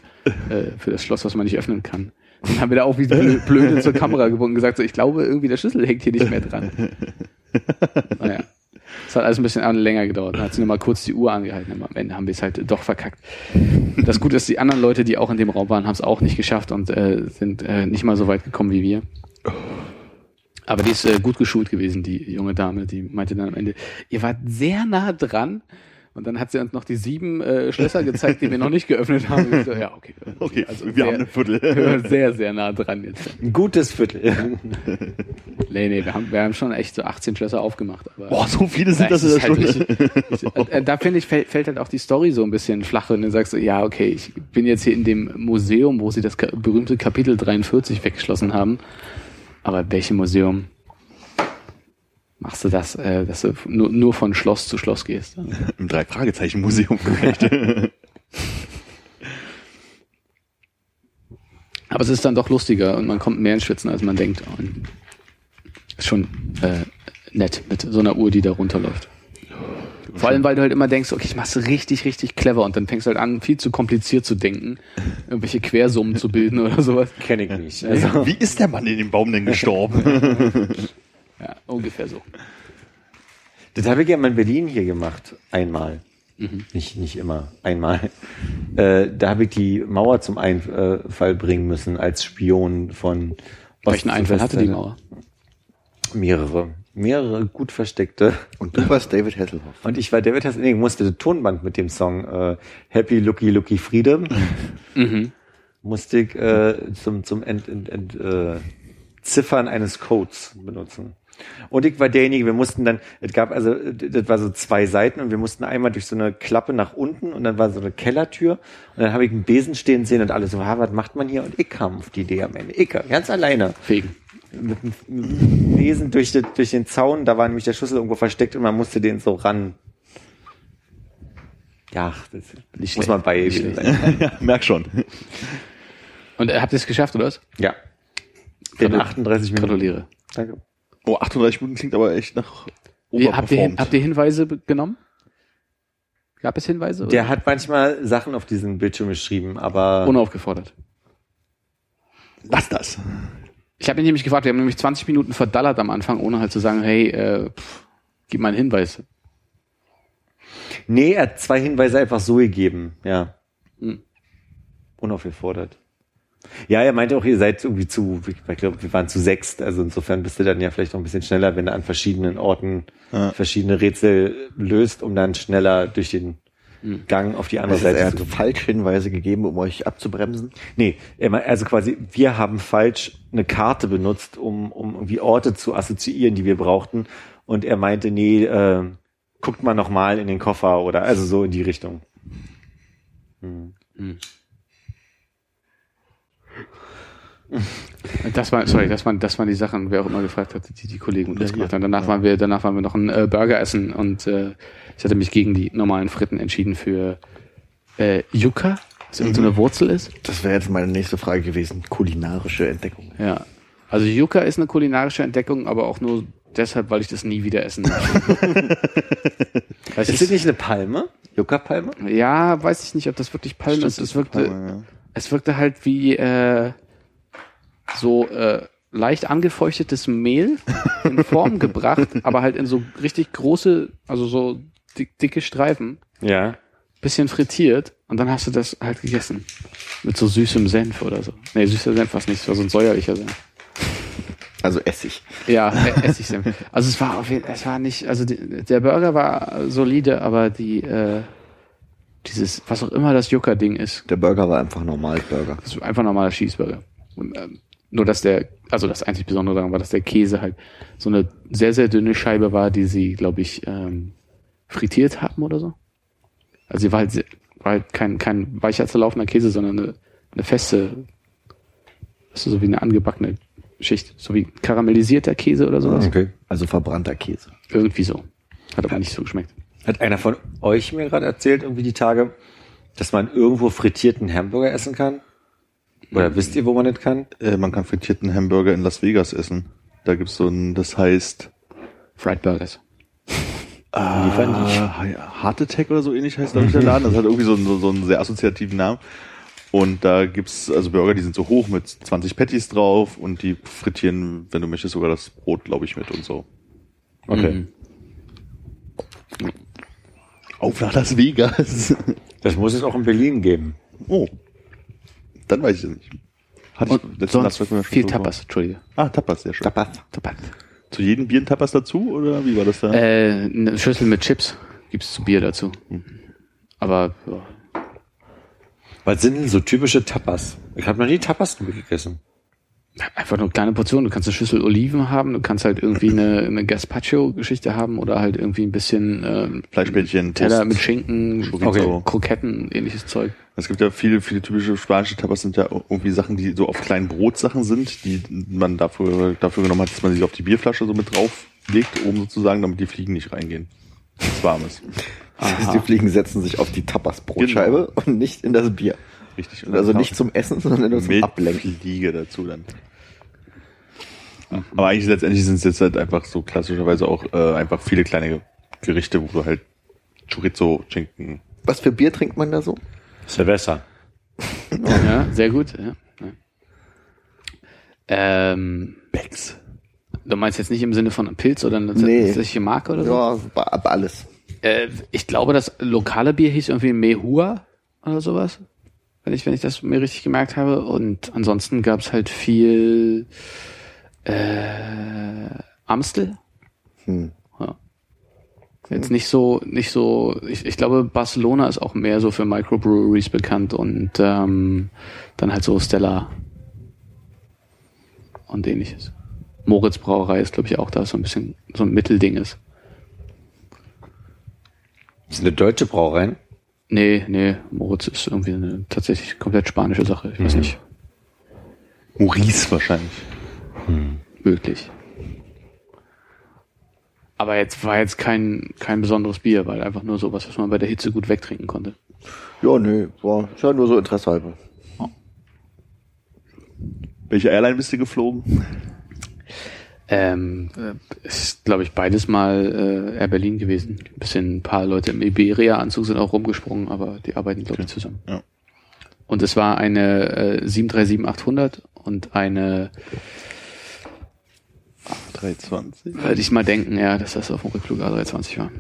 äh, für das Schloss, was man nicht öffnen kann. Dann haben wir da auch wie blö- blöde zur Kamera gewunken und gesagt, so, ich glaube, irgendwie der Schlüssel hängt hier nicht mehr dran. Naja. Es hat alles ein bisschen länger gedauert. Dann hat sie nochmal kurz die Uhr angehalten, aber am Ende haben wir es halt doch verkackt. Das Gute ist, die anderen Leute, die auch in dem Raum waren, haben es auch nicht geschafft und äh, sind äh, nicht mal so weit gekommen wie wir. Aber die ist äh, gut geschult gewesen, die junge Dame. Die meinte dann am Ende, ihr wart sehr nah dran. Und dann hat sie uns noch die sieben äh, Schlösser gezeigt, die wir noch nicht geöffnet haben. Und ich so, ja, okay. Okay, Also wir sehr, haben ein Viertel. wir waren sehr, sehr nah dran jetzt. Ein gutes Viertel. Nee, nee, wir haben, wir haben schon echt so 18 Schlösser aufgemacht. Aber Boah, so viele sind das es in ist der halt Stunde. äh, da finde ich, fällt, fällt halt auch die Story so ein bisschen flach und dann sagst du, ja, okay, ich bin jetzt hier in dem Museum, wo sie das ka- berühmte Kapitel 43 weggeschlossen haben. Aber welchem Museum machst du das, äh, dass du nur, nur von Schloss zu Schloss gehst? Im Drei-Fragezeichen-Museum vielleicht. Aber es ist dann doch lustiger und man kommt mehr ins Schwitzen, als man denkt. Und ist schon äh, nett mit so einer Uhr, die da runterläuft. Vor allem, weil du halt immer denkst, okay, ich mach's richtig, richtig clever und dann fängst du halt an, viel zu kompliziert zu denken, irgendwelche Quersummen zu bilden oder sowas. Kenne ich nicht. Also, Wie ist der Mann in dem Baum denn gestorben? Ja, ungefähr so. das habe ich ja mal in Berlin hier gemacht. Einmal. Nicht, nicht immer. Einmal. Äh, da habe ich die Mauer zum Einfall bringen müssen als Spion von Welchen Einfall hatte die. Mauer? Mehrere. Mehrere gut versteckte. Und du warst David Hasselhoff. Und ich war David Hasselhoff, nee, ich musste das Tonband mit dem Song äh, Happy Lucky Lucky Freedom musste ich äh, zum, zum Ent, Ent, Ent, äh, Ziffern eines Codes benutzen. Und ich war derjenige, wir mussten dann, es gab also, das war so zwei Seiten und wir mussten einmal durch so eine Klappe nach unten und dann war so eine Kellertür und dann habe ich einen Besen stehen sehen und alles so, ha, was macht man hier? Und ich kam auf die Idee am Ende. Ich, ganz alleine Fegen. Mit dem Besen durch, den- durch den Zaun, da war nämlich der Schlüssel irgendwo versteckt und man musste den so ran. Ja, das Nicht muss schlecht. man bei sein. ja, merk schon. Und äh, habt ihr es geschafft, oder was? Ja. In Gratu- 38 Minuten. Gratuliere. Danke. Oh, 38 Minuten klingt aber echt nach Wie, habt, ihr, habt ihr Hinweise genommen? Gab es Hinweise? Der hat manchmal Sachen auf diesen Bildschirm geschrieben, aber Unaufgefordert. Lass das. Ich habe ihn nämlich gefragt, wir haben nämlich 20 Minuten verdallert am Anfang, ohne halt zu sagen, hey, äh, pff, gib mal einen Hinweis. Nee, er hat zwei Hinweise einfach so gegeben, ja. Hm. Unaufgefordert. Ja, er meinte auch, ihr seid irgendwie zu, ich glaube, wir waren zu sechst, also insofern bist du dann ja vielleicht noch ein bisschen schneller, wenn du an verschiedenen Orten Ja. verschiedene Rätsel löst, um dann schneller durch den Hm. Gang auf die andere Das heißt, er Seite hat zu falsch Hinweise gegeben, um euch abzubremsen. Nee, also quasi, wir haben falsch eine Karte benutzt, um, um irgendwie Orte zu assoziieren, die wir brauchten. Und er meinte, nee, äh, guckt mal nochmal in den Koffer oder also so in die Richtung. Hm. Das war, sorry, das waren, das waren die Sachen, wer auch immer gefragt hat, die die Kollegen mit uns gemacht haben. Danach waren wir, danach waren wir noch ein äh, Burger essen und äh, ich hatte mich gegen die normalen Fritten entschieden für äh, Yucca, was irgend so eine Wurzel ist. Das wäre jetzt meine nächste Frage gewesen. Kulinarische Entdeckung. Ja. Also Yucca ist eine kulinarische Entdeckung, aber auch nur deshalb, weil ich das nie wieder essen möchte. Ist das nicht eine Palme? Yucca-Palme? Ja, weiß ich nicht, ob das wirklich Palme ist. Es wirkte, Ja. es wirkte halt wie äh, so äh, leicht angefeuchtetes Mehl in Form gebracht, aber halt in so richtig große, also so dick, dicke Streifen, Ja. bisschen frittiert und dann hast du das halt gegessen. Mit so süßem Senf oder so. Nee, süßer Senf war es nicht, es war so ein säuerlicher Senf. Also Essig. Ja, e- Essigsenf. Also es war auf jeden, es war nicht, also die, der Burger war solide, aber die, äh, dieses, was auch immer das Yucca-Ding ist, Der Burger war einfach normal Burger. Das ist einfach ein normaler Cheeseburger. Und, ähm, nur, dass der, also das einzig Besondere daran war, dass der Käse halt so eine sehr, sehr dünne Scheibe war, die sie, glaube ich, ähm, frittiert haben oder so. Also sie war halt, sehr, war halt kein, kein weicher zu laufender Käse, sondern eine, eine feste, du, so wie eine angebackene Schicht, so wie karamellisierter Käse oder sowas. Okay. Also verbrannter Käse. Irgendwie so. Hat aber nicht so geschmeckt. Hat einer von euch mir gerade erzählt, irgendwie die Tage, dass man irgendwo frittierten Hamburger essen kann? Oder wisst ihr, wo man das kann? Äh, man kann frittierten Hamburger in Las Vegas essen. Da gibt's so ein, das heißt Fried Burgers. Die? äh, Heart Attack oder so ähnlich heißt glaube ich der Laden. Das hat irgendwie so, einen- so, so einen sehr assoziativen Namen. Und da gibt's also Burger, die sind so hoch mit 20 Patties drauf und die frittieren, wenn du möchtest, sogar das Brot, glaube ich, mit und so. Okay. Mhm. Auf nach Las Vegas. Das muss es auch in Berlin geben. oh. Dann weiß ich es nicht. Hatte Und letzte sonst Nacht viel Tapas, Entschuldige. Ah, Tapas, sehr schön. Tapas. Tapas. Zu jedem Bier ein Tapas dazu oder wie war das da? Äh, eine Schüssel mit Chips gibt's zu Bier dazu. Aber ja. Was sind denn so typische Tapas? Ich habe noch nie Tapas gegessen. Einfach nur kleine Portionen. Du kannst eine Schüssel Oliven haben, du kannst halt irgendwie eine, eine Gazpacho-Geschichte haben oder halt irgendwie ein bisschen ähm, Fleischbällchen, Teller Toast, mit Schinken, Chorizo. Kroketten, ähnliches Zeug. Es gibt ja viele, viele typische spanische Tapas sind ja irgendwie Sachen, die so auf kleinen Brotsachen sind, die man dafür, dafür genommen hat, dass man sie auf die Bierflasche so mit drauflegt, oben sozusagen, damit die Fliegen nicht reingehen. Das warmes. Die Fliegen setzen sich auf die Tapas-Brotscheibe und nicht in das Bier. Richtig. Also nicht zum Essen, sondern nur zum mit Ablenken. Fliege dazu dann. Aber eigentlich letztendlich sind es jetzt halt einfach so klassischerweise auch äh, einfach viele kleine Gerichte, wo du halt Chorizo, Schinken, Was für Bier trinkt man da so? Silvester. Ja, sehr gut. Ja. Ja. Ähm, Becks. du meinst jetzt nicht im Sinne von Pilz oder eine Nee. tatsächliche Marke oder so? Ja, ab alles. Äh, ich glaube, das lokale Bier hieß irgendwie Mehua oder sowas. Wenn ich, wenn ich das mir richtig gemerkt habe. Und ansonsten gab's halt viel äh, Amstel. Hm. Ja. Jetzt nicht so, nicht so, ich, ich glaube, Barcelona ist auch mehr so für Microbreweries bekannt und ähm, dann halt so Stella und ähnliches. Moritz Brauerei ist, glaube ich, auch da so ein bisschen so ein Mittelding ist. Das ist eine deutsche Brauerei. Nee, nee, Moritz ist irgendwie eine tatsächlich komplett spanische Sache. Ich weiß nicht. Maurice wahrscheinlich. Möglich. Aber jetzt war jetzt kein, kein besonderes Bier, weil einfach nur sowas, was man bei der Hitze gut wegtrinken konnte. Ja, nee, war ja nur so Interesse halber. Welche Airline bist du geflogen? Ähm, äh, ist, glaube ich, beides mal äh, Air Berlin gewesen. Ein bisschen ein paar Leute im Iberia-Anzug sind auch rumgesprungen, aber die arbeiten, glaube ich, zusammen. Ja. Und es war eine äh, 737-800 und eine, 320. würde ich mal denken, ja, dass das auf dem Rückflug A320 war.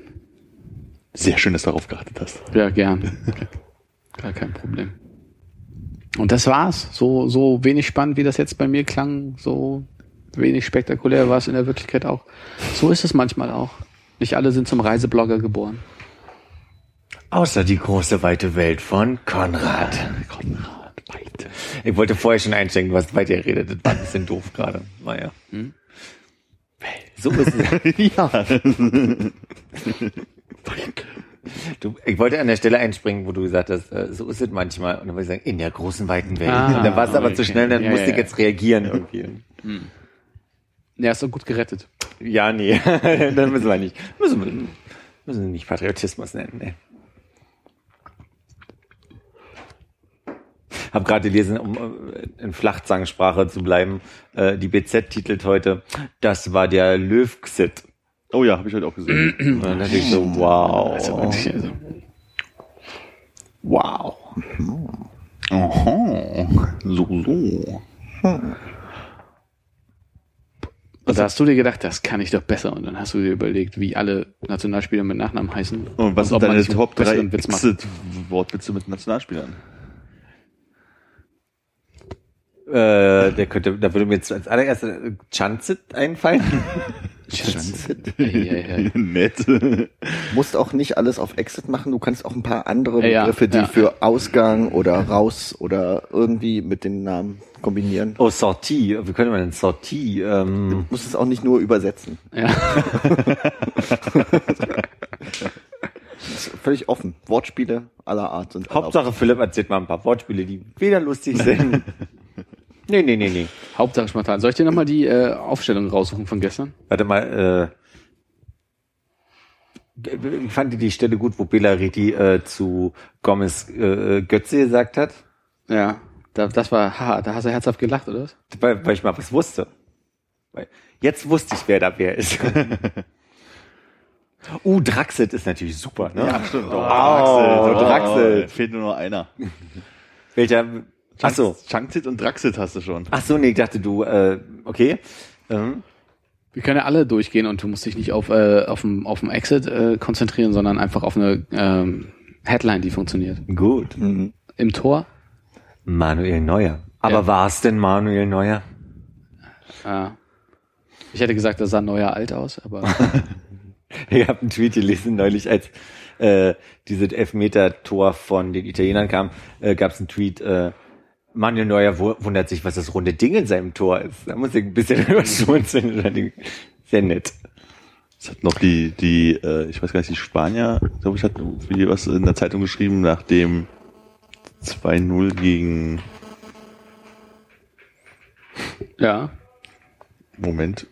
Sehr schön, dass du darauf geachtet hast. Ja, gern. Gar kein Problem. Und das war's. So, so wenig spannend, wie das jetzt bei mir klang, so wenig spektakulär war es in der Wirklichkeit auch. So ist es manchmal auch. Nicht alle sind zum Reiseblogger geboren. Außer die große weite Welt von Konrad. Konrad, weite. Ich wollte vorher schon einsteigen, was bei dir redet. Das war ein bisschen doof gerade. Naja. So ist es. ja. Du, ich wollte an der Stelle einspringen, wo du gesagt hast, äh, so ist es manchmal. Und dann wollte ich sagen, in der großen, weiten Welt. Ah, und dann war es aber okay. zu schnell, dann Ja, musste ja, ich jetzt reagieren irgendwie. Ja, ist doch gut gerettet. Ja, nee, dann müssen wir nicht. Müssen wir, müssen wir nicht Patriotismus nennen, ne. Hab gerade gelesen, um äh, in Flachzangsprache zu bleiben, äh, die BZ titelt heute, das war der Löwxit. Oh ja, habe ich heute auch gesehen. Und dann dachte ich so, wow. Also, also, Wow. Aha. So, so. Und da hast du dir gedacht, das kann ich doch besser. Und dann hast du dir überlegt, wie alle Nationalspieler mit Nachnamen heißen. Und was ob sind man deine Top 3 besseren Witz macht. Exit-Wortwitze mit Nationalspielern? Äh, der könnte, da würde mir jetzt als allererstes Chanzit einfallen. Ja. Nett. musst auch nicht alles auf Exit machen, du kannst auch ein paar andere Begriffe, die für Ausgang oder raus oder irgendwie mit den Namen kombinieren. Oh, Sortie. Wie könnte man denn Sortie? Ähm, Du musst es auch nicht nur übersetzen. Ja. Ist völlig offen. Wortspiele aller Art sind erlaubt. Hauptsache Philipp erzählt mal ein paar Wortspiele, die weder lustig sind. nee, nee, nee, nee. Hauptsache spontan. Soll ich dir nochmal die äh, Aufstellung raussuchen von gestern? Warte mal, äh, ich fand die Stelle gut, wo Bela Reti äh, zu Gomez äh, Götze gesagt hat, Ja. Da, das war, haha, da hast du herzhaft gelacht, oder was? weil, weil ich mal was wusste. Weil jetzt wusste ich, wer da wer ist. uh, Draxit ist natürlich super, ne? Ja, stimmt. Oh, Oh, Draxel. Fehlt nur noch einer. Welcher? Ach so. Chunktit und Draxit hast du schon. Ach so, nee, ich dachte du, äh, okay. Ähm, Wir können ja alle durchgehen und du musst dich nicht auf, äh, auf dem, auf dem Exit äh, konzentrieren, sondern einfach auf eine ähm, Headline, die funktioniert. gut. Mhm. Im Tor, Manuel Neuer. Aber Ja. war es denn Manuel Neuer? äh, ich hätte gesagt, das sah neuer alt aus, aber Ich habe einen Tweet gelesen neulich, als äh, dieses Elfmeter-Tor von den Italienern kam, äh, gab es einen Tweet, äh, Manuel Neuer wu- wundert sich, was das runde Ding in seinem Tor ist. Da muss ich ein bisschen überschmunzeln. Sehr nett. Es hat noch die, die, äh, ich weiß gar nicht, die Spanier, glaube ich, hat wie was in der Zeitung geschrieben, nach dem 2-0 gegen, ja. Moment,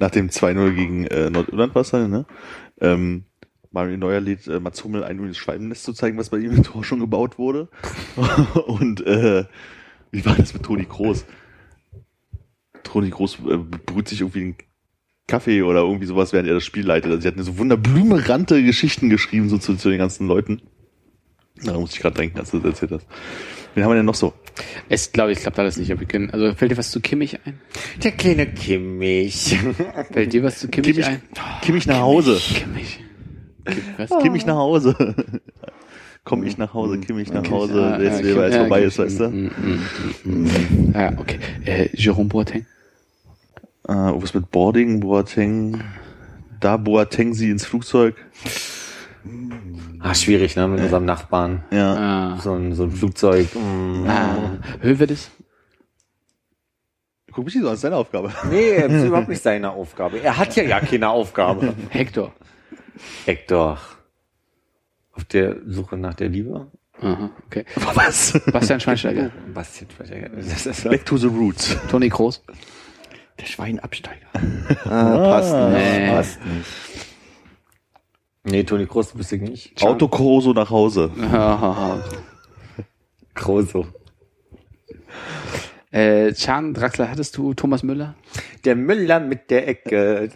nach dem 2-0 gegen äh, Nordirland war es dann, ne? Ähm, Mario Neuer lädt äh, Mats Hummel ein, um das Schwalbennest zu zeigen, was bei ihm im Tor schon gebaut wurde. Und äh, wie war das mit Toni Groß? Toni Groß äh, brüht sich irgendwie einen Kaffee oder irgendwie sowas, während er das Spiel leitet. Also sie hatten so wunderblumerante Geschichten geschrieben, so zu, zu den ganzen Leuten. Da muss ich gerade denken, als du das erzählt hast. Wen haben wir denn noch so? Es glaube ich klappt alles nicht. Aber wir können, also fällt dir was zu Kimmich ein? Der kleine Kimmich. Fällt dir was zu Kimmich, Kimmich, ein? Kimmich nach Hause. Kimmich. Was? Kimmich nach Hause. Komm ich nach Hause, Kimmich nach Hause, Ah, der ja, jetzt Ja, vorbei ist, weißt du? Mm, mm, mm, mm. Ja, okay. Äh, Jerome Boateng. Äh, was mit Boarding, Boateng, da Boateng sie ins Flugzeug. Ah, schwierig, ne, mit unserem Nachbarn. Ja. Ah, So ein, so ein Flugzeug. Mm. ah. Hövedes. Guck mich nicht so an, ist deine Aufgabe. Nee, das ist überhaupt nicht seine Aufgabe. Er hat ja gar keine Aufgabe. Hector. Hector. Auf der Suche nach der Liebe? Aha, okay. Was? Bastian Schweinsteiger. Bastian Schweinsteiger. Das ist Back to the roots. Toni Kroos. Der Schweinabsteiger. Ah, passt nicht. Nee. Passt nicht. Nee, Toni Kroos wüsste ich nicht. Autokorso nach Hause. Kroso. äh, Chan Draxler, hattest du Thomas Müller? Der Müller mit der Ecke.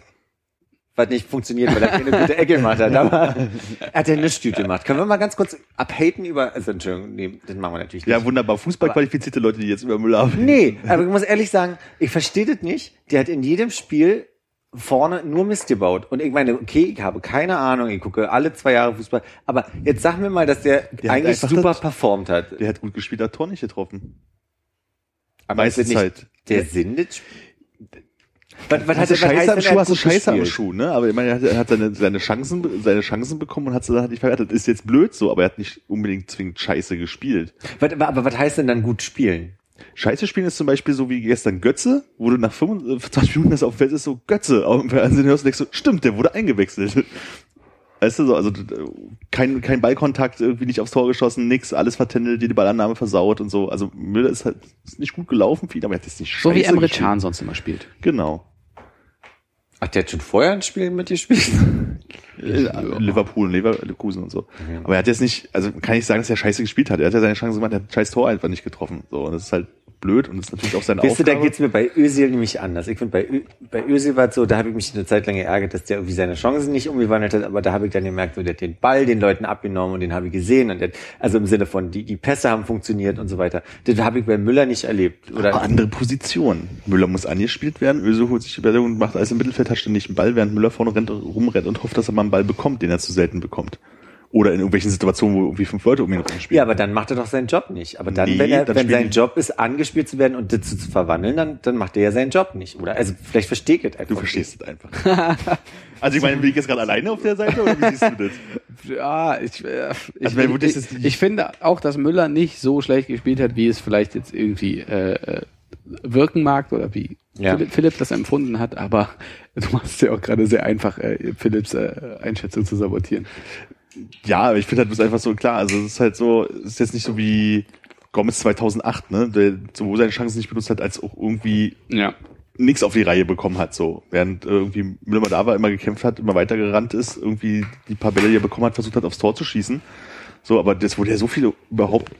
Was nicht funktioniert, weil er keine gute Ecke gemacht hat. Aber er hat ja eine Stüte gemacht. Können wir mal ganz kurz abhaten über... Also, Entschuldigung, nee, das machen wir natürlich nicht. Ja, wunderbar. Fußballqualifizierte Leute, die jetzt über Müller haben. Nee, aber ich muss ehrlich sagen, ich verstehe das nicht. Der hat in jedem Spiel vorne nur Mist gebaut. Und ich meine, okay, ich habe keine Ahnung, ich gucke alle zwei Jahre Fußball, aber jetzt sag mir mal, dass der, hat eigentlich super das- performt hat. Der hat gut gespielt, hat Tor nicht getroffen. Aber Meistens nicht halt. Der Sindic? Was, was, Hast du was Scheiße am er Schuh, hat hast du Scheiße am? Schuh, ne? Aber ich meine, er hat, er hat seine, seine Chancen, seine Chancen bekommen und hat sie dann halt nicht verwertet. Ist jetzt blöd so, aber er hat nicht unbedingt zwingend Scheiße gespielt. Was, aber was heißt denn dann gut spielen? Scheiße spielen ist zum Beispiel so wie gestern Götze, wo du nach 25 Minuten das auf dem Feld ist, so Götze, auf dem Fernsehen hörst und denkst so, stimmt, der wurde eingewechselt. Weißt du so, also kein, kein Ballkontakt, irgendwie nicht aufs Tor geschossen, nix, alles vertändelt, die Ballannahme versaut und so. Also Müller ist halt ist nicht gut gelaufen für ihn, aber er hat jetzt nicht So wie scheiße Emre. Can sonst immer spielt. Genau. Ach, der hat schon vorher ein Spiel mitgespielt? Äh, Liverpool und Leverkusen und so. Aber er hat jetzt nicht, also kann ich sagen, dass er scheiße gespielt hat. Er hat ja seine Chance gemacht, er hat ein scheiß Tor einfach nicht getroffen. So, und das ist halt blöd und das ist natürlich auch seine Weißt du, Aufgabe. da geht's mir bei Özil nämlich anders. Ich finde, bei, Ö- bei Özil war es so, da habe ich mich eine Zeit lang geärgert, dass der irgendwie seine Chancen nicht umgewandelt hat, aber da habe ich dann gemerkt, so, der hat den Ball den Leuten abgenommen und den habe ich gesehen. Und der, also im Sinne von, die, die Pässe haben funktioniert und so weiter. Das habe ich bei Müller nicht erlebt. Oder aber andere Positionen. Müller muss angespielt werden, Öse holt sich die Bälle und macht alles im Mittelfeld, hat ständig einen Ball, während Müller vorne rennt, rumrennt und hofft, dass er mal einen Ball bekommt, den er zu selten bekommt. Oder in irgendwelchen Situationen, wo irgendwie fünf Leute um ihn rumspielen. ja, aber dann macht er doch seinen Job nicht. Aber dann, Nee, wenn, er, dann wenn sein Job ist, angespielt zu werden und das zu, verwandeln, dann, dann macht er ja seinen Job nicht. Oder also vielleicht verstehe ich es einfach. Du verstehst es einfach. also ich meine, bin ich jetzt gerade alleine auf der Seite oder wie siehst du das? Ja, ich, äh, ich, Also, ich, ich, finde auch, dass Müller nicht so schlecht gespielt hat, wie es vielleicht jetzt irgendwie äh, äh, wirken mag oder wie Ja. Philipp, Philipp das empfunden hat, aber du machst es ja auch gerade sehr einfach, äh, Philipps äh, Einschätzung zu sabotieren. Ja, aber ich finde halt, das ist einfach so klar. Also es ist halt so, es ist jetzt nicht so wie Gomez 2008, ne, der sowohl seine Chancen nicht benutzt hat, als auch irgendwie Ja. nichts auf die Reihe bekommen hat, so. Während äh, irgendwie Müller mal da war, immer gekämpft hat, immer weiter gerannt ist, irgendwie die paar Bälle, die er bekommen hat, versucht hat, aufs Tor zu schießen. So, aber das wurde ja so viele überhaupt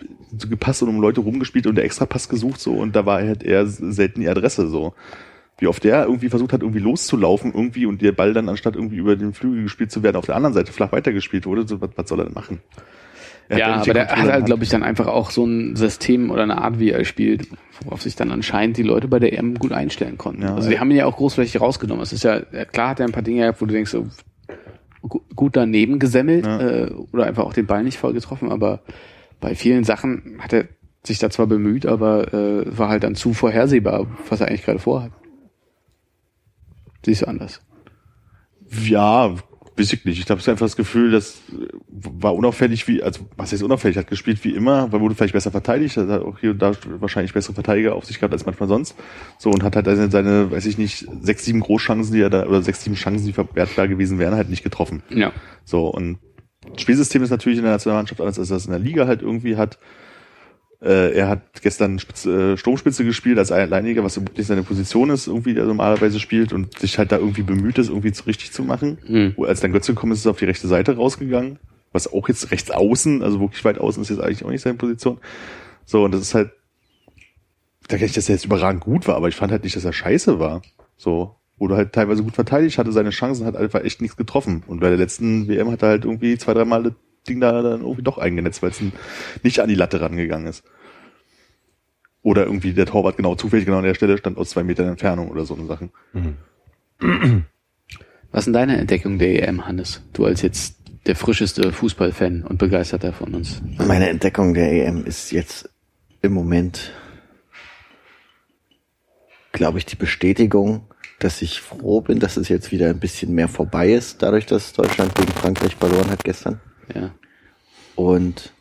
gepasst und um Leute rumgespielt und der Extrapass gesucht, so, und da war halt eher selten die Adresse, so. Wie oft der irgendwie versucht hat, irgendwie loszulaufen, irgendwie, und der Ball dann anstatt irgendwie über den Flügel gespielt zu werden, auf der anderen Seite flach weitergespielt wurde, so, was, was soll er denn machen? Er Ja, aber der hat halt, glaube ich, dann einfach auch so ein System oder eine Art, wie er spielt, worauf sich dann anscheinend die Leute bei der EM gut einstellen konnten. Ja, also die ja. haben ihn ja auch großflächig rausgenommen. Es ist ja, klar hat er ein paar Dinge gehabt, wo du denkst, so, gu- gut daneben gesemmelt Ja. äh, oder einfach auch den Ball nicht voll getroffen, aber bei vielen Sachen hat er sich da zwar bemüht, aber äh, war halt dann zu vorhersehbar, was er eigentlich gerade vorhat. Siehst du anders. Ja, weiß ich nicht. Ich habe einfach das Gefühl, das war unauffällig wie, also was heißt unauffällig, hat gespielt wie immer, weil wurde vielleicht besser verteidigt, hat auch hier und da wahrscheinlich bessere Verteidiger auf sich gehabt als manchmal sonst. So und hat halt seine, seine weiß ich nicht, sechs, sieben Großchancen, die er da, oder sechs, sieben Chancen, die verwertbar gewesen wären, halt nicht getroffen. Ja. So, und das Spielsystem ist natürlich in der Nationalmannschaft anders, als es in der Liga halt irgendwie hat. Äh, er hat gestern Spitze, äh, Sturmspitze gespielt als Alleiniger, was überhaupt nicht seine Position ist, irgendwie, der normalerweise spielt und sich halt da irgendwie bemüht ist, irgendwie zu richtig zu machen. Mhm. Wo, als dann Götze gekommen ist, ist er auf die rechte Seite rausgegangen. Was auch jetzt rechts außen, also wirklich weit außen ist jetzt eigentlich auch nicht seine Position. So, und das ist halt, da kann ich, dass er jetzt überragend gut war, aber ich fand halt nicht, dass er scheiße war. So, wurde halt teilweise gut verteidigt, hatte seine Chancen, hat einfach echt nichts getroffen. Und bei der letzten WM hat er halt irgendwie zwei, dreimal Ding da dann irgendwie doch eingenetzt, weil es nicht an die Latte rangegangen ist. Oder irgendwie der Torwart genau zufällig genau an der Stelle stand aus zwei Metern Entfernung oder so eine Sachen. Was ist denn deine Entdeckung der EM, Hannes? Du als jetzt der frischeste Fußballfan und Begeisterter von uns. Meine Entdeckung der EM ist jetzt im Moment, glaube ich, die Bestätigung, dass ich froh bin, dass es jetzt wieder ein bisschen mehr vorbei ist, dadurch, dass Deutschland gegen Frankreich verloren hat gestern. Ja. Und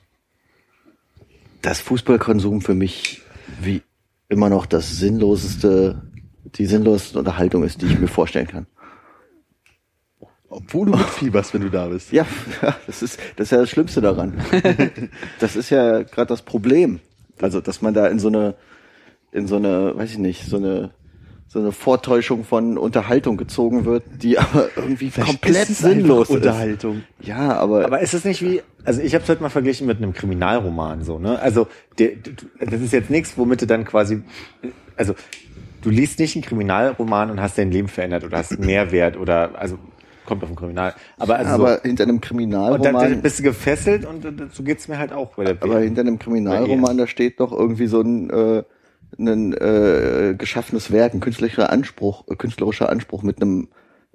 das Fußballkonsum für mich wie immer noch das sinnloseste, die sinnloseste Unterhaltung ist, die ich mir vorstellen kann. Obwohl du mitfieberst, wenn du da bist. Ja, ja, das ist das ist ja das Schlimmste daran. das ist ja gerade das Problem. Also, dass man da in so eine in so eine, weiß ich nicht, so eine so eine Vortäuschung von Unterhaltung gezogen wird, die aber irgendwie komplett ist es sinnlos ist. Unterhaltung. Ja, aber, Aber ist es nicht wie, also ich habe es heute mal verglichen mit einem Kriminalroman so, ne? Also der, das ist jetzt nichts, womit du dann quasi, also du liest nicht einen Kriminalroman und hast dein Leben verändert oder hast einen Mehrwert oder also kommt auf den Kriminal, aber also aber so, hinter einem und dann, Kriminalroman, bist du gefesselt und, und so geht's mir halt auch bei der aber hinter einem Kriminalroman, da steht doch irgendwie so ein äh, ein äh, geschaffenes Werk, ein künstlerischer Anspruch, äh, künstlerischer Anspruch mit einem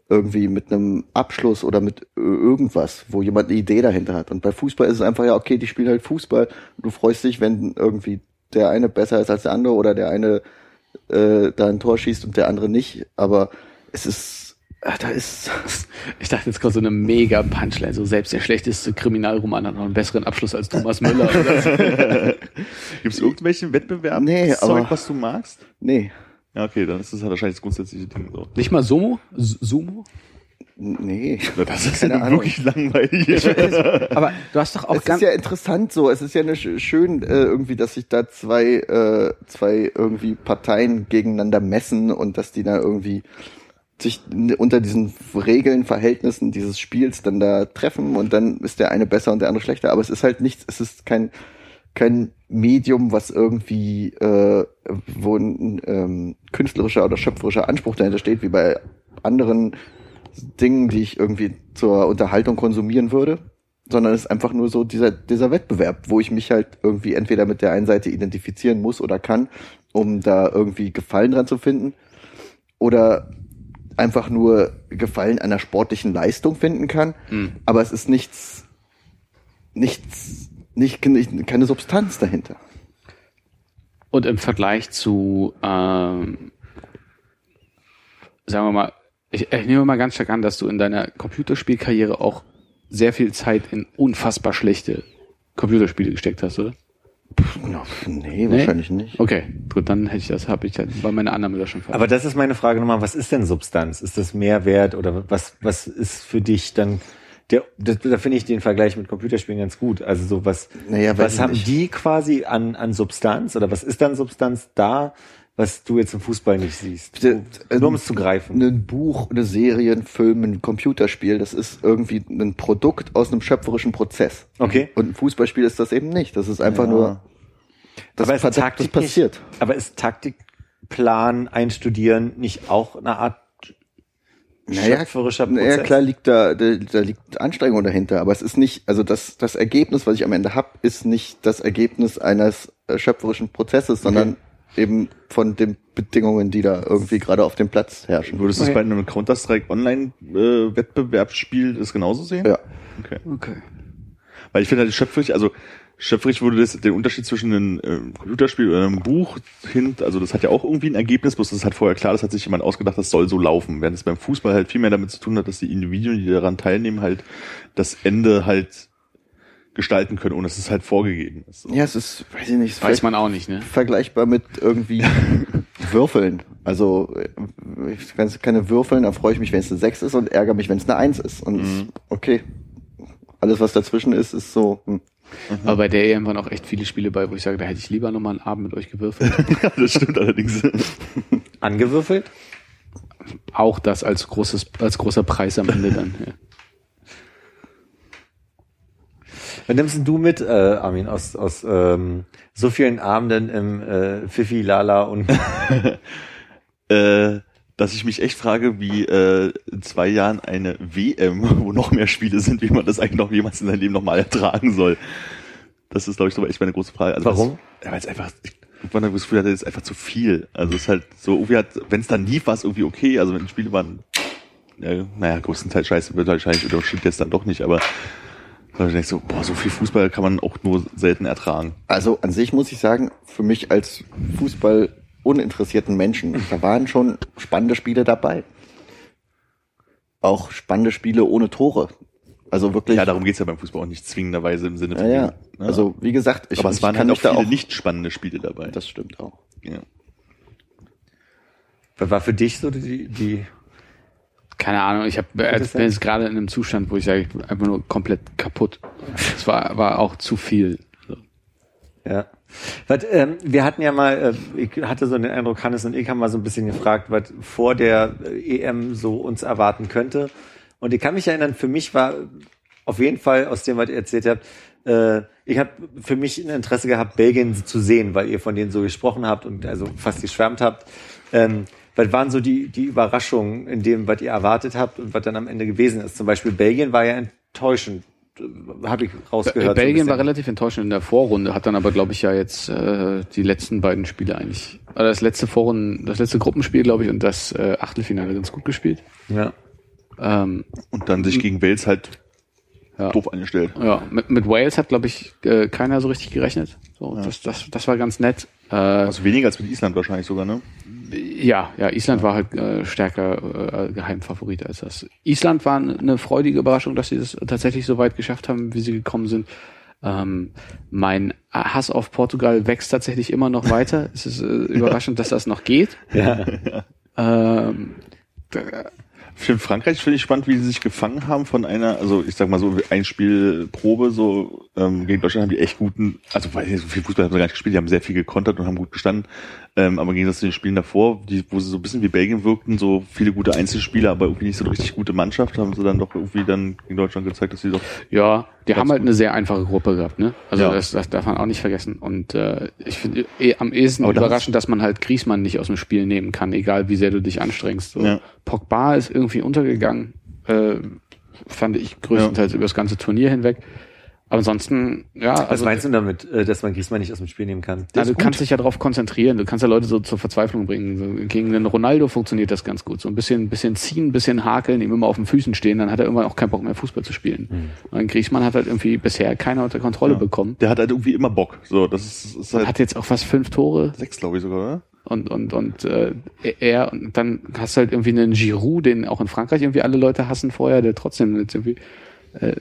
irgendwie mit einem Abschluss oder mit äh, irgendwas, wo jemand eine Idee dahinter hat. Und bei Fußball ist es einfach ja okay, die spielen halt Fußball. Du freust dich, wenn irgendwie der eine besser ist als der andere oder der eine äh, da ein Tor schießt und der andere nicht. Aber es ist, ah, da ist Ich dachte, jetzt kommt so eine mega Punchline. So selbst der schlechteste Kriminalroman hat noch einen besseren Abschluss als Thomas Müller. Gibt es irgendwelchen Wettbewerb, Nee, Zeug, aber- was du magst? nee, Ja, okay, dann ist das halt wahrscheinlich das grundsätzliche Ding so. Nicht mal Sumo? Sumo? nee. Das ist Keine ja Ahnung. wirklich langweilig. Aber du hast doch auch es ganz... ist ja interessant so. Es ist ja eine sch- schön äh, irgendwie, dass sich da zwei äh, zwei irgendwie Parteien gegeneinander messen und dass die da irgendwie sich unter diesen Regeln, Verhältnissen dieses Spiels dann da treffen und dann ist der eine besser und der andere schlechter. Aber es ist halt nichts. Es ist kein kein Medium, was irgendwie äh, wo ein ähm, künstlerischer oder schöpferischer Anspruch dahinter steht, wie bei anderen Dingen, die ich irgendwie zur Unterhaltung konsumieren würde, sondern es ist einfach nur so dieser, dieser Wettbewerb, wo ich mich halt irgendwie entweder mit der einen Seite identifizieren muss oder kann, um da irgendwie Gefallen dran zu finden, oder einfach nur Gefallen einer sportlichen Leistung finden kann, aber es ist nichts, nichts, nicht, nicht keine Substanz dahinter. Und im Vergleich zu, ähm, sagen wir mal, ich, ich nehme mal ganz stark an, dass du in deiner Computerspielkarriere auch sehr viel Zeit in unfassbar schlechte Computerspiele gesteckt hast, oder? Nee, wahrscheinlich nicht. Okay, gut, dann hätte ich das, habe ich dann bei meiner Annahme da schon falsch. Aber das ist meine Frage nochmal, was ist denn Substanz? Ist das Mehrwert oder was, was ist für dich dann der, das, da finde ich den Vergleich mit Computerspielen ganz gut. Also so was, Naja, was haben nicht. die quasi an, an Substanz oder was ist dann Substanz da, was du jetzt im Fußball nicht siehst? D- Nur um es zu greifen. Ein Buch, eine Serie, ein Film, ein Computerspiel, das ist irgendwie ein Produkt aus einem schöpferischen Prozess. Okay. Und ein Fußballspiel ist das eben nicht. Das ist einfach nur, das, aber ist Taktik das passiert. Nicht, aber ist Taktikplan einstudieren nicht auch eine Art schöpferischer Prozess? naja, klar liegt da, da, da liegt Anstrengung dahinter, aber es ist nicht, also das, das Ergebnis, was ich am Ende hab, ist nicht das Ergebnis eines äh, schöpferischen Prozesses, sondern eben von den Bedingungen, die da irgendwie gerade auf dem Platz herrschen. Würdest du es bei einem Counter-Strike Online-Wettbewerbsspiel das genauso sehen? Ja. Okay. okay. Weil ich finde halt schöpferisch, also schöpferisch würde das den Unterschied zwischen einem ähm, Computerspiel oder einem Buch hin, also das hat ja auch irgendwie ein Ergebnis, bloß das ist halt vorher klar, das hat sich jemand ausgedacht, das soll so laufen. Während es beim Fußball halt viel mehr damit zu tun hat, dass die Individuen, die daran teilnehmen, halt das Ende halt gestalten können, ohne dass es halt vorgegeben ist. So. Ja, es ist, weiß ich nicht, Weiß man auch nicht, ne? vergleichbar mit irgendwie Würfeln. Also äh, wenn es keine Würfeln, dann freue ich mich, wenn es eine 6 ist und ärgere mich, wenn es eine 1 ist. Und Mhm. okay. Alles, was dazwischen ist, ist so. Hm. Aber bei der EM waren auch echt viele Spiele bei, wo ich sage, da hätte ich lieber nochmal einen Abend mit euch gewürfelt. Ja, das stimmt allerdings. Angewürfelt? auch das als großes, als großer Preis am Ende dann. Ja. Was nimmst denn du mit, äh, Armin, aus, aus ähm, so vielen Abenden im äh, Fifi, Lala und äh, dass ich mich echt frage, wie äh, in zwei Jahren eine WM, wo noch mehr Spiele sind, wie man das eigentlich noch jemals in seinem Leben nochmal ertragen soll. Das ist, glaube ich, so echt meine große Frage. Also Warum? Ja, weil es einfach, ich, irgendwann habe ich das Gefühl, das ist einfach zu viel. Also es ist halt so, irgendwie hat, wenn es dann lief, war es irgendwie okay. Also wenn die Spiele waren, ja, naja, größtenteils scheiße, wird wahrscheinlich oder stimmt jetzt dann doch nicht, aber weil ich denke so, boah, so viel Fußball kann man auch nur selten ertragen. Also an sich muss ich sagen, für mich als Fußball uninteressierten Menschen, da waren schon spannende Spiele dabei. Auch spannende Spiele ohne Tore. Also wirklich. Ja, darum geht's ja beim Fußball auch nicht zwingenderweise im Sinne ja, ja. Ja. Also wie gesagt, ich, aber es ich waren kann halt auch viele auch. nicht spannende Spiele dabei. Das stimmt auch. ja. was war für dich so die, die Keine Ahnung, ich hab, äh, bin jetzt gerade in einem Zustand, wo ich sage, ich bin einfach nur komplett kaputt. Es war, war auch zu viel. So. Ja. Was, ähm, wir hatten ja mal, äh, ich hatte so den Eindruck, Hannes und ich haben mal so ein bisschen gefragt, was vor der äh, EM so uns erwarten könnte. Und ich kann mich erinnern, für mich war auf jeden Fall aus dem, was ihr erzählt habt, äh, ich habe für mich ein Interesse gehabt, Belgien zu sehen, weil ihr von denen so gesprochen habt und also fast geschwärmt habt. Ähm, was waren so die, die Überraschungen in dem, was ihr erwartet habt und was dann am Ende gewesen ist? Zum Beispiel Belgien war ja enttäuschend habe ich Äh, rausgehört. so Belgien war bisschen. relativ enttäuschend in der Vorrunde, hat dann aber, glaube ich, ja jetzt äh, die letzten beiden Spiele eigentlich, oder das letzte Vorrunden, das letzte Gruppenspiel, glaube ich, und das äh, Achtelfinale ganz gut gespielt. Ja. Ähm, Und dann sich gegen Wales halt Ja. doof eingestellt. ja, mit, mit Wales hat, glaube ich, äh, keiner so richtig gerechnet. So, das, das, das war ganz nett. Äh, Also weniger als mit Island wahrscheinlich sogar, ne? Ja, ja, Island war halt äh, stärker äh, Geheimfavorit als das. Island war eine freudige Überraschung, dass sie das tatsächlich so weit geschafft haben, wie sie gekommen sind. Ähm, mein Hass auf Portugal wächst tatsächlich immer noch weiter. es ist äh, überraschend, dass das noch geht. Ja. Ähm, finde Frankreich finde ich spannend, wie sie sich gefangen haben von einer, also ich sag mal so ein Spiel Probe so ähm, gegen Deutschland haben die echt guten, also weiß nicht, so viel Fußball haben sie gar nicht gespielt, die haben sehr viel gekontert und haben gut gestanden, ähm, aber im Gegensatz zu den Spielen davor, die, wo sie so ein bisschen wie Belgien wirkten, so viele gute Einzelspieler, aber irgendwie nicht so eine richtig gute Mannschaft, haben sie dann doch irgendwie dann gegen Deutschland gezeigt, dass sie doch ja, die haben halt eine sehr einfache Gruppe gehabt, ne? Also Ja. das, das darf man auch nicht vergessen. Und äh, ich finde eh, am ehesten Aber überraschend, dass man halt Griesmann nicht aus dem Spiel nehmen kann, egal wie sehr du dich anstrengst. So. Ja. Pogba ist irgendwie untergegangen, äh, fand ich größtenteils über das ganze Turnier hinweg. Aber ansonsten, ja, Was also meinst du damit, äh, dass man Griezmann nicht aus dem Spiel nehmen kann? na, du kannst dich ja darauf konzentrieren. Du kannst ja Leute so zur Verzweiflung bringen. So, gegen den Ronaldo funktioniert das ganz gut. So ein bisschen, bisschen ziehen, ein bisschen hakeln, ihm immer auf den Füßen stehen, dann hat er irgendwann auch keinen Bock mehr Fußball zu spielen. Und Griezmann hat halt irgendwie bisher keiner unter Kontrolle bekommen. der hat halt irgendwie immer Bock, so, das ist, ist halt Hat jetzt auch fast fünf Tore sechs, glaube ich sogar, oder? und und und äh, er und dann hast du halt irgendwie einen Giroud, den auch in Frankreich irgendwie alle Leute hassen vorher, der trotzdem jetzt irgendwie äh,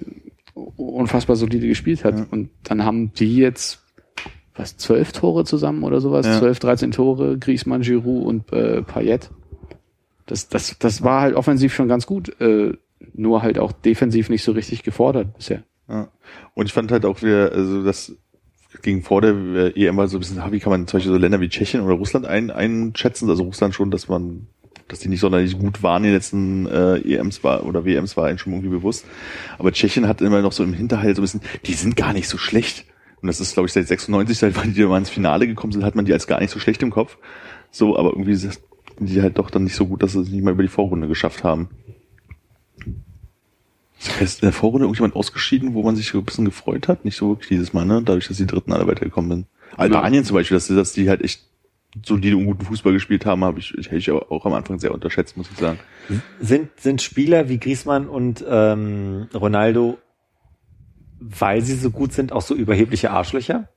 unfassbar solide gespielt hat. Und dann haben die jetzt was zwölf Tore zusammen oder sowas, Ja. zwölf, dreizehn Tore, Griezmann, Giroud und äh, Payet. Das das das war halt offensiv schon ganz gut, äh, nur halt auch defensiv nicht so richtig gefordert bisher. Ja. Und ich fand halt auch wieder, also das ging vor der äh, EM war so ein bisschen, wie kann man zum Beispiel so Länder wie Tschechien oder Russland ein, einschätzen? Also Russland schon, dass man, dass die nicht sonderlich gut waren in den letzten äh, EMs war oder WMs war einem schon irgendwie bewusst. Aber Tschechien hat immer noch so im Hinterhalt so ein bisschen, die sind gar nicht so schlecht. Und das ist, glaube ich, seit 96, seit wann die mal ins Finale gekommen sind, hat man die als gar nicht so schlecht im Kopf. So, aber irgendwie sind die halt doch dann nicht so gut, dass sie es nicht mal über die Vorrunde geschafft haben. Ist in der Vorrunde irgendjemand ausgeschieden, wo man sich so ein bisschen gefreut hat? Nicht so wirklich dieses Mal, ne? Dadurch, dass die Dritten alle weitergekommen sind. Albanien zum Beispiel, dass, dass die halt echt solide und guten Fußball gespielt haben, habe ich, ich, hätte ich aber auch am Anfang sehr unterschätzt, muss ich sagen. Sind, sind Spieler wie Griezmann und ähm, Ronaldo, weil sie so gut sind, auch so überhebliche Arschlöcher?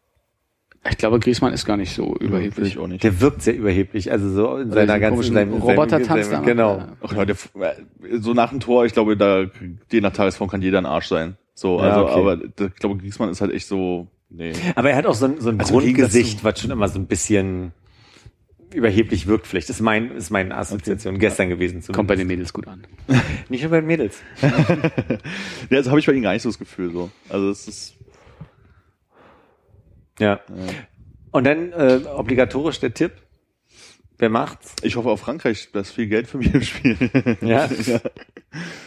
Ich glaube, Griezmann ist gar nicht so überheblich. ich auch nicht. Der wirkt sehr überheblich, also so in Oder seiner ganzen seinem, Roboter-Tanz seinem, da. Genau. Ach ja, der, so nach dem Tor, ich glaube, da, je nach Tagesform kann jeder ein Arsch sein. So, Ja, also, okay. aber da- ich glaube, Griezmann ist halt echt so, nee. Aber er hat auch so ein, so ein Also Grundgesicht, was schon immer so ein bisschen überheblich wirkt. Vielleicht ist mein, ist meine Assoziation gestern gewesen. Zumindest. Kommt bei den Mädels gut an. Nicht nur bei den Mädels. Ja, also habe ich bei ihm gar nicht so das Gefühl, so. Also, es ist, Ja. Und dann äh, obligatorisch der Tipp. Wer macht's? ich hoffe auf Frankreich, da ist viel Geld für mich im Spiel. Ja.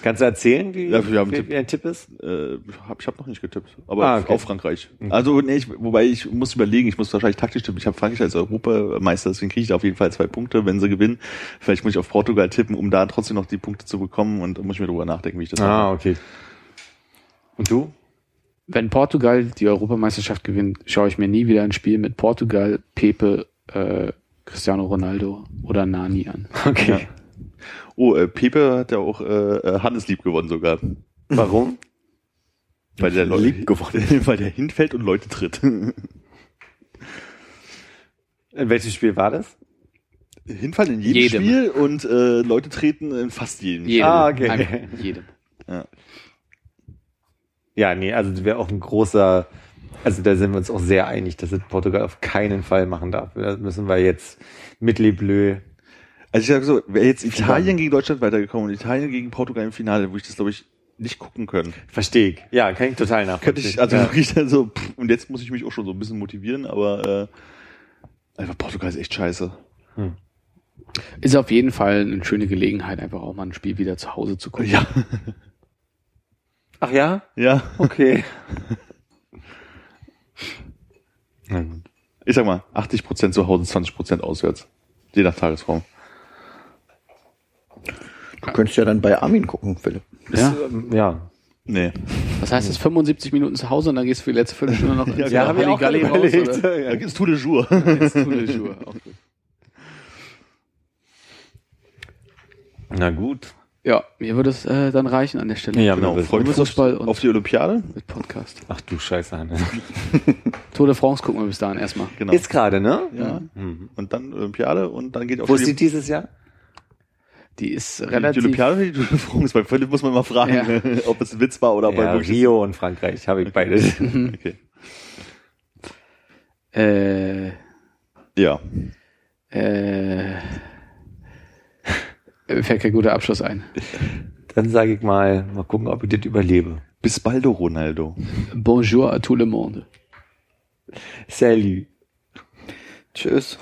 Kannst du erzählen, wie, Ja, wir haben wie, Tipp. wie ein Tipp ist? äh, hab, ich habe noch nicht getippt, aber Ah, okay. auf Frankreich. Also nee, ich, wobei ich muss überlegen, ich muss wahrscheinlich taktisch tippen. Ich habe Frankreich als Europameister, deswegen kriege ich da auf jeden Fall zwei Punkte, wenn sie gewinnen. Vielleicht muss ich auf Portugal tippen, um da trotzdem noch die Punkte zu bekommen und da muss ich mir drüber nachdenken, wie ich das Ah, mache. okay. Und du? Wenn Portugal die Europameisterschaft gewinnt, schaue ich mir nie wieder ein Spiel mit Portugal, Pepe, äh, Cristiano Ronaldo oder Nani an. Okay. Oh, äh, Pepe hat ja auch äh, äh, Handeslieb gewonnen sogar. Warum? Weil der Leute, Lieb gewonnen. weil der hinfällt und Leute tritt. In welches Spiel war das? Hinfallen in jedem, Jedem. Spiel und äh, Leute treten in fast jedem. Jedem. Ah, okay. Jedem. Ja, nee, also das wäre auch ein großer, also da sind wir uns auch sehr einig, dass es Portugal auf keinen Fall machen darf. Da müssen wir jetzt mit Le Bleu. Also ich sag so, wäre jetzt Italien gegen Deutschland weitergekommen und Italien gegen Portugal im Finale, würde ich das, glaube ich, nicht gucken können. Verstehe ich. Ja, kann ich total Könnte nachvollziehen. ich, also ja. wirklich dann so, pff, und jetzt muss ich mich auch schon so ein bisschen motivieren, aber äh, einfach Portugal ist echt scheiße. Ist auf jeden Fall eine schöne Gelegenheit, einfach auch mal ein Spiel wieder zu Hause zu gucken. Ja. Ach ja? Ja. Okay. Ich sag mal, 80% zu Hause, 20% auswärts. Je nach Tagesform. Du könntest ja dann bei Armin gucken, Philipp. ja. ähm, ja. Nee. Was heißt das? 75 Minuten zu Hause und dann gehst du für die letzte Viertelstunde noch ins Ja, ich auch Halligalli raus, oder? Ja, ins Tour de Jour. Ins Tour de Jour. Auch gut. Na gut. Ja, mir würde es äh, dann reichen an der Stelle. Ja, Genau, wir freut mich Fußball und auf die Olympiade. mit Podcast. Ach du Scheiße, Hanne. Tour de France gucken wir bis dahin erstmal. Genau. Ist gerade, ne? ja. Und dann Olympiade und dann geht auch Wo ist die dieses Jahr? Die ist die relativ. Olympiade oder die Tour de France? Bei Philipp muss man mal fragen, Ja. ob es ein Witz war oder ob er Ja, wirklich Rio und Frankreich, habe ich beides. Okay. Äh, Ja. äh, fällt kein guter Abschluss ein. Dann sage ich mal, mal gucken, ob ich das überlebe. Bis baldo, Ronaldo. Bonjour à tout le monde. Salut. Tschüss.